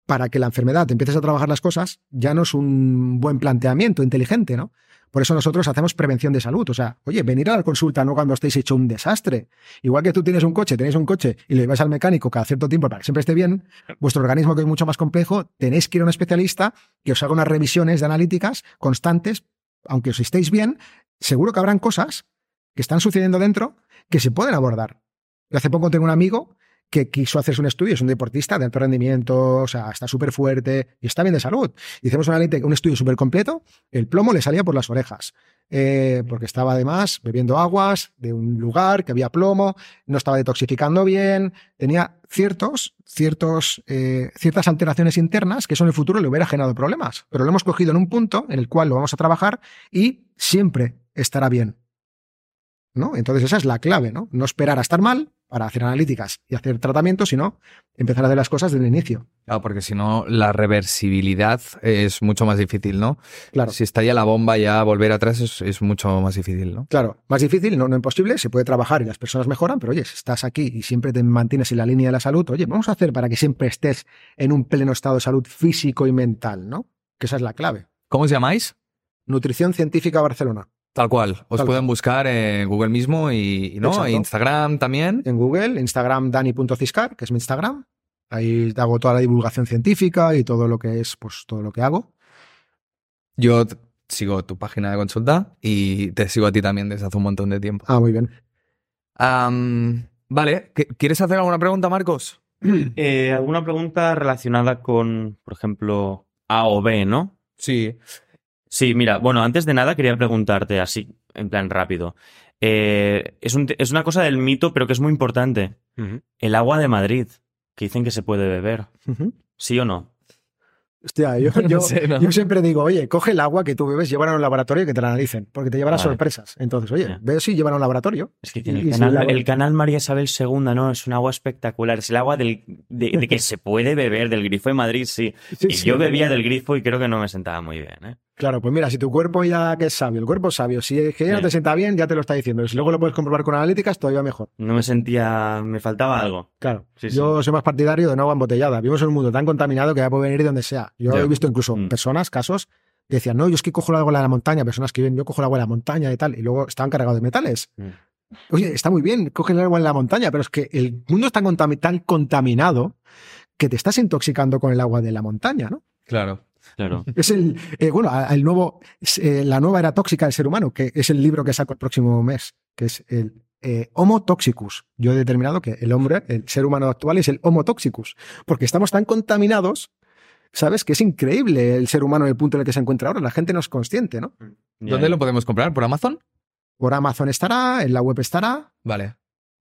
[SPEAKER 2] para que la enfermedad empieces a trabajar las cosas, ya no es un buen planteamiento inteligente, ¿no? Por eso nosotros hacemos prevención de salud. O sea, oye, venir a la consulta no cuando estéis hecho un desastre. Igual que tú tienes un coche, tenéis un coche y le vas al mecánico cada cierto tiempo para que siempre esté bien, vuestro organismo que es mucho más complejo, tenéis que ir a un especialista que os haga unas revisiones de analíticas constantes, aunque os estéis bien, seguro que habrán cosas que están sucediendo dentro que se pueden abordar. Yo hace poco tengo un amigo que quiso hacerse un estudio, es un deportista de alto rendimiento, o sea, está súper fuerte y está bien de salud. Hicimos una, un estudio súper completo, el plomo le salía por las orejas, eh, porque estaba además bebiendo aguas de un lugar que había plomo, no estaba detoxificando bien, tenía ciertos, ciertos, eh, ciertas alteraciones internas que eso en el futuro le hubiera generado problemas, pero lo hemos cogido en un punto en el cual lo vamos a trabajar y siempre estará bien. ¿No? Entonces esa es la clave, ¿no? No esperar a estar mal, para hacer analíticas y hacer tratamientos, sino empezar a hacer las cosas desde el inicio.
[SPEAKER 1] Claro, porque si no, la reversibilidad es mucho más difícil, ¿no?
[SPEAKER 2] Claro.
[SPEAKER 1] Si está ya la bomba, ya volver atrás es, mucho más difícil, ¿no?
[SPEAKER 2] Claro, más difícil, no, no imposible, se puede trabajar y las personas mejoran, pero oye, si estás aquí y siempre te mantienes en la línea de la salud, oye, vamos a hacer para que siempre estés en un pleno estado de salud físico y mental, ¿no? Que esa es la clave.
[SPEAKER 1] ¿Cómo os llamáis?
[SPEAKER 2] Nutrición Científica Barcelona.
[SPEAKER 1] Tal cual. Os pueden buscar en Google mismo y, ¿no? Instagram también.
[SPEAKER 2] En Google, Instagram dani.ciscar, que es mi Instagram. Ahí hago toda la divulgación científica y todo lo que es, pues todo lo que hago.
[SPEAKER 1] Yo sigo tu página de consulta y te sigo a ti también desde hace un montón de tiempo.
[SPEAKER 2] Ah, muy bien.
[SPEAKER 1] vale, ¿quieres hacer alguna pregunta, Marcos?
[SPEAKER 4] Eh, ¿Alguna pregunta relacionada con, por ejemplo, A o B, no?
[SPEAKER 1] Sí.
[SPEAKER 4] Sí, mira, bueno, antes de nada quería preguntarte así, en plan rápido. Eh, es, es, una cosa del mito, pero que es muy importante. El agua de Madrid, que dicen que se puede beber. ¿Sí o no?
[SPEAKER 2] Hostia, yo, yo, siempre digo, oye, coge el agua que tú bebes, llévala a un laboratorio y que te la analicen, porque te llevará sorpresas. Entonces, oye, ve si llevan a un laboratorio.
[SPEAKER 4] Es que tiene el, canal, María Isabel II, ¿no? Es un agua espectacular. Es el agua del, de, que se puede beber, del grifo de Madrid, sí. y yo bebía del grifo y creo que no me sentaba muy bien, ¿eh?
[SPEAKER 2] Claro, pues mira, si tu cuerpo ya que es sabio, el cuerpo es sabio, si es que ya no te sienta bien, ya te lo está diciendo. Si luego lo puedes comprobar con analíticas, todavía mejor.
[SPEAKER 4] No me sentía, me faltaba algo.
[SPEAKER 2] Claro, yo soy más partidario de no agua embotellada. Vivimos en un mundo tan contaminado que ya puede venir de donde sea. Yo he visto incluso mm. personas, casos, que decían, no, yo es que cojo el agua de la montaña, personas que viven, yo cojo el agua de la montaña y tal, y luego estaban cargados de metales. Mm. Oye, está muy bien, coge el agua en la montaña, pero es que el mundo está tan contaminado que te estás intoxicando con el agua de la montaña, ¿no?
[SPEAKER 1] Claro.
[SPEAKER 4] Claro.
[SPEAKER 2] Es el, eh, bueno, el nuevo, eh, la nueva era tóxica del ser humano, que es el libro que saco el próximo mes, que es el eh, Homo Toxicus. Yo he determinado que el hombre, el ser humano actual es el Homo Toxicus, porque estamos tan contaminados, ¿sabes? Que es increíble el ser humano en el punto en el que se encuentra ahora. La gente no es consciente, ¿no?
[SPEAKER 1] ¿Dónde lo podemos comprar? ¿Por Amazon?
[SPEAKER 2] Por Amazon estará, en la web estará.
[SPEAKER 1] Vale.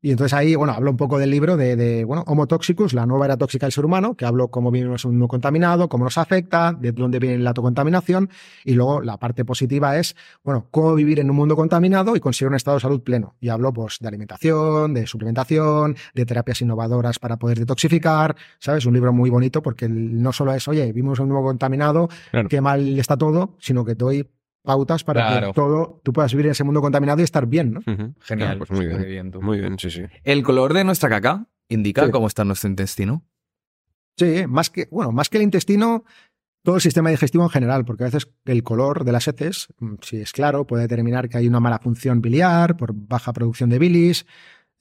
[SPEAKER 2] Y entonces ahí, bueno, hablo un poco del libro de, bueno, Homo Toxicus, la nueva era tóxica del ser humano, que hablo cómo vivimos un mundo contaminado, cómo nos afecta, de dónde viene la autocontaminación. Y luego la parte positiva es, bueno, cómo vivir en un mundo contaminado y conseguir un estado de salud pleno. Y hablo, pues, de alimentación, de suplementación, de terapias innovadoras para poder detoxificar. ¿Sabes? Un libro muy bonito porque no solo es, oye, vivimos en un mundo contaminado, qué mal está todo, sino que doy pautas para que todo tú puedas vivir en ese mundo contaminado y estar bien, ¿no?
[SPEAKER 1] Genial.
[SPEAKER 3] pues muy bien. Muy bien, sí, sí.
[SPEAKER 1] El color de nuestra caca indica cómo está nuestro intestino.
[SPEAKER 2] Sí, más que, bueno, más que el intestino, todo el sistema digestivo en general, porque a veces el color de las heces, mm, si es claro, puede determinar que hay una mala función biliar por baja producción de bilis,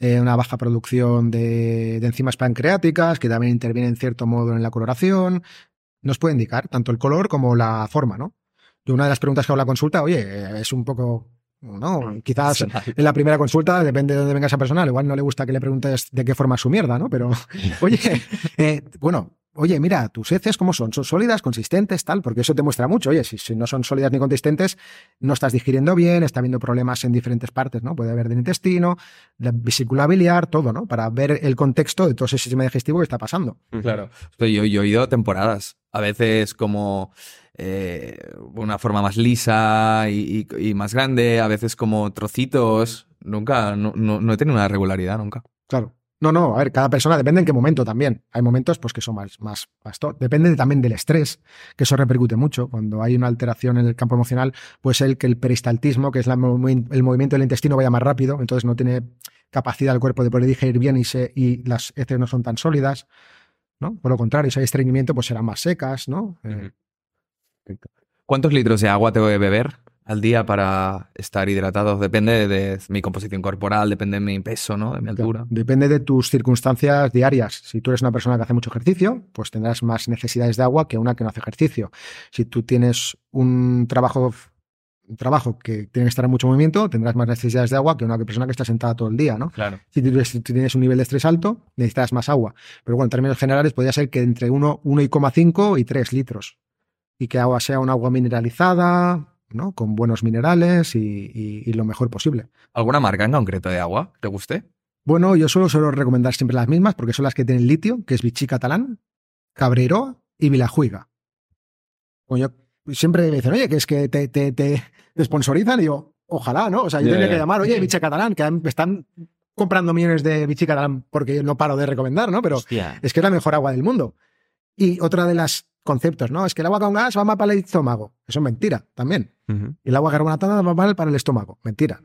[SPEAKER 2] eh, una baja producción de, de, enzimas pancreáticas, que también intervienen en cierto modo en la coloración. Nos puede indicar tanto el color como la forma, ¿no? Yo una de las preguntas que hago en la consulta, oye, es un poco no, mm, quizás en la primera consulta, depende de dónde venga esa persona, igual no le gusta que le preguntes de qué forma es su mierda, ¿no? Pero, oye, eh, bueno, oye, mira, tus heces, ¿cómo son? ¿Son sólidas, consistentes, tal? Porque eso te muestra mucho. Oye, si, no son sólidas ni consistentes, no estás digiriendo bien, está habiendo problemas en diferentes partes, ¿no? Puede haber del intestino, la vesícula biliar, todo, ¿no? Para ver el contexto de todo ese sistema digestivo que está pasando.
[SPEAKER 1] Claro. Yo, yo he ido temporadas, a veces como eh, una forma más lisa y, más grande, a veces como trocitos. Nunca, no, no, he tenido una regularidad nunca.
[SPEAKER 2] Claro. No, no, a ver, cada persona depende en qué momento también. Hay momentos pues que son más, más, Depende también del estrés, que eso repercute mucho. Cuando hay una alteración en el campo emocional, pues el que el peristaltismo, que es el movimiento del intestino, vaya más rápido, entonces no tiene capacidad el cuerpo de poder digerir bien y, se, y las heces no son tan sólidas. ¿no? Por lo contrario, si hay estreñimiento, pues serán más secas, ¿no? Eh,
[SPEAKER 1] ¿Cuántos litros de agua tengo que beber al día para estar hidratado? Depende de mi composición corporal, depende de mi peso, ¿no? De mi altura.
[SPEAKER 2] Depende de tus circunstancias diarias. Si tú eres una persona que hace mucho ejercicio, pues tendrás más necesidades de agua que una que no hace ejercicio. Si tú tienes un trabajo, un trabajo que tiene que estar en mucho movimiento, tendrás más necesidades de agua que una persona que está sentada todo el día, ¿no?
[SPEAKER 1] Claro.
[SPEAKER 2] Si tienes un nivel de estrés alto, necesitas más agua. Pero bueno, en términos generales, podría ser que entre 1, 1,5 y 3 litros. Y que agua sea un agua mineralizada, ¿no? Con buenos minerales y, y- y lo mejor posible.
[SPEAKER 1] ¿Alguna marca en concreto de agua? ¿Te guste?
[SPEAKER 2] Bueno, yo suelo, suelo recomendar siempre las mismas porque son las que tienen litio, que es Vichy Catalán, Cabreiroa y Vilajuiga. Bueno, yo siempre me dicen, oye, que es que te, te, te, te sponsorizan y yo, ojalá, ¿no? O sea, yo
[SPEAKER 3] ya.
[SPEAKER 2] que llamar, oye, Vichy Catalán, que me están comprando millones de Vichy Catalán porque yo no paro de recomendar, ¿no? Pero
[SPEAKER 4] Hostia.
[SPEAKER 2] es que es la mejor agua del mundo. Y otra de las conceptos, ¿no? Es que el agua con gas va mal para el estómago. Eso es mentira también. Y el agua carbonatada va mal para el estómago. Mentira.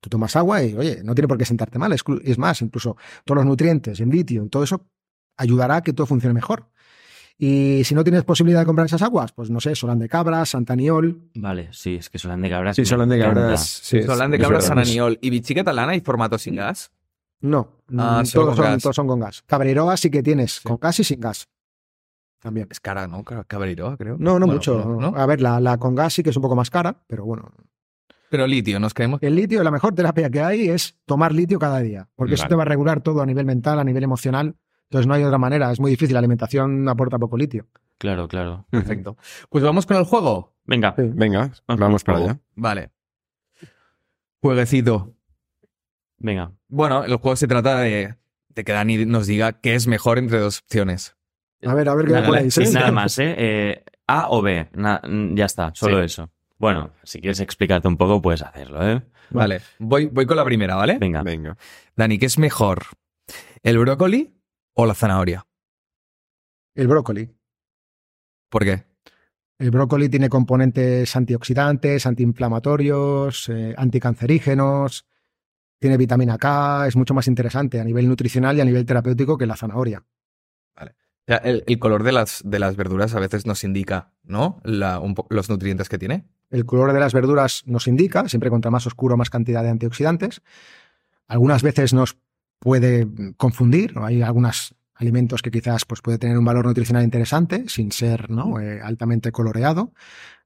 [SPEAKER 2] Tú tomas agua y, oye, no tiene por qué sentarte mal. Es, es más, incluso todos los nutrientes, en litio, todo eso ayudará a que todo funcione mejor. Y si no tienes posibilidad de comprar esas aguas, pues no sé, Solán de Cabras, Santaniol.
[SPEAKER 4] Vale, sí, es que Solán de Cabras.
[SPEAKER 3] Sí, Solán de. Cabras. Sí,
[SPEAKER 1] Solán de. Sananiol y Vichy Catalana y formato sin gas.
[SPEAKER 2] No,
[SPEAKER 1] Ah,
[SPEAKER 2] mm, todos, son, todos son con gas. Cabreroa sí que tienes,
[SPEAKER 1] Sí.
[SPEAKER 2] con gas y sin gas. También.
[SPEAKER 1] Es cara, ¿no? Ca- Cabreiroa, creo.
[SPEAKER 2] No, no
[SPEAKER 1] Bueno,
[SPEAKER 2] mucho.
[SPEAKER 1] no, ¿no?
[SPEAKER 2] A ver, la, la con gas sí que es un poco más cara, pero bueno.
[SPEAKER 1] Pero litio, nos creemos.
[SPEAKER 2] El litio, la mejor terapia que hay es tomar litio cada día, porque eso te va a regular todo a nivel mental, a nivel emocional. Entonces no hay otra manera, es muy difícil. La alimentación aporta poco litio.
[SPEAKER 4] Claro, claro.
[SPEAKER 1] Perfecto. Pues vamos con el juego.
[SPEAKER 4] Venga.
[SPEAKER 3] Venga,
[SPEAKER 4] Vamos
[SPEAKER 3] vamos para allá.
[SPEAKER 1] Vale. Jueguecito.
[SPEAKER 4] Venga.
[SPEAKER 1] Bueno, el juego se trata de, de que Dani nos diga qué es mejor entre dos opciones.
[SPEAKER 2] A ver, a ver qué me
[SPEAKER 4] Nada,
[SPEAKER 2] ponéis. ¿eh?
[SPEAKER 4] nada más, ¿eh? Eh, A o B. Na- ya está, solo
[SPEAKER 1] Sí.
[SPEAKER 4] eso. Bueno, si quieres explicarte un poco, puedes hacerlo, ¿eh?
[SPEAKER 1] Vale. Voy, voy con la primera, ¿vale?
[SPEAKER 4] Venga.
[SPEAKER 3] Venga.
[SPEAKER 1] Dani, ¿qué es mejor? ¿El brócoli o la zanahoria?
[SPEAKER 2] El brócoli.
[SPEAKER 1] ¿Por qué?
[SPEAKER 2] El brócoli tiene componentes antioxidantes, antiinflamatorios, eh, anticancerígenos, tiene vitamina K, es mucho más interesante a nivel nutricional y a nivel terapéutico que la zanahoria.
[SPEAKER 1] O el, color de las, de las verduras a veces nos indica, ¿no? La- los nutrientes que tiene.
[SPEAKER 2] El color de las verduras nos indica, siempre contra más oscuro, más cantidad de antioxidantes. Algunas veces nos puede confundir, ¿no? hay algunos alimentos que quizás pues, puede tener un valor nutricional interesante sin ser ¿no? Eh, altamente coloreado.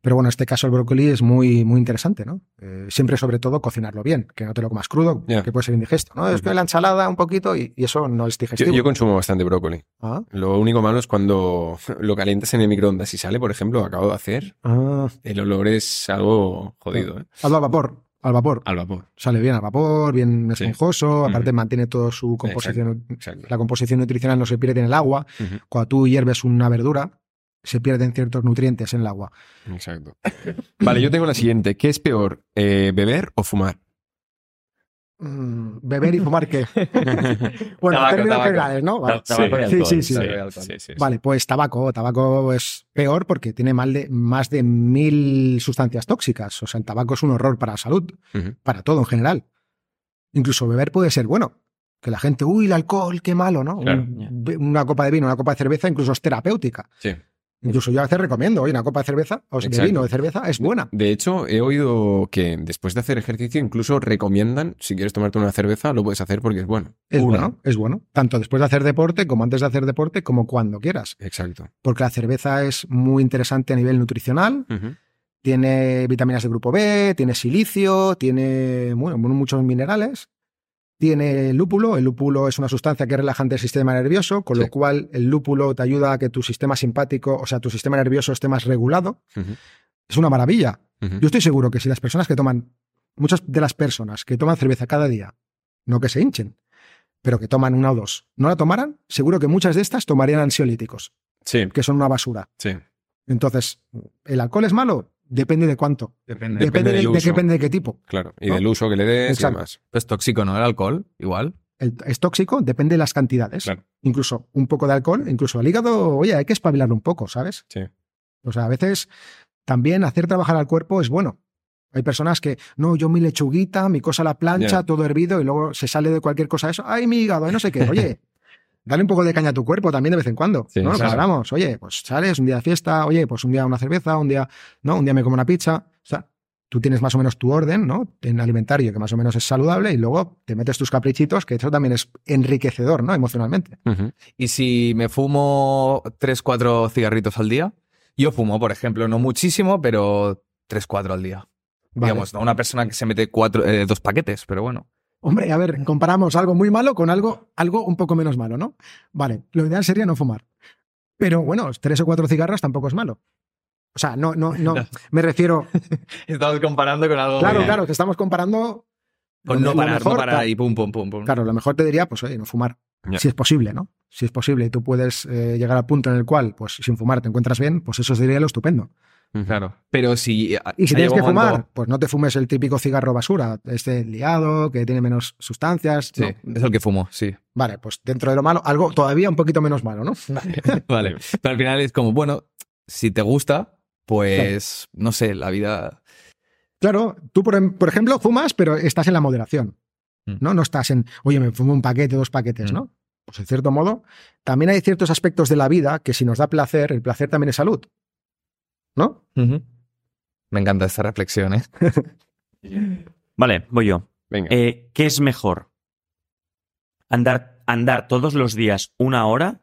[SPEAKER 2] Pero bueno, en este caso el brócoli es muy, muy interesante, ¿no? Eh, siempre sobre todo cocinarlo bien, que no te lo comas crudo, que puede ser indigesto, ¿no? Es que la ensalada un poquito y, y eso no es digestivo.
[SPEAKER 3] yo consumo bastante brócoli.
[SPEAKER 2] Ah,
[SPEAKER 3] Lo único malo es cuando lo calientas en el microondas y sale, por ejemplo, lo acabo de hacer.
[SPEAKER 2] ah.
[SPEAKER 3] El olor es algo jodido, ¿eh?
[SPEAKER 2] Hazlo al vapor, al vapor.
[SPEAKER 3] Al vapor.
[SPEAKER 2] Sale bien al vapor, bien
[SPEAKER 3] Sí.
[SPEAKER 2] esponjoso, aparte mantiene toda su composición.
[SPEAKER 3] Exacto.
[SPEAKER 2] La composición nutricional no se pierde en el agua. Cuando tú hierves una verdura, se pierden ciertos nutrientes en el agua.
[SPEAKER 3] Exacto. Vale, yo tengo la siguiente. ¿Qué es peor, eh, beber o fumar?
[SPEAKER 2] Mm, beber y fumar, ¿qué? bueno,
[SPEAKER 1] Tabaco,
[SPEAKER 2] en términos
[SPEAKER 1] tabaco.
[SPEAKER 2] generales, ¿no? Vale. Sí,
[SPEAKER 4] alcohol,
[SPEAKER 2] sí, sí.
[SPEAKER 1] sí.
[SPEAKER 3] sí, sí.
[SPEAKER 2] Vale, pues tabaco. Tabaco es peor porque tiene mal de, más de mil sustancias tóxicas. O sea, el tabaco es un horror para la salud, para todo en general. Incluso beber puede ser bueno. Que la gente, uy, el alcohol, qué malo, ¿no?
[SPEAKER 3] Claro.
[SPEAKER 2] Un- una copa de vino, una copa de cerveza, incluso es terapéutica.
[SPEAKER 3] Sí.
[SPEAKER 2] Incluso yo a veces recomiendo, oye, una copa de cerveza, o de vino, de cerveza, es buena.
[SPEAKER 3] De hecho, he oído que después de hacer ejercicio incluso recomiendan, si quieres tomarte una cerveza, lo puedes hacer porque es bueno.
[SPEAKER 2] Es
[SPEAKER 3] Una.
[SPEAKER 2] bueno, es bueno. Tanto después de hacer deporte, como antes de hacer deporte, como cuando quieras.
[SPEAKER 3] Exacto.
[SPEAKER 2] Porque la cerveza es muy interesante a nivel nutricional, tiene vitaminas de grupo B, tiene silicio, tiene bueno, muchos minerales. Tiene lúpulo. El lúpulo es una sustancia que es relajante del sistema nervioso, con
[SPEAKER 3] Sí.
[SPEAKER 2] lo cual el lúpulo te ayuda a que tu sistema simpático, o sea, tu sistema nervioso esté más regulado. Es una maravilla. Yo estoy seguro que si las personas que toman, muchas de las personas que toman cerveza cada día, no que se hinchen, pero que toman una o dos, no la tomaran, seguro que muchas de estas tomarían ansiolíticos,
[SPEAKER 3] Sí,
[SPEAKER 2] que son una basura.
[SPEAKER 3] sí.
[SPEAKER 2] Entonces, ¿el alcohol es malo? Depende de cuánto.
[SPEAKER 1] Depende.
[SPEAKER 2] Depende,
[SPEAKER 3] del
[SPEAKER 2] de, de
[SPEAKER 3] uso.
[SPEAKER 2] qué, depende de qué tipo.
[SPEAKER 3] Claro. Y
[SPEAKER 2] ¿No?
[SPEAKER 3] del uso que le des y
[SPEAKER 2] Exacto.
[SPEAKER 3] demás.
[SPEAKER 1] Pues tóxico, ¿no? El alcohol, igual.
[SPEAKER 2] El- es tóxico, depende de las cantidades.
[SPEAKER 3] Claro.
[SPEAKER 2] Incluso un poco de alcohol, incluso el hígado, oye, hay que espabilarlo un poco, ¿sabes?
[SPEAKER 3] Sí.
[SPEAKER 2] O sea, a veces también hacer trabajar al cuerpo es bueno. Hay personas que, no, yo mi lechuguita, mi cosa a la plancha, todo hervido, y luego se sale de cualquier cosa eso, ay, mi hígado, ay, no sé qué. Oye, dale un poco de caña a tu cuerpo también de vez en cuando.
[SPEAKER 3] Sí,
[SPEAKER 2] ¿no?
[SPEAKER 3] Claro.
[SPEAKER 2] hablamos, oye, pues sales un día de fiesta, oye, pues un día una cerveza, un día, ¿no? Un día me como una pizza. O sea, tú tienes más o menos tu orden, ¿no? En alimentario, que más o menos es saludable, y luego te metes tus caprichitos, que eso también es enriquecedor, ¿no? Emocionalmente.
[SPEAKER 1] Y si me fumo 3, 4 cigarritos al día, yo fumo, por ejemplo, no muchísimo, pero 3, 4 al día.
[SPEAKER 2] Vale.
[SPEAKER 1] Digamos, no una persona que se mete cuatro, eh, dos paquetes, pero bueno.
[SPEAKER 2] Hombre, a ver, comparamos algo muy malo con algo, algo un poco menos malo, ¿no? Vale, lo ideal sería no fumar. Pero bueno, tres o cuatro cigarros tampoco es malo. O sea, no, no, no. Me refiero.
[SPEAKER 1] Estamos comparando con algo.
[SPEAKER 2] Claro, claro, que estamos comparando.
[SPEAKER 1] Con no parar,
[SPEAKER 2] mejor,
[SPEAKER 1] no parar y pum, pum, pum, pum.
[SPEAKER 2] Claro, lo mejor te diría, pues oye, no fumar. Si es posible, ¿no? Si es posible y tú puedes eh, llegar al punto en el cual, pues sin fumar te encuentras bien, pues eso sería lo estupendo.
[SPEAKER 1] Claro. Pero si.
[SPEAKER 2] Y si tienes que fumar,
[SPEAKER 1] momento-
[SPEAKER 2] pues no te fumes el típico cigarro basura, este liado, que tiene menos sustancias.
[SPEAKER 1] Sí,
[SPEAKER 2] ¿no?
[SPEAKER 1] es el que fumo, sí.
[SPEAKER 2] Vale, pues dentro de lo malo, algo todavía un poquito menos malo, ¿no?
[SPEAKER 1] Vale. Pero al final es como, bueno, si te gusta, pues no sé, la vida.
[SPEAKER 2] Claro, tú, por, em- por ejemplo, fumas, pero estás en la moderación.
[SPEAKER 1] Mm.
[SPEAKER 2] ¿no? No estás en, oye, me fumo un paquete, dos paquetes,
[SPEAKER 1] Mm.
[SPEAKER 2] ¿no? Pues en cierto modo, también hay ciertos aspectos de la vida que si nos da placer, el placer también es salud. ¿No?
[SPEAKER 1] Me encanta esta reflexión, ¿eh?
[SPEAKER 4] Vale, voy yo.
[SPEAKER 3] Venga.
[SPEAKER 4] Eh, ¿Qué es mejor? ¿Andar, ¿Andar todos los días una hora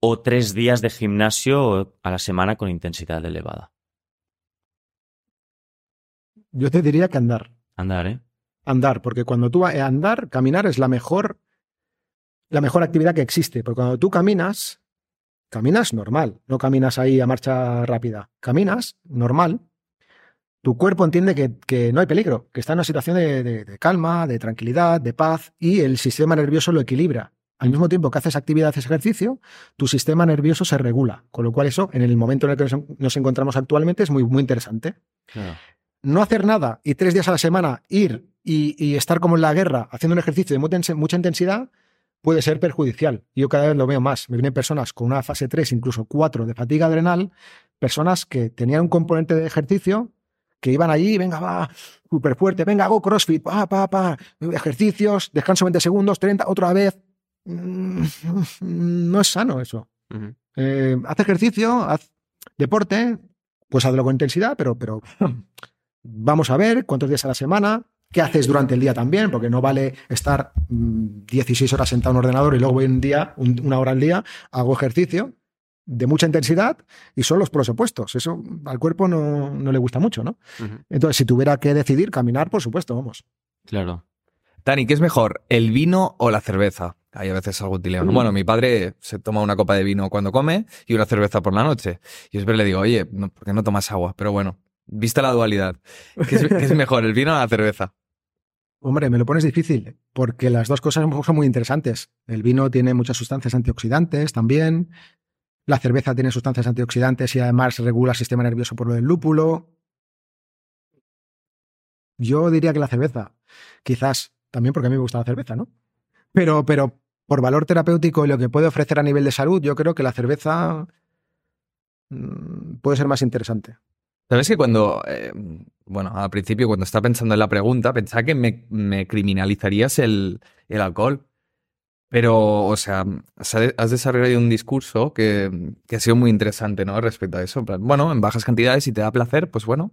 [SPEAKER 4] o tres días de gimnasio a la semana con intensidad elevada?
[SPEAKER 2] Yo te diría que andar.
[SPEAKER 4] Andar, ¿eh?
[SPEAKER 2] Andar, porque cuando tú vas a andar, caminar es la mejor, la mejor actividad que existe. Porque cuando tú caminas, caminas normal, no caminas ahí a marcha rápida. Caminas normal. Tu cuerpo entiende que, que no hay peligro, que está en una situación de, de- de calma, de tranquilidad, de paz, y el sistema nervioso lo equilibra. Al mismo tiempo que haces actividad, haces ejercicio, tu sistema nervioso se regula. Con lo cual eso, en el momento en el que nos, encontramos actualmente, es muy, muy interesante no hacer nada y tres días a la semana ir y, y estar como en la guerra haciendo un ejercicio de mucha intensidad puede ser perjudicial. Yo cada vez lo veo más. Me vienen personas con una fase 3, incluso 4 de fatiga adrenal, personas que tenían un componente de ejercicio que iban allí, venga, va, súper fuerte, venga, hago crossfit, pa, pa, pa, ejercicios, descanso 20 segundos, 30, otra vez. Mm, No es sano eso. Eh, haz ejercicio, haz deporte, pues hazlo con intensidad, pero, pero vamos a ver cuántos días a la semana, qué haces durante el día también, porque no vale estar mm, 16 horas sentado en un ordenador y luego voy un día, un- una hora al día, hago ejercicio de mucha intensidad y son los pros opuestos. Eso al cuerpo no, no le gusta mucho, ¿no? Entonces, si tuviera que decidir, caminar, por supuesto, vamos.
[SPEAKER 4] Claro.
[SPEAKER 1] Dani, ¿qué es mejor, el vino o la cerveza? Hay a veces algo tileo. ¿no? Bueno, mi padre se toma una copa de vino cuando come y una cerveza por la noche. Y yo siempre le digo, oye, no, ¿por qué no tomas agua? Pero bueno, vista la dualidad. ¿Qué es, qué es mejor, el vino o la cerveza?
[SPEAKER 2] Hombre, me lo pones difícil, porque las dos cosas son muy interesantes. El vino tiene muchas sustancias antioxidantes también. La cerveza tiene sustancias antioxidantes y además regula el sistema nervioso por lo del lúpulo. Yo diría que la cerveza. Quizás también porque a mí me gusta la cerveza, ¿no? Pero, pero por valor terapéutico y lo que puede ofrecer a nivel de salud, yo creo que la cerveza mm, puede ser más interesante.
[SPEAKER 1] ¿Sabes que cuando, eh, bueno, al principio cuando estaba pensando en la pregunta, pensaba que me, me criminalizarías el, el alcohol? Pero, o sea, has desarrollado un discurso que, que ha sido muy interesante, ¿no? Respecto a eso. Bueno, en bajas cantidades, si te da placer, pues bueno,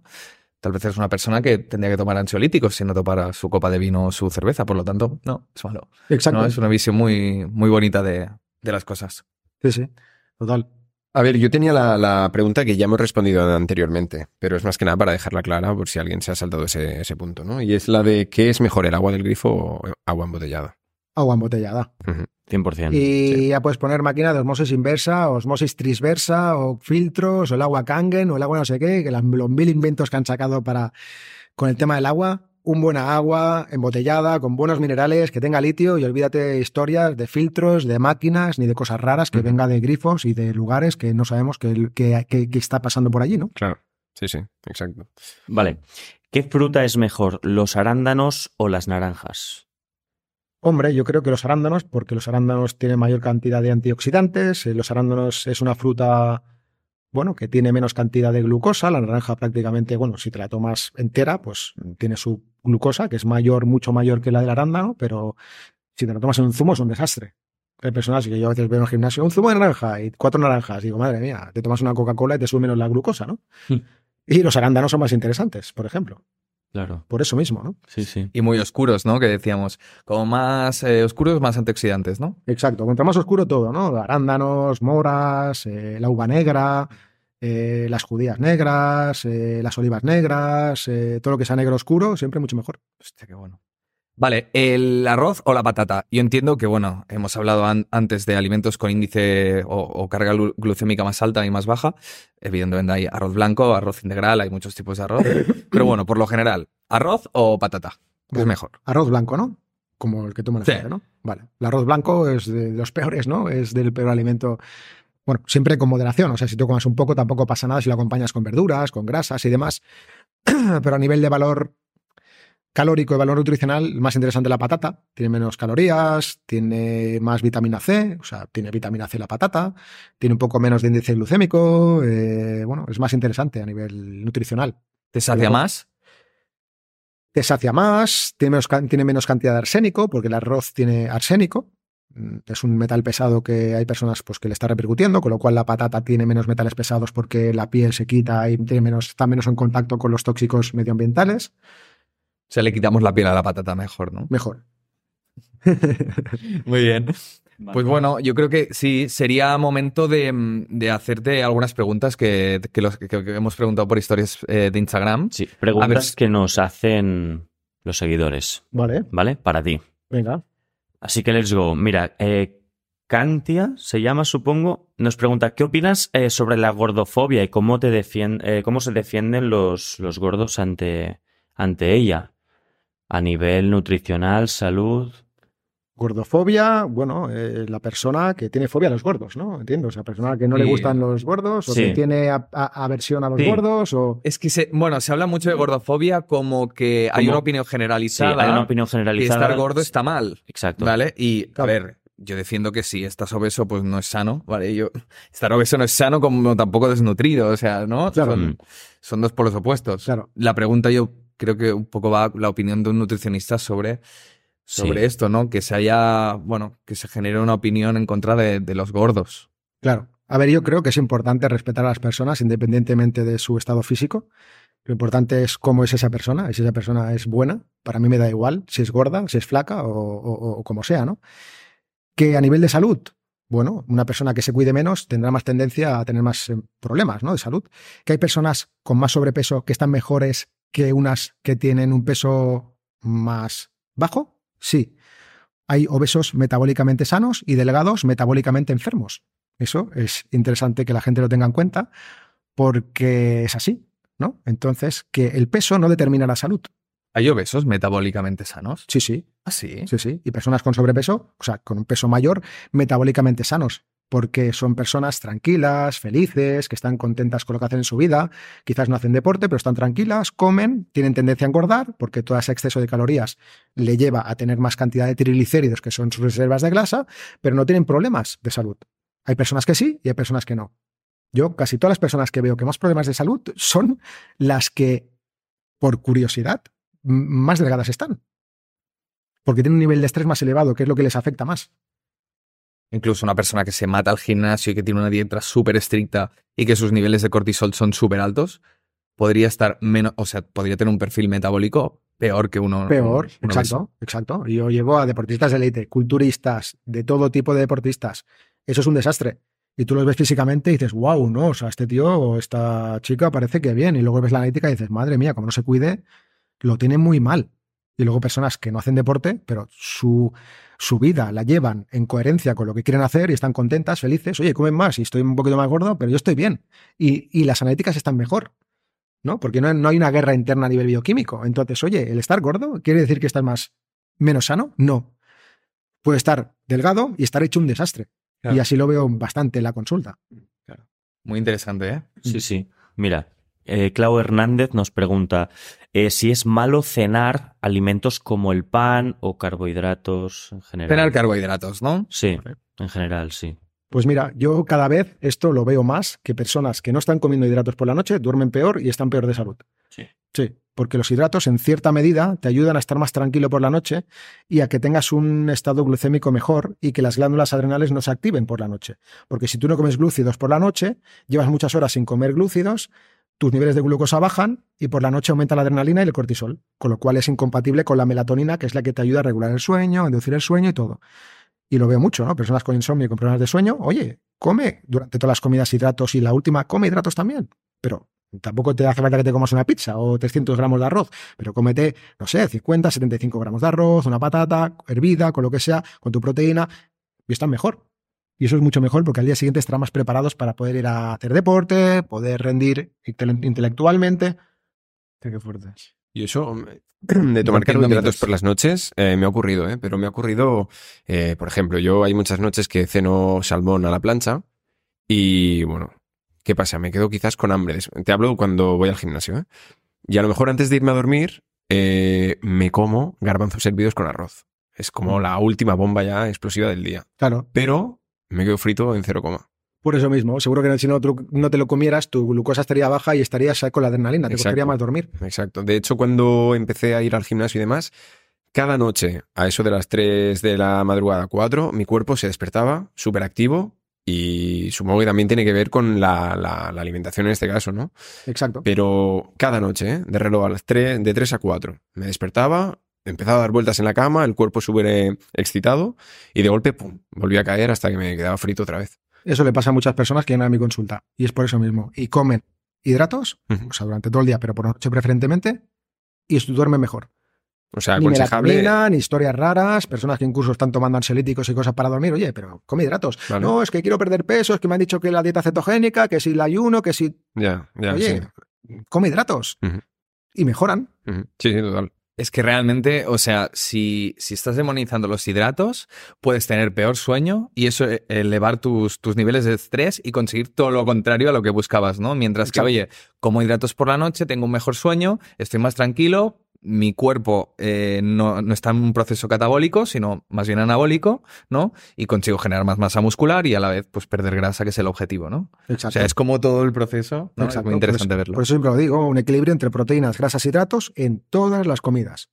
[SPEAKER 1] tal vez eres una persona que tendría que tomar ansiolíticos si no tomara su copa de vino o su cerveza. Por lo tanto, no, es malo.
[SPEAKER 2] Exacto.
[SPEAKER 1] No, es una visión muy, muy bonita de, de las cosas.
[SPEAKER 2] Sí, sí. Total.
[SPEAKER 3] A ver, yo tenía la, la pregunta que ya hemos respondido anteriormente, pero es más que nada para dejarla clara por si alguien se ha saltado ese, ese punto, ¿no? Y es la de ¿qué es mejor, el agua del grifo o agua embotellada?
[SPEAKER 2] Agua embotellada.
[SPEAKER 3] Ujú.
[SPEAKER 4] 100%.
[SPEAKER 2] Y ya puedes poner máquina de osmosis inversa, osmosis transversa, o filtros, o el agua Kangen, o el agua no sé qué, que los mil inventos que han sacado para con el tema del agua. Un buena agua embotellada, con buenos minerales, que tenga litio, y olvídate de historias de filtros, de máquinas, ni de cosas raras, que venga de grifos y de lugares que no sabemos qué que, que- que está pasando por allí, ¿no?
[SPEAKER 3] Claro, sí, sí, exacto.
[SPEAKER 4] Vale. ¿Qué fruta es mejor, los arándanos o las naranjas?
[SPEAKER 2] Hombre, yo creo que los arándanos, porque los arándanos tienen mayor cantidad de antioxidantes, eh, los arándanos es una fruta, bueno, que tiene menos cantidad de glucosa, la naranja prácticamente, bueno, si te la tomas entera, pues tiene su glucosa, que es mayor, mucho mayor que la del arándano, pero si te la tomas en un zumo es un desastre. Hay personas que yo a veces veo en el gimnasio un zumo de naranja y cuatro naranjas. Digo, madre mía, te tomas una Coca-Cola y te sube menos la glucosa, ¿no?
[SPEAKER 4] Hmm.
[SPEAKER 2] Y los arándanos son más interesantes, por ejemplo.
[SPEAKER 4] Claro.
[SPEAKER 2] Por eso mismo, ¿no?
[SPEAKER 4] Sí, sí.
[SPEAKER 1] Y muy oscuros, ¿no? Que decíamos, como más eh, oscuros, más antioxidantes, ¿no?
[SPEAKER 2] Exacto. Contra más oscuro todo, ¿no? Arándanos, moras, eh, la uva negra, eh, las judías negras, eh, las olivas negras, eh, todo lo que sea negro oscuro, siempre mucho mejor.
[SPEAKER 1] Hostia, qué bueno. Vale, ¿el arroz o la patata? Yo entiendo que, bueno, hemos hablado an- antes de alimentos con índice o, o carga glu- glucémica más alta y más baja. Evidentemente hay arroz blanco, arroz integral, hay muchos tipos de arroz. Pero bueno, por lo general, ¿arroz o patata? ¿Qué es
[SPEAKER 2] Bueno,
[SPEAKER 1] mejor?
[SPEAKER 2] Arroz blanco, ¿no? Como el que tú me
[SPEAKER 1] Sí.
[SPEAKER 2] ¿no? Vale. El arroz blanco es de los peores, ¿no? Es del peor alimento. Bueno, siempre con moderación. O sea, si tú comes un poco, tampoco pasa nada si lo acompañas con verduras, con grasas y demás. Pero a nivel de valor calórico y valor nutricional, más interesante es la patata. Tiene menos calorías, tiene más vitamina C, o sea, tiene vitamina C la patata, tiene un poco menos de índice glucémico. eh, bueno, es más interesante a nivel nutricional.
[SPEAKER 1] ¿Te sacia más?
[SPEAKER 2] te sacia más, tiene menos, tiene menos cantidad de arsénico, porque el arroz tiene arsénico. Mm, Es un metal pesado que hay personas pues, que le está repercutiendo, con lo cual la patata tiene menos metales pesados porque la piel se quita y tiene menos, está menos en contacto con los tóxicos medioambientales.
[SPEAKER 1] O sea, le quitamos la piel a la patata mejor, ¿no?
[SPEAKER 2] Mejor.
[SPEAKER 1] Muy bien. Pues bueno, yo creo que sí, sería momento de, mm, de hacerte algunas preguntas que, que los, que- que hemos preguntado por historias eh, de Instagram.
[SPEAKER 4] Sí, preguntas
[SPEAKER 1] A ver.
[SPEAKER 4] que nos hacen los seguidores,
[SPEAKER 2] Vale,
[SPEAKER 4] ¿vale? Para ti.
[SPEAKER 2] venga.
[SPEAKER 4] Así que let's go. Mira, eh, Kantia se llama, supongo, nos pregunta, ¿qué opinas eh, sobre la gordofobia y cómo, te defien- eh, cómo se defienden los, los gordos ante, ante ella? A nivel nutricional, salud.
[SPEAKER 2] Gordofobia, bueno, eh, la persona que tiene fobia a los gordos, ¿no? Entiendo. O sea, persona que no le gustan los gordos, o
[SPEAKER 4] Sí.
[SPEAKER 2] que tiene a- a- aversión a los
[SPEAKER 1] Sí.
[SPEAKER 2] gordos, o.
[SPEAKER 1] Es que, se, bueno, se habla mucho de gordofobia como que hay una opinión
[SPEAKER 4] Sí,
[SPEAKER 1] generalizada
[SPEAKER 4] hay una opinión
[SPEAKER 1] que
[SPEAKER 4] generalizada.
[SPEAKER 1] estar gordo está mal,
[SPEAKER 4] Exacto.
[SPEAKER 1] ¿vale? Y, a ver, yo defiendo que si estás obeso, pues no es sano, ¿vale? Yo, estar obeso no es sano como tampoco desnutrido, o sea, ¿no?
[SPEAKER 2] Claro.
[SPEAKER 1] Son, son dos polos opuestos.
[SPEAKER 2] Claro.
[SPEAKER 1] La pregunta yo creo que un poco va la opinión de un nutricionista sobre, sobre
[SPEAKER 4] Sí.
[SPEAKER 1] esto, ¿no? Que se haya, bueno, que se genere una opinión en contra de, de los gordos.
[SPEAKER 2] Claro. A ver, yo creo que es importante respetar a las personas independientemente de su estado físico. Lo importante es cómo es esa persona. Y si esa persona es buena, para mí me da igual si es gorda, si es flaca o, o- o como sea, ¿no? Que a nivel de salud, bueno, una persona que se cuide menos tendrá más tendencia a tener más eh, problemas, ¿no? De salud. Que hay personas con más sobrepeso que están mejores que unas que tienen un peso más bajo. Sí. Hay obesos metabólicamente sanos y delgados metabólicamente enfermos. Eso es interesante que la gente lo tenga en cuenta porque es así, ¿no? Entonces, que el peso no determina la salud.
[SPEAKER 1] ¿Hay obesos metabólicamente sanos?
[SPEAKER 2] Sí, sí,
[SPEAKER 1] Ah, sí.
[SPEAKER 2] sí, sí. Y personas con sobrepeso, o sea, con un peso mayor, metabólicamente sanos, porque son personas tranquilas, felices, que están contentas con lo que hacen en su vida, quizás no hacen deporte, pero están tranquilas, comen, tienen tendencia a engordar, porque todo ese exceso de calorías le lleva a tener más cantidad de triglicéridos, que son sus reservas de grasa, pero no tienen problemas de salud. Hay personas que sí y hay personas que no. Yo, casi todas las personas que veo que más problemas de salud son las que, por curiosidad, más delgadas están. Porque tienen un nivel de estrés más elevado, que es lo que les afecta más.
[SPEAKER 1] Incluso una persona que se mata al gimnasio y que tiene una dieta súper estricta y que sus niveles de cortisol son súper altos, podría estar menos, o sea, podría tener un perfil metabólico peor que uno.
[SPEAKER 2] Peor,
[SPEAKER 1] un
[SPEAKER 2] exacto, exacto. Yo llevo a deportistas de élite, culturistas, de todo tipo de deportistas. Eso es un desastre. Y tú los ves físicamente y dices, wow, no, o sea, este tío o esta chica parece que bien. Y luego ves la analítica y dices, madre mía, como no se cuide, lo tiene muy mal. Y luego personas que no hacen deporte, pero su, su vida la llevan en coherencia con lo que quieren hacer y están contentas, felices. Oye, comen más y estoy un poquito más gordo, pero yo estoy bien. Y, y las analíticas están mejor. ¿no? Porque no, no hay una guerra interna a nivel bioquímico. Entonces, oye, el estar gordo quiere decir que estás más menos sano? No. Puede estar delgado y estar hecho un desastre.
[SPEAKER 1] Claro.
[SPEAKER 2] Y así lo veo bastante en la consulta.
[SPEAKER 1] Muy interesante, ¿eh?
[SPEAKER 4] Sí, sí. Mira, eh, Clau Hernández nos pregunta eh, si es malo cenar alimentos como el pan o carbohidratos en general.
[SPEAKER 1] Tener carbohidratos, ¿no?
[SPEAKER 4] Sí, en general, sí.
[SPEAKER 2] Pues mira, yo cada vez esto lo veo más que personas que no están comiendo hidratos por la noche duermen peor y están peor de salud.
[SPEAKER 4] Sí.
[SPEAKER 2] Sí. porque los hidratos en cierta medida te ayudan a estar más tranquilo por la noche y a que tengas un estado glucémico mejor y que las glándulas adrenales no se activen por la noche. Porque si tú no comes glúcidos por la noche, llevas muchas horas sin comer glúcidos, tus niveles de glucosa bajan y por la noche aumenta la adrenalina y el cortisol, con lo cual es incompatible con la melatonina, que es la que te ayuda a regular el sueño, a inducir el sueño y todo. Y lo veo mucho, ¿no? Personas con insomnio y con problemas de sueño, oye, come durante todas las comidas hidratos y la última, come hidratos también. Pero tampoco te hace falta que te comas una pizza o 300 gramos de arroz, pero cómete, no sé, 50, 75 gramos de arroz, una patata hervida, con lo que sea, con tu proteína, y están mejor. Y eso es mucho mejor porque al día siguiente estarán más preparados para poder ir a hacer deporte, poder rendir intelectualmente.
[SPEAKER 3] Qué fuerte. Y eso de tomar carbohidratos por las noches eh, me ha ocurrido, ¿eh? pero me ha ocurrido, eh, por ejemplo, yo hay muchas noches que ceno salmón a la plancha y bueno, ¿qué pasa? Me quedo quizás con hambre. Te hablo cuando voy al gimnasio. ¿eh? Y a lo mejor antes de irme a dormir eh, me como garbanzos hervidos con arroz. Es como mm. la última bomba ya explosiva del día.
[SPEAKER 2] Claro.
[SPEAKER 3] Pero me quedo frito en cero coma.
[SPEAKER 2] Por eso mismo, seguro que si no, no te lo comieras, tu glucosa estaría baja y estarías con la adrenalina, te costaría más dormir.
[SPEAKER 3] Exacto. De hecho, cuando empecé a ir al gimnasio y demás, cada noche, a eso de las 3 de la madrugada, 4, mi cuerpo se despertaba súper activo y supongo que también tiene que ver con la, alimentación en este caso, ¿no?
[SPEAKER 2] Exacto.
[SPEAKER 3] Pero cada noche, ¿eh? de reloj a las 3, de 3 a 4, me despertaba, empezaba a dar vueltas en la cama, el cuerpo súper excitado y de golpe, pum, volví a caer hasta que me quedaba frito otra vez.
[SPEAKER 2] Eso le pasa a muchas personas que vienen a mi consulta. Y es por eso mismo. Y comen hidratos, o sea, durante todo el día, pero por la noche preferentemente, y duermen mejor.
[SPEAKER 3] O sea,
[SPEAKER 2] ni aconsejable... ni historias raras, personas que incluso están tomando ansiolíticos y cosas para dormir. Oye, pero come hidratos. No, es que quiero perder peso, es que me han dicho que la dieta cetogénica, que si el ayuno, que si...
[SPEAKER 3] Ya, ya,
[SPEAKER 2] Oye, come hidratos. Y mejoran.
[SPEAKER 3] Sí, sí, total.
[SPEAKER 1] Es que realmente, o sea, si, si estás demonizando los hidratos, puedes tener peor sueño y eso eh, elevar tus, tus niveles de estrés y conseguir todo lo contrario a lo que buscabas, ¿no? Mientras que, oye, como hidratos por la noche, tengo un mejor sueño, estoy más tranquilo, mi cuerpo eh, no, está en un proceso catabólico, sino más bien anabólico, ¿no? Y consigo generar más masa muscular y a la vez, pues, perder grasa, que es el objetivo, ¿no?
[SPEAKER 2] Exacto.
[SPEAKER 1] O sea, es como todo el proceso, ¿no? Es muy interesante verlo.
[SPEAKER 2] Por eso siempre lo digo, un equilibrio entre proteínas, grasas y hidratos en todas las comidas.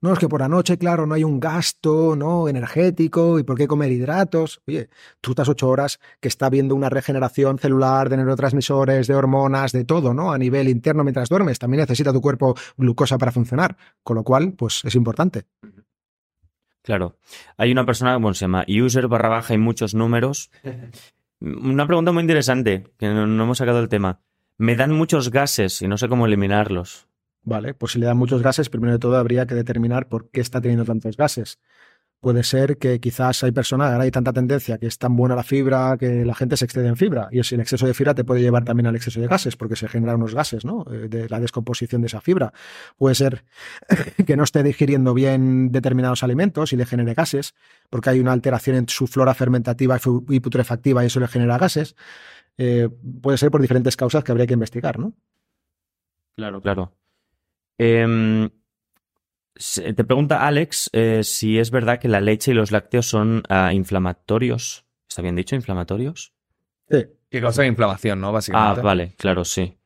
[SPEAKER 2] No, es que por la noche, claro, no hay un gasto ¿no? energético y por qué comer hidratos. Oye, tú estás ocho horas que está viendo una regeneración celular de neurotransmisores, de hormonas, de todo, ¿no? A nivel interno mientras duermes. También necesita tu cuerpo glucosa para funcionar. Con lo cual, pues es importante.
[SPEAKER 4] Claro. Hay una persona, bueno, se llama user barra baja y muchos números. Una pregunta muy interesante, que no, no hemos sacado el tema. Me dan muchos gases y no sé cómo eliminarlos.
[SPEAKER 2] Vale, pues si le dan muchos gases, primero de todo habría que determinar por qué está teniendo tantos gases. Puede ser que quizás hay personas, ahora hay tanta tendencia que es tan buena la fibra que la gente se excede en fibra. Y el exceso de fibra te puede llevar también al exceso de gases, porque se generan unos gases, ¿no? Eh, de la descomposición de esa fibra. Puede ser que no esté digiriendo bien determinados alimentos y le genere gases, porque hay una alteración en su flora fermentativa y putrefactiva y eso le genera gases. Eh, puede ser por diferentes causas que habría que investigar, ¿no?
[SPEAKER 4] Claro, claro. Em, te pregunta Alex eh, si es verdad que la leche y los lácteos son ah, inflamatorios. ¿Está bien dicho? ¿Inflamatorios?
[SPEAKER 2] Sí.
[SPEAKER 1] Que causa inflamación, ¿no? Básicamente.
[SPEAKER 4] Ah, vale, claro, sí.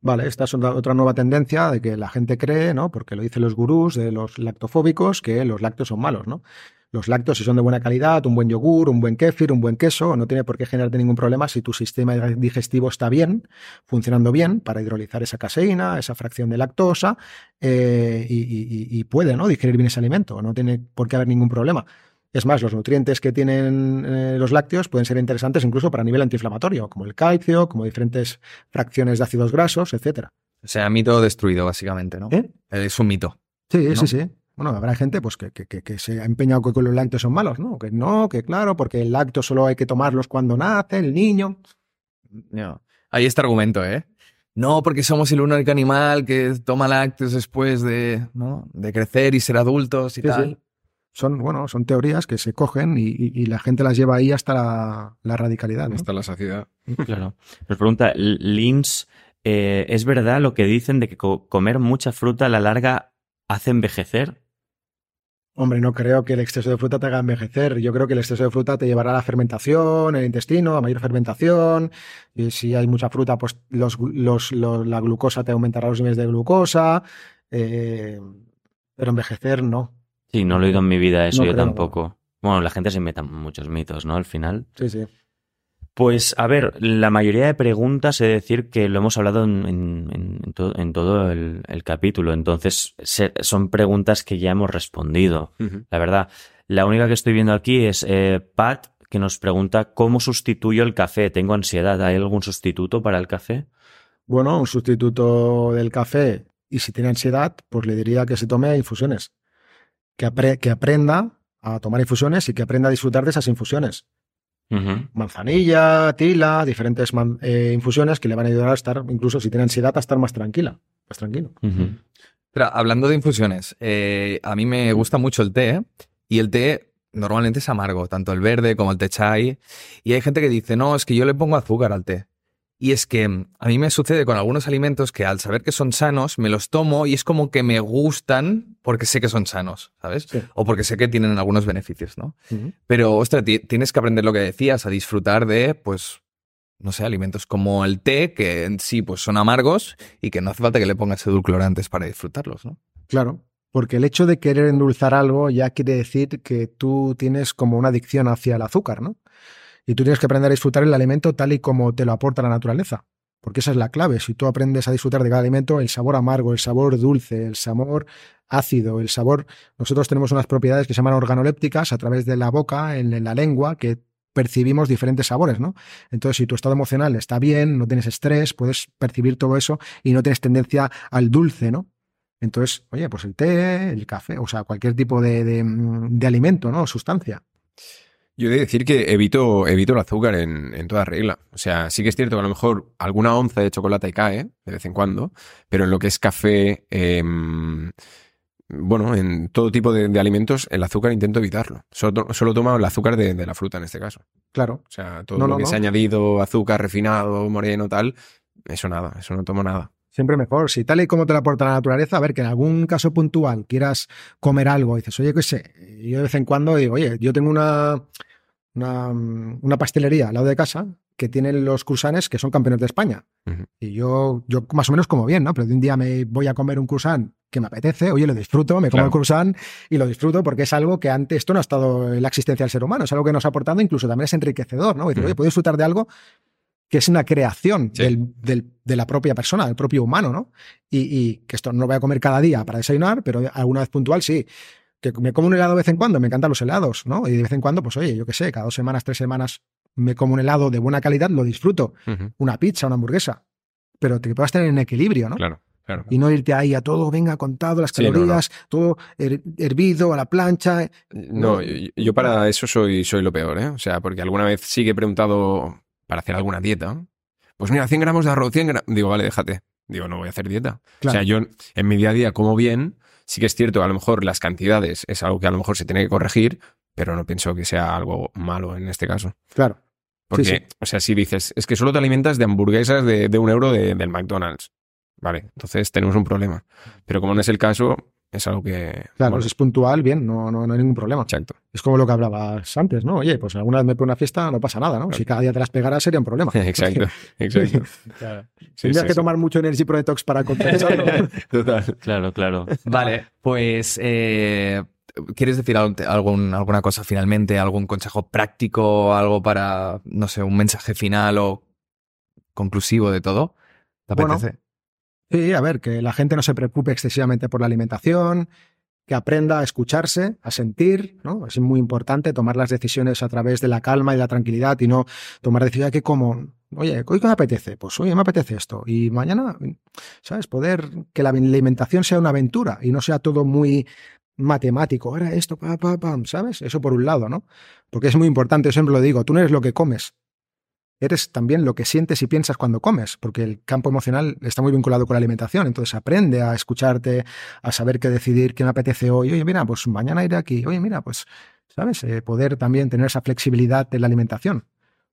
[SPEAKER 2] Vale, esta es otra nueva tendencia de que la gente cree, ¿no? Porque lo dicen los gurús de los lactofóbicos, que los lácteos son malos, ¿no? Los lácteos, si son de buena calidad, un buen yogur, un buen kéfir, un buen queso, no tiene por qué generarte ningún problema si tu sistema digestivo está bien, funcionando bien para hidrolizar esa caseína, esa fracción de lactosa, eh, y, puede ¿no? digerir bien ese alimento. No tiene por qué haber ningún problema. Es más, los nutrientes que tienen eh, los lácteos pueden ser interesantes incluso para nivel antiinflamatorio, como el calcio, como diferentes fracciones de ácidos grasos, etcétera.
[SPEAKER 1] O sea, mito destruido, básicamente, ¿no?
[SPEAKER 2] ¿Eh?
[SPEAKER 1] Es un mito.
[SPEAKER 2] Sí, sí, sí. Bueno, habrá gente pues, que, que, se ha empeñado con que los lácteos son malos, ¿no? Que no, que claro, porque el lácteo solo hay que tomarlos cuando nace el niño.
[SPEAKER 1] No. Hay este argumento, ¿eh? No, porque somos el único animal que toma lácteos después de, ¿no? de crecer y ser adultos y tal.
[SPEAKER 2] Son, bueno, son teorías que se cogen y, la gente las lleva ahí hasta la, radicalidad.
[SPEAKER 3] Hasta la saciedad.
[SPEAKER 4] Claro. Nos pregunta Lins, eh, ¿es verdad lo que dicen de que comer mucha fruta a la larga hace envejecer?
[SPEAKER 2] Hombre, no creo que el exceso de fruta te haga envejecer. Yo creo que el exceso de fruta te llevará a la fermentación, el intestino, a mayor fermentación. Y si hay mucha fruta, pues los, la glucosa te aumentará los niveles de glucosa. Eh, pero envejecer no.
[SPEAKER 4] Sí, no lo he oído en mi vida eso,
[SPEAKER 2] No
[SPEAKER 4] yo
[SPEAKER 2] creo,
[SPEAKER 4] tampoco. Bueno, la gente se inventa muchos mitos, ¿no? Al final.
[SPEAKER 2] Sí, sí.
[SPEAKER 4] Pues, a ver, la mayoría de preguntas he de decir que lo hemos hablado en, en- en- en to- en todo el, el capítulo. Entonces, se- son preguntas que ya hemos respondido. La verdad, la única que estoy viendo aquí es eh, Pat, que nos pregunta cómo sustituyo el café. Tengo ansiedad. ¿Hay algún sustituto para el café?
[SPEAKER 2] Bueno, un sustituto del café y si tiene ansiedad, pues le diría que se tome infusiones. Que, apre- que aprenda a tomar infusiones y que aprenda a disfrutar de esas infusiones. Manzanilla, tila, diferentes man- eh, infusiones que le van a ayudar a estar, incluso si tiene ansiedad, a estar más tranquila. Más tranquilo.
[SPEAKER 1] Pero hablando de infusiones, eh, a mí me gusta mucho el té y el té normalmente es amargo, tanto el verde como el té chai. Y hay gente que dice, no, es que yo le pongo azúcar al té. Y es que mm, a mí me sucede con algunos alimentos que al saber que son sanos, me los tomo y es como que me gustan porque sé que son sanos, ¿sabes?
[SPEAKER 2] Sí.
[SPEAKER 1] O porque sé que tienen algunos beneficios, ¿no? Pero, ostras, ti- tienes que aprender lo que decías, a disfrutar de, pues, no sé, alimentos como el té, que en sí, pues, son amargos y que no hace falta que le pongas edulcorantes para disfrutarlos, ¿no?
[SPEAKER 2] Claro, porque el hecho de querer endulzar algo ya quiere decir que tú tienes como una adicción hacia el azúcar, ¿no? Y tú tienes que aprender a disfrutar el alimento tal y como te lo aporta la naturaleza. Porque esa es la clave. Si tú aprendes a disfrutar de cada alimento, el sabor amargo, el sabor dulce, el sabor ácido, el sabor. Nosotros tenemos unas propiedades que se llaman organolépticas a través de la boca, en la lengua, que percibimos diferentes sabores, ¿no? Entonces, si tu estado emocional está bien, no tienes estrés, puedes percibir todo eso y no tienes tendencia al dulce, ¿no? Entonces, oye, pues el té, el café, o sea, cualquier tipo de, de, de alimento, ¿no? Sustancia.
[SPEAKER 3] Yo he de decir que evito, evito el azúcar en, en toda regla. O sea, sí que es cierto que a lo mejor alguna onza de chocolate cae de vez en cuando, pero en lo que es café, em, bueno, en todo tipo de, de alimentos, el azúcar intento evitarlo. Solo, to- solo tomo el azúcar de, de la fruta en este caso.
[SPEAKER 2] Claro.
[SPEAKER 3] O sea, todo
[SPEAKER 2] No,
[SPEAKER 3] lo
[SPEAKER 2] no,
[SPEAKER 3] que
[SPEAKER 2] no.
[SPEAKER 3] se ha añadido, azúcar refinado, moreno, tal, eso nada, eso no tomo nada.
[SPEAKER 2] Siempre mejor. Si tal y como te lo aporta la naturaleza, a ver, que en algún caso puntual quieras comer algo y dices, oye, qué sé, y yo de vez en cuando digo, oye, yo tengo una, una, una pastelería al lado de casa que tienen los cruzanes que son campeones de España. Y yo, yo más o menos como bien, ¿no? Pero de un día me voy a comer un cruzán que me apetece, oye, lo disfruto, me como
[SPEAKER 3] Claro.
[SPEAKER 2] el cruzán y lo disfruto porque es algo que antes, esto no ha estado en la existencia del ser humano, es algo que nos ha aportado, incluso también es enriquecedor, ¿no?
[SPEAKER 3] Ujú.
[SPEAKER 2] oye, puedo disfrutar de algo que es una creación
[SPEAKER 3] Sí.
[SPEAKER 2] del- del- de la propia persona, del propio humano, ¿no? Y, y que esto no lo voy a comer cada día para desayunar, pero alguna vez puntual sí. Que me como un helado de vez en cuando, me encantan los helados, ¿no? Y de vez en cuando, pues oye, yo qué sé, cada dos semanas, tres semanas me como un helado de buena calidad, lo disfruto. Una pizza, una hamburguesa. Pero que puedas tener en equilibrio, ¿no?
[SPEAKER 3] Claro, claro.
[SPEAKER 2] Y no irte ahí a todo, venga, contado, las
[SPEAKER 3] Sí, no, no.
[SPEAKER 2] calorías, todo her- hervido, a la plancha.
[SPEAKER 3] No, yo, yo para eso soy, soy lo peor, ¿eh? O sea, porque alguna vez sí que he preguntado para hacer alguna dieta. Pues mira, 100 gramos de arroz, 100 gramos. Digo, vale, déjate. Digo, no voy a hacer dieta.
[SPEAKER 2] Claro.
[SPEAKER 3] O sea, yo en mi día a día como bien, sí que es cierto, a lo mejor las cantidades es algo que a lo mejor se tiene que corregir, pero no pienso que sea algo malo en este caso.
[SPEAKER 2] Claro.
[SPEAKER 3] Porque,
[SPEAKER 2] Sí, sí.
[SPEAKER 3] o sea, si dices, es que solo te alimentas de hamburguesas de, de un euro de- del McDonald's. Vale, entonces tenemos un problema. Pero como no es el caso, es algo que...
[SPEAKER 2] Claro,
[SPEAKER 3] bueno,
[SPEAKER 2] si es puntual, bien, no, no, no hay ningún problema.
[SPEAKER 3] exacto.
[SPEAKER 2] Es como lo que hablabas antes, ¿no? Oye, pues alguna vez me pego una fiesta, no pasa nada, ¿no? Si cada día te las pegaras sería un problema.
[SPEAKER 3] Exacto, exacto. Sí,
[SPEAKER 2] Tendrías
[SPEAKER 3] sí,
[SPEAKER 2] que
[SPEAKER 3] sí.
[SPEAKER 2] tomar mucho Energy Pro Detox para compensarlo.
[SPEAKER 3] Total.
[SPEAKER 4] Claro, claro.
[SPEAKER 1] Vale, pues eh, ¿quieres decir al- algún, alguna cosa finalmente? ¿Algún consejo práctico? ¿Algo para, no sé, un mensaje final o conclusivo de todo? ¿Te
[SPEAKER 2] Bueno,
[SPEAKER 1] apetece?
[SPEAKER 2] Sí, a ver, que la gente no se preocupe excesivamente por la alimentación, que aprenda a escucharse, a sentir, ¿no? Es muy importante tomar las decisiones a través de la calma y la tranquilidad y no tomar decisiones que como, oye, hoy qué me apetece, pues oye, me apetece esto y mañana, ¿sabes? Poder que la alimentación sea una aventura y no sea todo muy matemático, era esto, pa, pa, pam, ¿sabes? Eso por un lado, ¿no? Porque es muy importante, yo siempre lo digo, tú no eres lo que comes, eres también lo que sientes y piensas cuando comes, porque el campo emocional está muy vinculado con la alimentación. Entonces aprende a escucharte, a saber qué decidir, qué me apetece hoy. Oye, mira, pues mañana iré aquí. Oye, mira, pues, ¿sabes? Eh, poder también tener esa flexibilidad en la alimentación.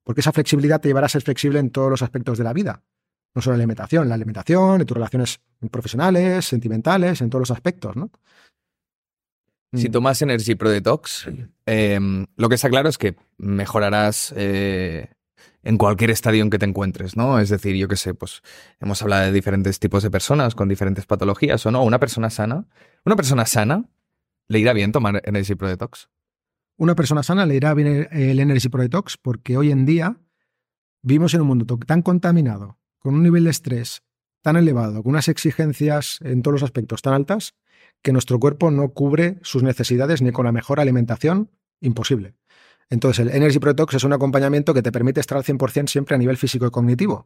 [SPEAKER 2] Porque esa flexibilidad te llevará a ser flexible en todos los aspectos de la vida. No solo en la alimentación, en la alimentación, en tus relaciones profesionales, sentimentales, en todos los aspectos, ¿no?
[SPEAKER 1] Si
[SPEAKER 2] Mm.
[SPEAKER 1] tomas Energy Pro Detox, eh, lo que está claro es que mejorarás eh, en cualquier estadio en que te encuentres, ¿no? Es decir, yo qué sé, pues hemos hablado de diferentes tipos de personas con diferentes patologías o no. Una persona sana, una persona sana le irá bien tomar Energy Pro Detox.
[SPEAKER 2] Una persona sana le irá bien el Energy Pro Detox porque hoy en día vivimos en un mundo tan contaminado, con un nivel de estrés tan elevado, con unas exigencias en todos los aspectos tan altas, que nuestro cuerpo no cubre sus necesidades ni con la mejor alimentación, imposible. Entonces, el Energy Protox es un acompañamiento que te permite estar al 100% siempre a nivel físico y cognitivo.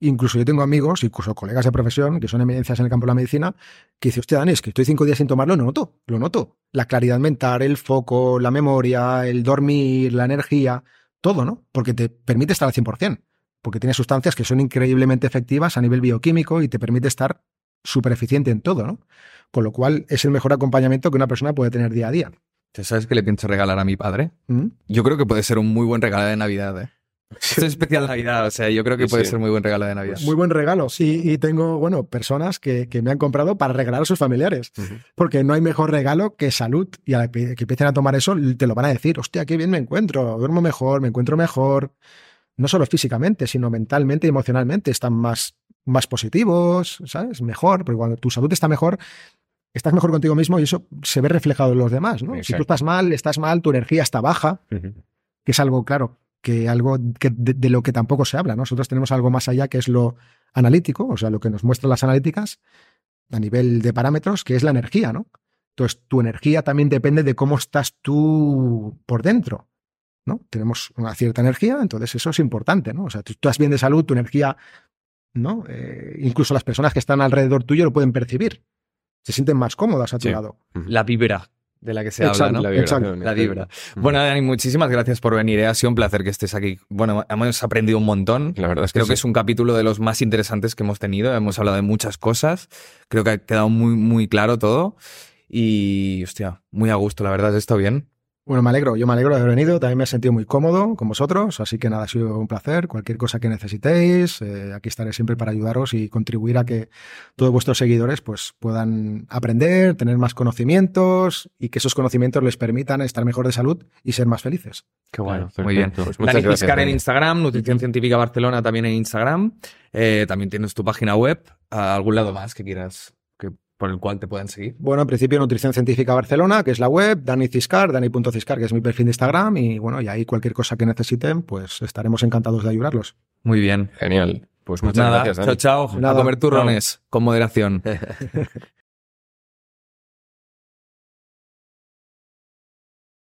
[SPEAKER 2] Incluso yo tengo amigos, incluso colegas de profesión, que son eminencias en el campo de la medicina, que dicen, hostia, Dani, es que estoy cinco días sin tomarlo, lo noto, lo noto. La claridad mental, el foco, la memoria, el dormir, la energía, todo, ¿no? Porque te permite estar al 100%, porque tiene sustancias que son increíblemente efectivas a nivel bioquímico y te permite estar súper eficiente en todo, ¿no? Con lo cual es el mejor acompañamiento que una persona puede tener día a día.
[SPEAKER 1] ¿Sabes qué le pienso regalar a mi padre?
[SPEAKER 2] ¿Mm?
[SPEAKER 1] Yo creo que puede ser un muy buen regalo de Navidad, ¿eh? Es especial Navidad, o sea, yo creo que puede
[SPEAKER 3] sí.
[SPEAKER 1] ser muy buen regalo de Navidad.
[SPEAKER 2] Muy buen regalo, sí. Y tengo, bueno, personas que, que me han comprado para regalar a sus familiares. Porque no hay mejor regalo que salud. Y a la que, que empiecen a tomar eso, te lo van a decir. Hostia, qué bien me encuentro. Duermo mejor, me encuentro mejor. No solo físicamente, sino mentalmente y emocionalmente. Están más, más positivos, ¿sabes? Mejor. Porque cuando tu salud está mejor, estás mejor contigo mismo y eso se ve reflejado en los demás, ¿no? Si tú estás mal, estás mal, tu energía está baja que es algo, claro, que algo que de, de lo que tampoco se habla. ¿no? Nosotros tenemos algo más allá que es lo analítico, o sea, lo que nos muestran las analíticas a nivel de parámetros, que es la energía, ¿no? Entonces, tu energía también depende de cómo estás tú por dentro, ¿no? Tenemos una cierta energía, entonces eso es importante, ¿no? O sea, tú estás bien de salud, tu energía, ¿no? Eh, incluso las personas que están alrededor tuyo lo pueden percibir. Se sienten más cómodas a tu
[SPEAKER 3] Sí.
[SPEAKER 2] lado.
[SPEAKER 1] La vibra de la que se
[SPEAKER 2] Exacto,
[SPEAKER 1] habla, ¿no?
[SPEAKER 3] La
[SPEAKER 2] Exacto.
[SPEAKER 3] vibración.
[SPEAKER 1] La vibra. Bueno, Dani, muchísimas gracias por venir. ¿eh? Ha sido un placer que estés aquí. Bueno, hemos aprendido un montón.
[SPEAKER 3] La verdad es que
[SPEAKER 1] Creo que es un capítulo de los más interesantes que hemos tenido. Hemos hablado de muchas cosas. Creo que ha quedado muy, muy claro todo. Y, hostia, muy a gusto, la verdad. ¿Está bien?
[SPEAKER 2] Bueno, me alegro, yo me alegro de haber venido, también me he sentido muy cómodo con vosotros, así que nada, ha sido un placer. Cualquier cosa que necesitéis, eh, aquí estaré siempre para ayudaros y contribuir a que todos vuestros seguidores pues, puedan aprender, tener más conocimientos y que esos conocimientos les permitan estar mejor de salud y ser más felices.
[SPEAKER 1] Qué
[SPEAKER 3] bueno.
[SPEAKER 1] Muy bien.
[SPEAKER 3] Pues muchas
[SPEAKER 1] Dani
[SPEAKER 3] gracias,
[SPEAKER 1] Fiscar en. Instagram, Nutrición Científica Barcelona también en Instagram. Eh, también tienes tu página web. ¿A ¿Algún lado más que quieras, por el cual te puedan seguir?
[SPEAKER 2] Bueno, en principio Nutrición Científica Barcelona, que es la web, Dani Ciscar, Dani.ciscar, que es mi perfil de Instagram, y bueno, y ahí cualquier cosa que necesiten, pues estaremos encantados de ayudarlos.
[SPEAKER 1] Muy bien.
[SPEAKER 3] Genial. Pues
[SPEAKER 1] Pues
[SPEAKER 3] muchas
[SPEAKER 1] nada,
[SPEAKER 3] gracias,
[SPEAKER 1] chao,
[SPEAKER 3] Dani.
[SPEAKER 1] chao. A
[SPEAKER 2] Nada.
[SPEAKER 1] comer turrones con moderación.